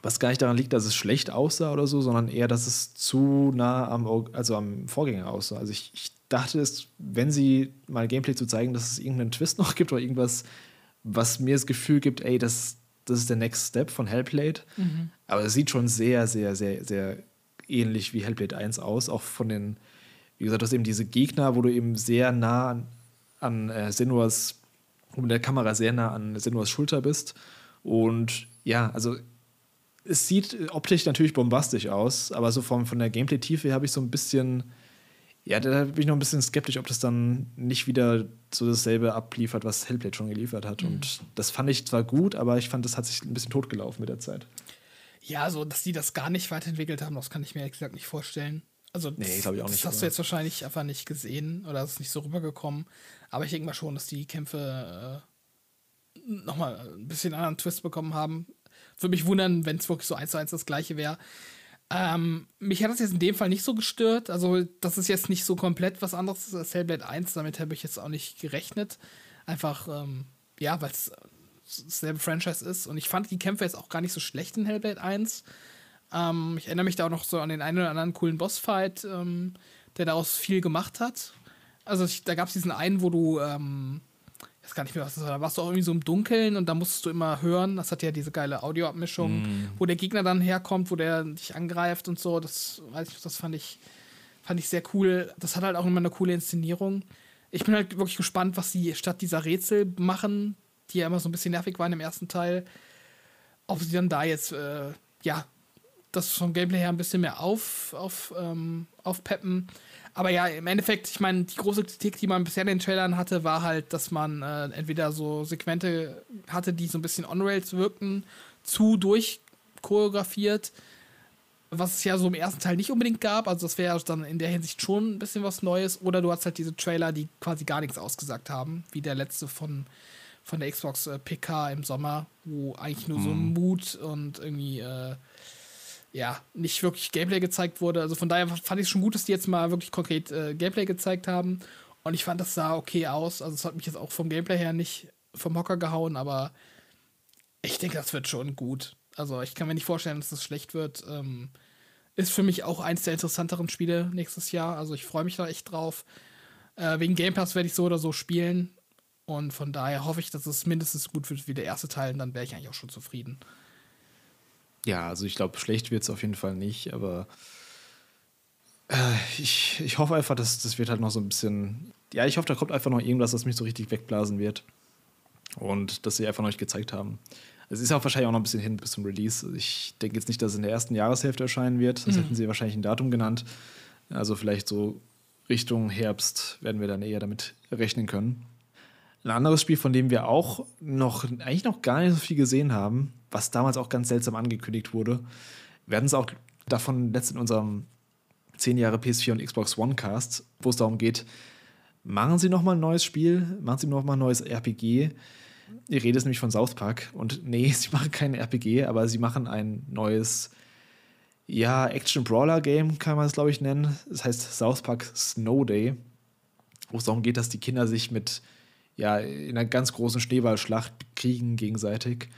S1: Was gar nicht daran liegt, dass es schlecht aussah oder so, sondern eher, dass es zu nah am, also am Vorgänger aussah. Also ich, ich dachte, es, wenn sie mal Gameplay zu zeigen, dass es irgendeinen Twist noch gibt oder irgendwas, was mir das Gefühl gibt, ey, das, das ist der Next Step von Hellblade. Mhm. Aber es sieht schon sehr, sehr, sehr, sehr ähnlich wie Hellblade 1 aus. Auch von den, wie gesagt, du hast eben diese Gegner, wo du eben sehr nah an, an äh, Senuas, mit der Kamera sehr nah an Senuas Schulter bist. Und ja, also es sieht optisch natürlich bombastisch aus, aber so von, von der Gameplay-Tiefe habe ich so ein bisschen ja, da bin ich noch ein bisschen skeptisch, ob das dann nicht wieder so dasselbe abliefert, was Hellblade schon geliefert hat. Mhm. Und das fand ich zwar gut, aber ich fand, das hat sich ein bisschen totgelaufen mit der Zeit.
S2: Ja, so, dass die das gar nicht weiterentwickelt haben, das kann ich mir ehrlich gesagt nicht vorstellen. Also,
S1: nee, glaube ich auch nicht.
S2: Das hast du jetzt wahrscheinlich einfach nicht gesehen oder ist nicht so rübergekommen. Aber ich denke mal schon, dass die Kämpfe äh, nochmal ein bisschen anderen Twist bekommen haben. Würde mich wundern, wenn es wirklich so eins zu eins das gleiche wäre. Ähm, mich hat das jetzt in dem Fall nicht so gestört. Also, das ist jetzt nicht so komplett was anderes als Hellblade 1. Damit habe ich jetzt auch nicht gerechnet. Einfach, ähm, ja, weil es dasselbe Franchise ist. Und ich fand die Kämpfe jetzt auch gar nicht so schlecht in Hellblade 1. Ähm, ich erinnere mich da auch noch so an den einen oder anderen coolen Bossfight, ähm, der daraus viel gemacht hat. Also, ich, da gab es diesen einen, wo du ähm, ich weiß gar nicht mehr, was das war. Da warst du auch irgendwie so im Dunkeln und da musstest du immer hören. Das hat ja diese geile Audioabmischung, mm. wo der Gegner dann herkommt, wo der dich angreift und so. Das weiß ich, das fand ich, fand ich sehr cool. Das hat halt auch immer eine coole Inszenierung. Ich bin halt wirklich gespannt, was sie statt dieser Rätsel machen, die ja immer so ein bisschen nervig waren im ersten Teil, ob sie dann da jetzt, äh, ja, das vom Gameplay her ein bisschen mehr auf, auf, ähm, aufpeppen. Aber ja, im Endeffekt, ich meine, die große Kritik, die man bisher in den Trailern hatte, war halt, dass man äh, entweder so Segmente hatte, die so ein bisschen on-rails wirkten, zu durchchoreografiert, was es ja so im ersten Teil nicht unbedingt gab. Also das wäre dann in der Hinsicht schon ein bisschen was Neues. Oder du hast halt diese Trailer, die quasi gar nichts ausgesagt haben, wie der letzte von, von der Xbox äh, PK im Sommer, wo eigentlich nur mhm. so Mut und irgendwie äh, ja, nicht wirklich Gameplay gezeigt wurde. Also von daher fand ich es schon gut, dass die jetzt mal wirklich konkret äh, Gameplay gezeigt haben. Und ich fand, das sah okay aus. Also es hat mich jetzt auch vom Gameplay her nicht vom Hocker gehauen, aber ich denke, das wird schon gut. Also ich kann mir nicht vorstellen, dass das schlecht wird. Ähm, ist für mich auch eins der interessanteren Spiele nächstes Jahr. Also ich freue mich da echt drauf. Äh, wegen Game Pass werde ich so oder so spielen. Und von daher hoffe ich, dass es mindestens gut wird wie der erste Teil. Und dann wäre ich eigentlich auch schon zufrieden.
S1: Ja, also ich glaube, schlecht wird es auf jeden Fall nicht, aber äh, ich, ich hoffe einfach, dass das wird halt noch so ein bisschen. Ja, ich hoffe, da kommt einfach noch irgendwas, das mich so richtig wegblasen wird. Und dass sie einfach noch nicht gezeigt haben. Es ist auch wahrscheinlich auch noch ein bisschen hin bis zum Release. Ich denke jetzt nicht, dass es in der ersten Jahreshälfte erscheinen wird. Sonst mhm. hätten sie wahrscheinlich ein Datum genannt. Also vielleicht so Richtung Herbst werden wir dann eher damit rechnen können. Ein anderes Spiel, von dem wir auch noch eigentlich noch gar nicht so viel gesehen haben, was damals auch ganz seltsam angekündigt wurde. Wir hatten es auch davon letzt in unserem 10 Jahre PS4 und Xbox One Cast, wo es darum geht, machen Sie noch mal ein neues Spiel, machen Sie noch mal ein neues RPG. Ihr redet nämlich von South Park und nee, sie machen kein RPG, aber sie machen ein neues ja, Action-Brawler-Game, kann man es, glaube ich, nennen. Das heißt South Park Snow Day, wo es darum geht, dass die Kinder sich mit, ja, in einer ganz großen Schneeballschlacht kriegen gegenseitig.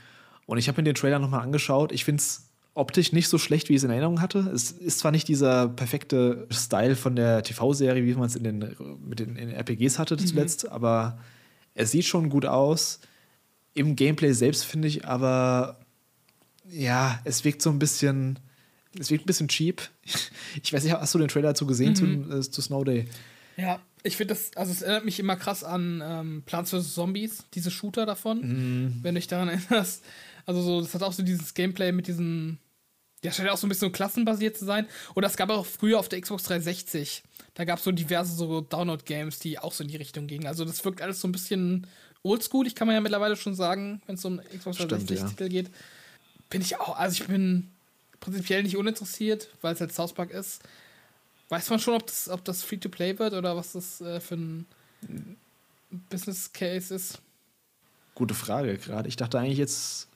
S1: Und ich habe mir den Trailer nochmal angeschaut. Ich finde es optisch nicht so schlecht, wie ich es in Erinnerung hatte. Es ist zwar nicht dieser perfekte Style von der TV-Serie, wie man es in den, mit den, in den RPGs hatte mhm. zuletzt, aber es sieht schon gut aus. Im Gameplay selbst finde ich aber, ja, es wirkt so ein bisschen, es wirkt ein bisschen cheap. Ich weiß nicht, hast du den Trailer dazu gesehen mhm. zu, äh, zu Snow Day?
S2: Ja, ich finde das, also es erinnert mich immer krass an ähm, Plants vs. Zombies, diese Shooter davon, mhm. wenn du dich daran erinnerst. Also so, das hat auch so dieses Gameplay mit diesen Der scheint auch so ein bisschen klassenbasiert zu sein. Oder es gab auch früher auf der Xbox 360. Da gab es so diverse so Download-Games, die auch so in die Richtung gingen. Also das wirkt alles so ein bisschen oldschool, ich kann man ja mittlerweile schon sagen, wenn es um Xbox 360-Titel ja. geht. Bin ich auch, also ich bin prinzipiell nicht uninteressiert, weil es halt South Park ist. Weiß man schon, ob das, ob das Free-to-Play wird oder was das äh, für ein Business Case ist?
S1: Gute Frage gerade. Ich dachte eigentlich jetzt,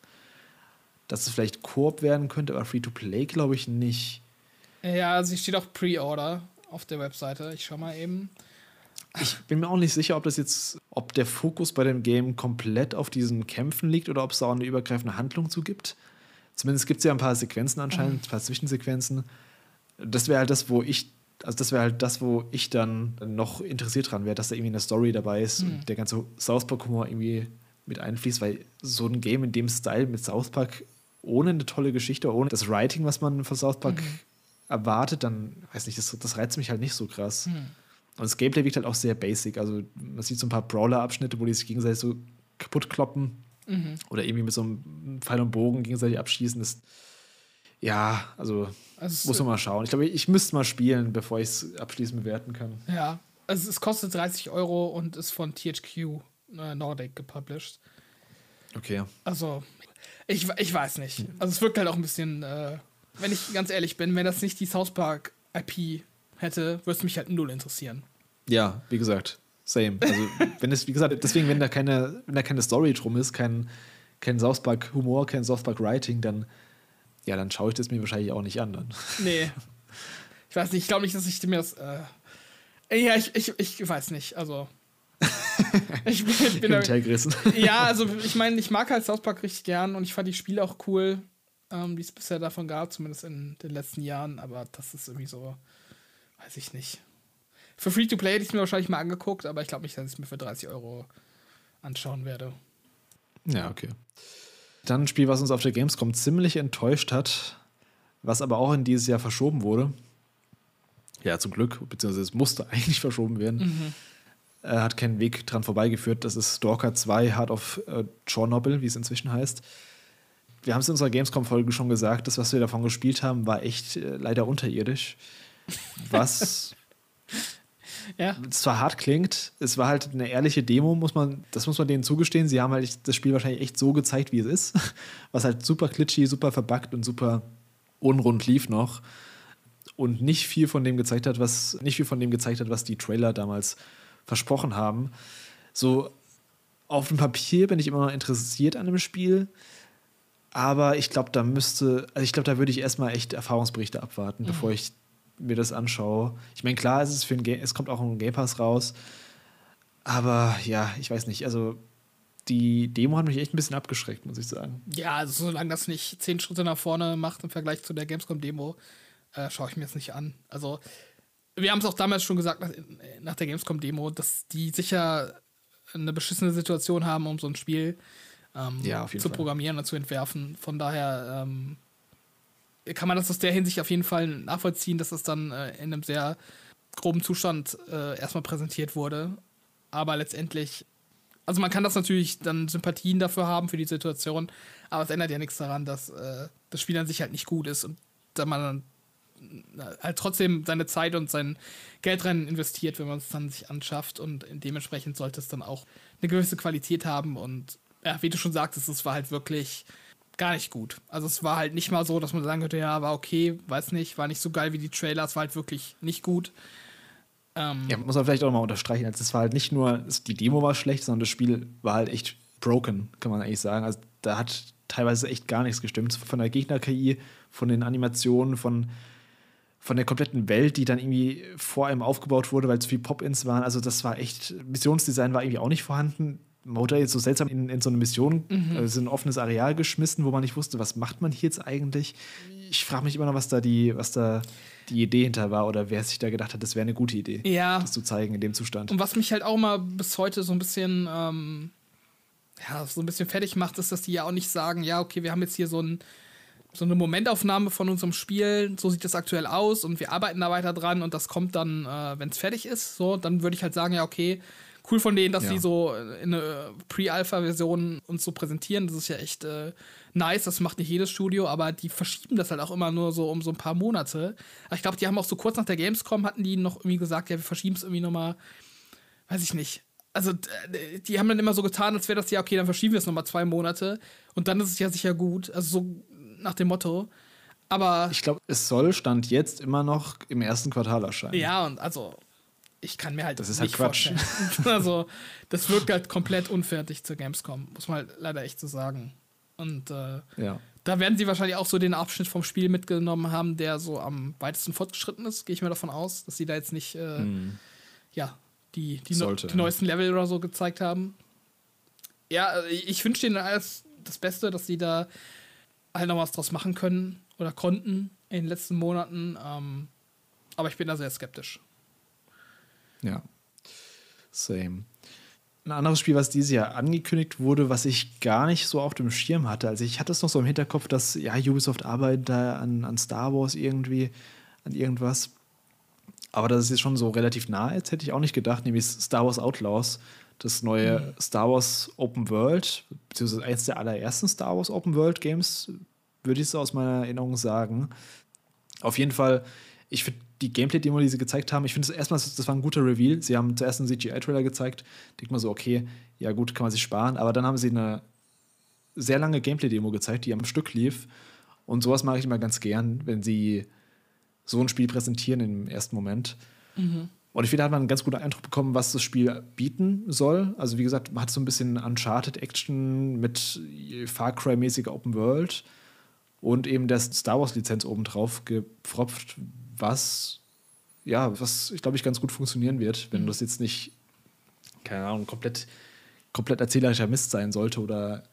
S1: dass es vielleicht Koop werden könnte, aber Free-to-Play glaube ich nicht.
S2: Ja, sie steht auch Pre-Order auf der Webseite. Ich schau mal eben.
S1: Ich bin mir auch nicht sicher, ob das jetzt, ob der Fokus bei dem Game komplett auf diesen Kämpfen liegt oder ob es da auch eine übergreifende Handlung zu gibt. Zumindest gibt es ja ein paar Sequenzen anscheinend, mhm. ein paar Zwischensequenzen. Das wäre halt das, wo ich also das wäre halt das, wo ich dann noch interessiert dran wäre, dass da irgendwie eine Story dabei ist mhm. und der ganze South Park-Humor irgendwie mit einfließt, weil so ein Game in dem Style mit South Park ohne eine tolle Geschichte, ohne das Writing, was man von South Park mhm. erwartet, dann, weiß nicht, das, das reizt mich halt nicht so krass. Mhm. Und das Gameplay wirkt halt auch sehr basic. Also man sieht so ein paar Brawler-Abschnitte, wo die sich gegenseitig so kaputt kloppen mhm. oder irgendwie mit so einem Pfeil und Bogen gegenseitig abschießen. Das, ja, also, also muss man mal schauen. Ich glaube, ich müsste mal spielen, bevor ich es abschließend bewerten kann.
S2: Ja, also es kostet 30 Euro und ist von THQ äh, Nordic gepublished.
S1: Okay.
S2: Also, ich, ich weiß nicht. Also es wirkt halt auch ein bisschen, äh, wenn ich ganz ehrlich bin, wenn das nicht die South Park IP hätte, würde es mich halt null interessieren.
S1: Ja, wie gesagt, same. Also, wenn es, wie gesagt, deswegen, wenn da keine, wenn da keine Story drum ist, kein, kein South Park Humor, kein South Park Writing, dann ja, dann schaue ich das mir wahrscheinlich auch nicht an. Dann.
S2: Nee. Ich weiß nicht, ich glaube nicht, dass ich mir das. Äh ja, ich, ich, ich weiß nicht. Also.
S1: ich bin, bin da,
S2: Ja, also ich meine, ich mag halt South Park richtig gern und ich fand die Spiele auch cool, ähm, die es bisher davon gab, zumindest in den letzten Jahren, aber das ist irgendwie so, weiß ich nicht. Für Free-to-Play hätte ich es mir wahrscheinlich mal angeguckt, aber ich glaube nicht, dass ich es mir für 30 Euro anschauen werde.
S1: Ja, okay. Dann ein Spiel, was uns auf der Gamescom ziemlich enttäuscht hat, was aber auch in dieses Jahr verschoben wurde. Ja, zum Glück, beziehungsweise es musste eigentlich verschoben werden. Mhm. Er hat keinen Weg dran vorbeigeführt. Das ist Stalker 2 Heart of äh, Chernobyl, wie es inzwischen heißt. Wir haben es in unserer Gamescom-Folge schon gesagt, das, was wir davon gespielt haben, war echt äh, leider unterirdisch. Was ja. zwar hart klingt, es war halt eine ehrliche Demo, muss man, das muss man denen zugestehen. Sie haben halt das Spiel wahrscheinlich echt so gezeigt, wie es ist. Was halt super glitchy, super verbuggt und super unrund lief noch. Und nicht viel von dem gezeigt hat, was, nicht viel von dem gezeigt hat, was die Trailer damals versprochen haben. So, auf dem Papier bin ich immer noch interessiert an dem Spiel. Aber ich glaube, da müsste, also ich glaube, da würde ich erstmal echt Erfahrungsberichte abwarten, mhm. bevor ich mir das anschaue. Ich meine, klar, es, ist für ein Game, es kommt auch ein Game Pass raus. Aber ja, ich weiß nicht. Also, die Demo hat mich echt ein bisschen abgeschreckt, muss ich sagen.
S2: Ja, also solange das nicht zehn Schritte nach vorne macht im Vergleich zu der Gamescom-Demo, äh, schaue ich mir das nicht an. Also, wir haben es auch damals schon gesagt, nach, nach der Gamescom-Demo, dass die sicher eine beschissene Situation haben, um so ein Spiel ähm, ja, zu Fall. programmieren und zu entwerfen. Von daher ähm, kann man das aus der Hinsicht auf jeden Fall nachvollziehen, dass es dann äh, in einem sehr groben Zustand äh, erstmal präsentiert wurde. Aber letztendlich, also man kann das natürlich dann Sympathien dafür haben für die Situation, aber es ändert ja nichts daran, dass äh, das Spiel an sich halt nicht gut ist und da man dann halt trotzdem seine Zeit und sein Geld rein investiert, wenn man es dann sich anschafft und dementsprechend sollte es dann auch eine gewisse Qualität haben und ja, wie du schon sagtest, es war halt wirklich gar nicht gut. Also es war halt nicht mal so, dass man sagen könnte, ja, war okay, weiß nicht, war nicht so geil wie die Trailers, war halt wirklich nicht gut.
S1: Ähm ja, muss man vielleicht auch mal unterstreichen. Also es war halt nicht nur, die Demo war schlecht, sondern das Spiel war halt echt broken, kann man eigentlich sagen. Also da hat teilweise echt gar nichts gestimmt. Von der Gegner-KI, von den Animationen, von, von der kompletten Welt, die dann irgendwie vor einem aufgebaut wurde, weil zu viel Pop-Ins waren. Also das war echt, Missionsdesign war irgendwie auch nicht vorhanden Motor jetzt so seltsam in, in so eine Mission, mhm. also in ein offenes Areal geschmissen, wo man nicht wusste, was macht man hier jetzt eigentlich. Ich frage mich immer noch, was da die, was da die Idee hinter war oder wer sich da gedacht hat, das wäre eine gute Idee,
S2: ja.
S1: das zu zeigen in dem Zustand.
S2: Und was mich halt auch mal bis heute so ein bisschen, ähm, ja, so ein bisschen fertig macht, ist, dass die ja auch nicht sagen, ja, okay, wir haben jetzt hier so, ein, so eine Momentaufnahme von unserem Spiel, so sieht das aktuell aus und wir arbeiten da weiter dran und das kommt dann, äh, wenn es fertig ist. So, dann würde ich halt sagen, ja, okay, cool von denen, dass
S1: Ja.
S2: sie so in eine Pre-Alpha-Version uns so präsentieren. Das ist ja echt äh, nice. Das macht nicht jedes Studio, aber die verschieben das halt auch immer nur so um so ein paar Monate. Aber ich glaube, die haben auch so kurz nach der Gamescom hatten die noch irgendwie gesagt, ja, wir verschieben es irgendwie nochmal, weiß ich nicht. Also, die haben dann immer so getan, als wäre das ja, okay, dann verschieben wir es nochmal zwei Monate und dann ist es ja sicher gut. Also, so nach dem Motto. Aber
S1: Ich glaube, es soll Stand jetzt immer noch im ersten Quartal erscheinen.
S2: ja, und also, ich kann mir halt
S1: Das ist halt Quatsch.
S2: vorstellen. also, das wirkt halt komplett unfertig zur Gamescom, muss man halt leider echt so sagen. Und äh,
S1: Ja.
S2: da werden sie wahrscheinlich auch so den Abschnitt vom Spiel mitgenommen haben, der so am weitesten fortgeschritten ist, gehe ich mir davon aus, dass sie da jetzt nicht, äh, ja, die, die,
S1: Sollte,
S2: die
S1: ja.
S2: neuesten Level oder so gezeigt haben. Ja, ich, ich wünsche denen alles das Beste, dass sie da halt noch was draus machen können oder konnten in den letzten Monaten. Ähm, aber ich bin da sehr skeptisch.
S1: Ja. Same. Ein anderes Spiel, was dieses Jahr angekündigt wurde, was ich gar nicht so auf dem Schirm hatte. Also ich hatte es noch so im Hinterkopf, dass ja Ubisoft arbeitet da an, an Star Wars irgendwie, an irgendwas. Aber das ist jetzt schon so relativ nah, jetzt hätte ich auch nicht gedacht, nämlich Star Wars Outlaws, das neue Star Wars Open World, beziehungsweise eins der allerersten Star Wars Open World Games, würde ich so aus meiner Erinnerung sagen. Auf jeden Fall, ich finde die Gameplay-Demo, die sie gezeigt haben, ich finde es erstmal, das war ein guter Reveal. Sie haben zuerst einen CGI-Trailer gezeigt. Denkt man so, okay, ja gut, kann man sich sparen. Aber dann haben sie eine sehr lange Gameplay-Demo gezeigt, die am Stück lief. Und sowas mache ich immer ganz gern, wenn sie so ein Spiel präsentieren im ersten Moment. Und ich finde, da hat man einen ganz guten Eindruck bekommen, was das Spiel bieten soll. Also, wie gesagt, man hat so ein bisschen Uncharted-Action mit Far Cry-mäßiger Open World und eben der Star Wars-Lizenz obendrauf gepfropft, was, ja, was, ich glaube ich, ganz gut funktionieren wird, wenn das jetzt nicht, keine Ahnung, komplett, komplett erzählerischer Mist sein sollte oder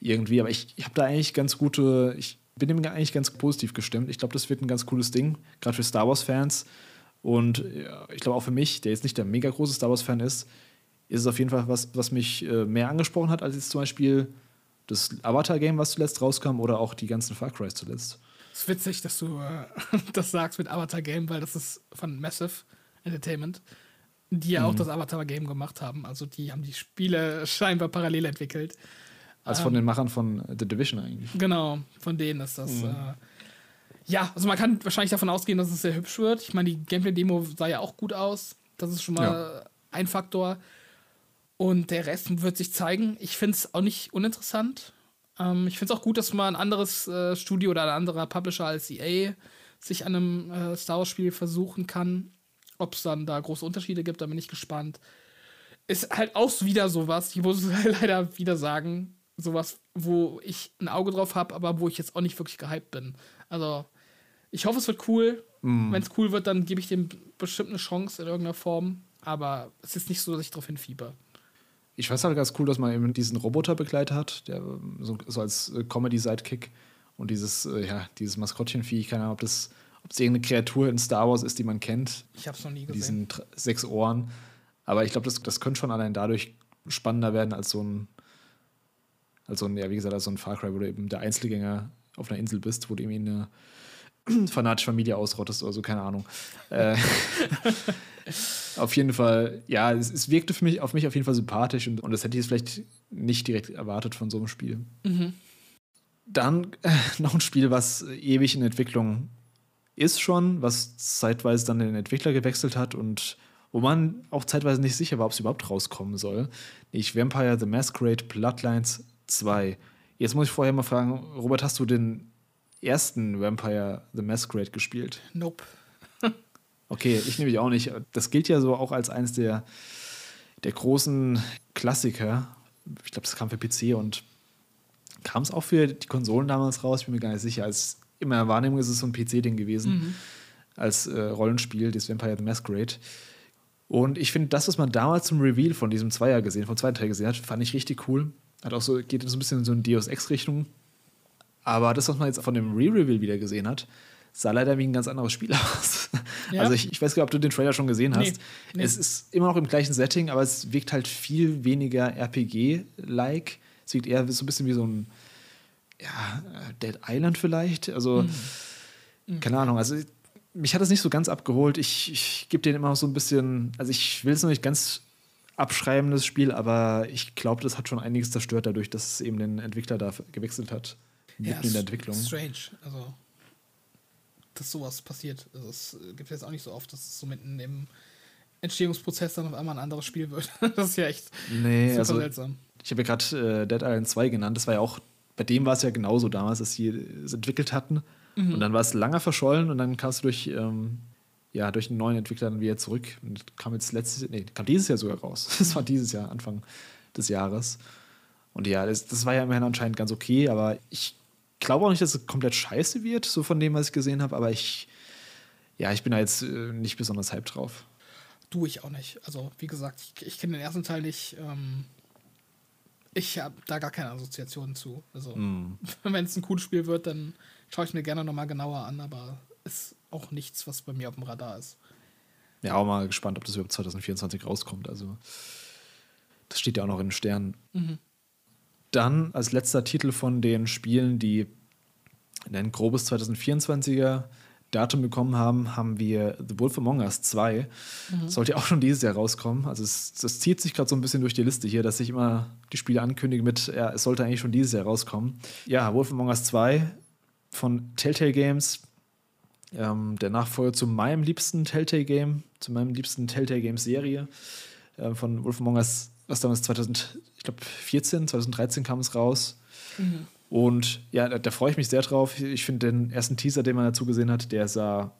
S1: irgendwie. Aber ich, ich habe da eigentlich ganz gute, ich bin dem eigentlich ganz positiv gestimmt. Ich glaube, das wird ein ganz cooles Ding, gerade für Star Wars-Fans. Und ja, ich glaube auch für mich, der jetzt nicht der mega große Star Wars-Fan ist, ist es auf jeden Fall was, was mich äh, mehr angesprochen hat, als jetzt zum Beispiel das Avatar-Game, was zuletzt rauskam, oder auch die ganzen Far Crys zuletzt.
S2: Es ist witzig, dass du äh, das sagst mit Avatar Game, weil das ist von Massive Entertainment, die ja
S1: Mhm.
S2: auch das Avatar Game gemacht haben. Also die haben die Spiele scheinbar parallel entwickelt.
S1: Also von den Machern von The Division eigentlich.
S2: Genau, von denen ist das.
S1: Mhm.
S2: Äh, ja, also man kann wahrscheinlich davon ausgehen, dass es sehr hübsch wird. Ich meine, die Gameplay-Demo sah ja auch gut aus. Das ist schon mal ein Faktor. Und der Rest wird sich zeigen. Ich finde es auch nicht uninteressant. Ähm, ich finde es auch gut, dass mal ein anderes äh, Studio oder ein anderer Publisher als EA sich an einem äh, Star Wars-Spiel versuchen kann. Ob es dann da große Unterschiede gibt, da bin ich gespannt. Ist halt auch wieder sowas, ich muss es leider wieder sagen, sowas, wo ich ein Auge drauf habe, aber wo ich jetzt auch nicht wirklich gehypt bin. Also, ich hoffe, es wird cool. Wenn es cool wird, dann gebe ich dem bestimmt eine Chance in irgendeiner Form. Aber es ist nicht so, dass ich darauf hinfieber.
S1: Ich weiß halt ganz cool, dass man eben diesen Roboter begleitet hat, der ähm, so, so als äh, Comedy-Sidekick und dieses, äh, ja, dieses Maskottchenvieh, keine Ahnung, ob das, ob es irgendeine Kreatur in Star Wars ist, die man kennt,
S2: Ich habe es noch nie gesehen.
S1: diesen sechs Ohren. Aber ich glaube, das, das könnte schon allein dadurch spannender werden als so ein, als so ein, ja, wie gesagt, als so ein Far Cry, wo du eben der Einzelgänger auf einer Insel bist, wo du irgendwie eine fanatische Familie ausrottest oder so, keine Ahnung. Äh, auf jeden Fall, ja, es, es wirkte für mich, auf mich auf jeden Fall sympathisch und, und das hätte ich jetzt vielleicht nicht direkt erwartet von so einem Spiel. Dann äh, noch ein Spiel, was ewig in Entwicklung ist schon, was zeitweise dann den Entwickler gewechselt hat und wo man auch zeitweise nicht sicher war, ob es überhaupt rauskommen soll. Nämlich Vampire the Masquerade Bloodlines 2. Jetzt muss ich vorher mal fragen, Robert, hast du den ersten Vampire the Masquerade gespielt?
S2: Nope.
S1: Okay, ich nämlich auch nicht. Das gilt ja so auch als eines der, der großen Klassiker. Ich glaube, das kam für PC und kam es auch für die Konsolen damals raus. Ich bin mir gar nicht sicher. Als in meiner Wahrnehmung ist es so ein PC-Ding gewesen. Als äh, Rollenspiel, das Vampire the Masquerade. Und ich finde, das, was man damals zum Reveal von diesem Zweier gesehen, von zweiten Teil gesehen hat, fand ich richtig cool. Hat auch so, geht so ein bisschen in so eine Deus Ex-Richtung. Aber das, was man jetzt von dem Re-Reveal wieder gesehen hat, sah leider wie ein ganz anderes Spiel aus.
S2: Ja.
S1: Also ich, ich weiß gar nicht, ob du den Trailer schon gesehen hast.
S2: Nee, nee.
S1: Es ist immer noch im gleichen Setting, aber es wirkt halt viel weniger RPG-like. Es wirkt eher so ein bisschen wie so ein ja, Dead Island vielleicht. Also, keine Ahnung. Also mich hat das nicht so ganz abgeholt. Ich, ich gebe den immer noch so ein bisschen, also ich will es noch nicht ganz abschreibendes Spiel, aber ich glaube, das hat schon einiges zerstört dadurch, dass es eben den Entwickler da gewechselt hat. Mitten
S2: ja,
S1: in der Entwicklung.
S2: Strange. Also, dass sowas passiert. Also, es gibt jetzt auch nicht so oft, dass es so mitten im Entstehungsprozess dann auf einmal ein anderes Spiel wird. das ist ja echt
S1: nee,
S2: super
S1: also,
S2: seltsam.
S1: Ich habe ja gerade äh, Dead Island 2 genannt. Das war ja auch, bei dem war es ja genauso damals, dass sie es entwickelt hatten.
S2: Mhm.
S1: Und dann war es lange verschollen und dann kamst du durch, ähm, ja, durch einen neuen Entwickler dann wieder zurück. Und kam jetzt letztes, nee, kam dieses Jahr sogar raus. Das war dieses Jahr, Anfang des Jahres. Und ja, das, das war ja immerhin anscheinend ganz okay, aber ich glaube auch nicht, dass es komplett scheiße wird, so von dem, was ich gesehen habe, aber ich, ja, ich bin da jetzt äh, nicht besonders hyped drauf.
S2: Du, ich auch nicht. Also, wie gesagt, ich, ich kenne den ersten Teil nicht. Ähm, ich habe da gar keine Assoziationen zu. Also,
S1: Mm.
S2: wenn es ein cooles Spiel wird, dann schaue ich mir gerne nochmal genauer an, aber ist auch nichts, was bei mir auf dem Radar ist.
S1: Ja, auch mal gespannt, ob das überhaupt 2024 rauskommt. Also, das steht ja auch noch in den Sternen.
S2: Mhm.
S1: Dann als letzter Titel von den Spielen, die ein grobes 2024er Datum bekommen haben, haben wir The Wolf Among Us 2. Sollte ja auch schon dieses Jahr rauskommen. Also es, das zieht sich gerade so ein bisschen durch die Liste hier, dass ich immer die Spiele ankündige mit, ja, es sollte eigentlich schon dieses Jahr rauskommen. Ja, Wolf Among Us 2 von Telltale Games. Ähm, der Nachfolger zu meinem liebsten Telltale Game, zu meinem liebsten Telltale Games Serie äh, von Wolf Among Us, was damals 2014, 2013 kam es raus. Und ja, da, da freue ich mich sehr drauf. Ich finde den ersten Teaser, den man dazu gesehen hat, der sah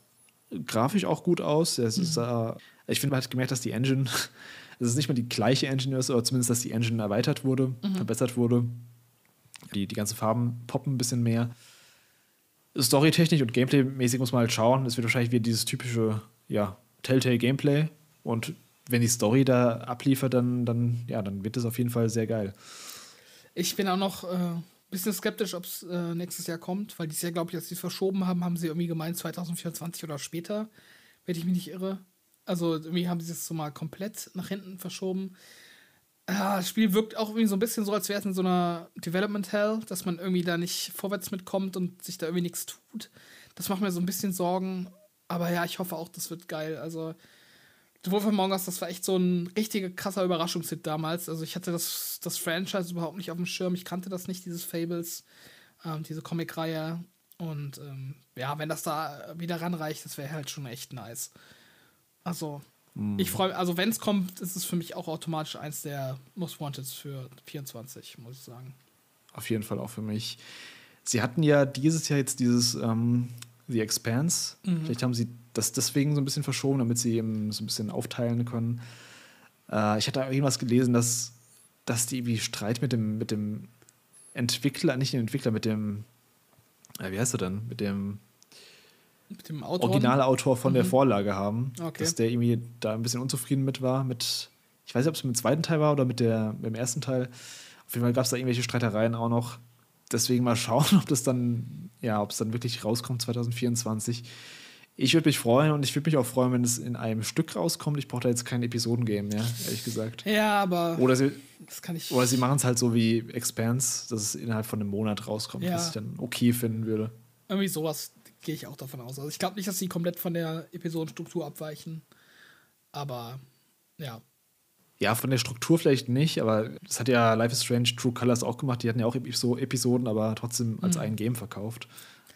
S1: grafisch auch gut aus. Der sah, ich finde, man hat gemerkt, dass die Engine, dass es nicht mehr die gleiche Engine ist, aber zumindest, dass die Engine erweitert wurde, verbessert wurde. Die, die ganzen Farben poppen ein bisschen mehr. Storytechnisch und Gameplay-mäßig muss man halt schauen. Es wird wahrscheinlich wieder dieses typische, ja, Telltale-Gameplay. Und wenn die Story da abliefert, dann, dann, ja, dann wird es auf jeden Fall sehr geil.
S2: Ich bin auch noch ein äh, bisschen skeptisch, ob es äh, nächstes Jahr kommt, weil dieses Jahr, glaube ich, als sie es verschoben haben, haben sie irgendwie gemeint 2024 oder später, wenn ich mich nicht irre. Also irgendwie haben sie es so mal komplett nach hinten verschoben. Ah, das Spiel wirkt auch irgendwie so ein bisschen so, als wäre es in so einer Development Hell, dass man irgendwie da nicht vorwärts mitkommt und sich da irgendwie nichts tut. Das macht mir so ein bisschen Sorgen. Aber ja, ich hoffe auch, das wird geil. Also, The Wolf Among Us, das war echt so ein richtiger krasser Überraschungshit damals. Also, ich hatte das, das Franchise überhaupt nicht auf dem Schirm. Ich kannte das nicht, dieses Fables, ähm, diese Comic-Reihe. Und ähm, ja, wenn das da wieder ranreicht, das wäre halt schon echt nice. Also, ich freue also wenn es kommt, ist es für mich auch automatisch eins der Most Wanted für 24, muss ich sagen.
S1: Auf jeden Fall auch für mich. Sie hatten ja dieses Jahr jetzt dieses ähm, The Expanse. Vielleicht haben sie das deswegen so ein bisschen verschoben, damit sie eben so ein bisschen aufteilen können. Äh, ich hatte irgendwas gelesen, dass, dass die irgendwie Streit mit dem, mit dem Entwickler, nicht dem Entwickler, mit dem, äh, wie heißt er denn? Mit dem
S2: Mit dem Autor.
S1: Originalautor von der Vorlage haben.
S2: Okay.
S1: Dass der irgendwie da ein bisschen unzufrieden mit war. Mit, ich weiß nicht, ob es mit dem zweiten Teil war oder mit, der, mit dem ersten Teil. Auf jeden Fall gab es da irgendwelche Streitereien auch noch. Deswegen mal schauen, ob das dann, ja, ob es dann wirklich rauskommt 2024. Ich würde mich freuen und ich würde mich auch freuen, wenn es in einem Stück rauskommt. Ich brauche da jetzt kein Episodengame mehr, ehrlich gesagt.
S2: Ja, aber
S1: Oder sie, oder sie machen es halt so wie Expanse, dass es innerhalb von einem Monat rauskommt,
S2: Ja.
S1: was ich dann okay finden würde.
S2: Irgendwie sowas gehe ich auch davon aus. Also ich glaube nicht, dass sie komplett von der Episodenstruktur abweichen. Aber ja.
S1: Ja, von der Struktur vielleicht nicht, aber das hat ja Life is Strange True Colors auch gemacht. Die hatten ja auch so Episoden, aber trotzdem als ein Game verkauft.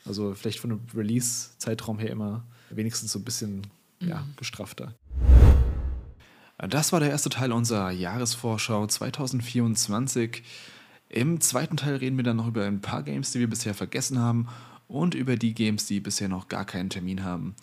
S1: Also vielleicht von dem Release-Zeitraum her immer wenigstens so ein bisschen ja, gestrafter. Das war der erste Teil unserer Jahresvorschau 2024. Im zweiten Teil reden wir dann noch über ein paar Games, die wir bisher vergessen haben und über die Games, die bisher noch gar keinen Termin haben.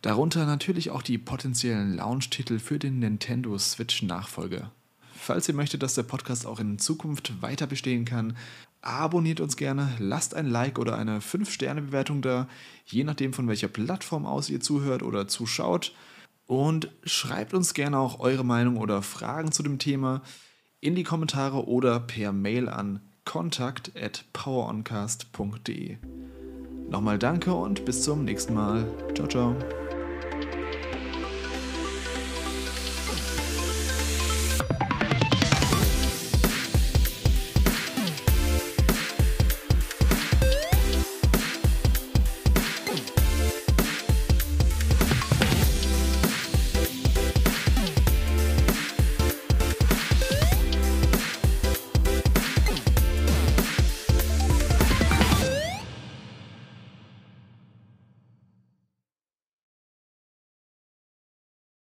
S1: Darunter natürlich auch die potenziellen Launch-Titel für den Nintendo Switch-Nachfolger. Falls ihr möchtet, dass der Podcast auch in Zukunft weiter bestehen kann, abonniert uns gerne, lasst ein Like oder eine 5-Sterne-Bewertung da, je nachdem von welcher Plattform aus ihr zuhört oder zuschaut. Und schreibt uns gerne auch eure Meinung oder Fragen zu dem Thema in die Kommentare oder per Mail an kontakt at poweroncast.de. Nochmal danke und bis zum nächsten Mal. Ciao, ciao.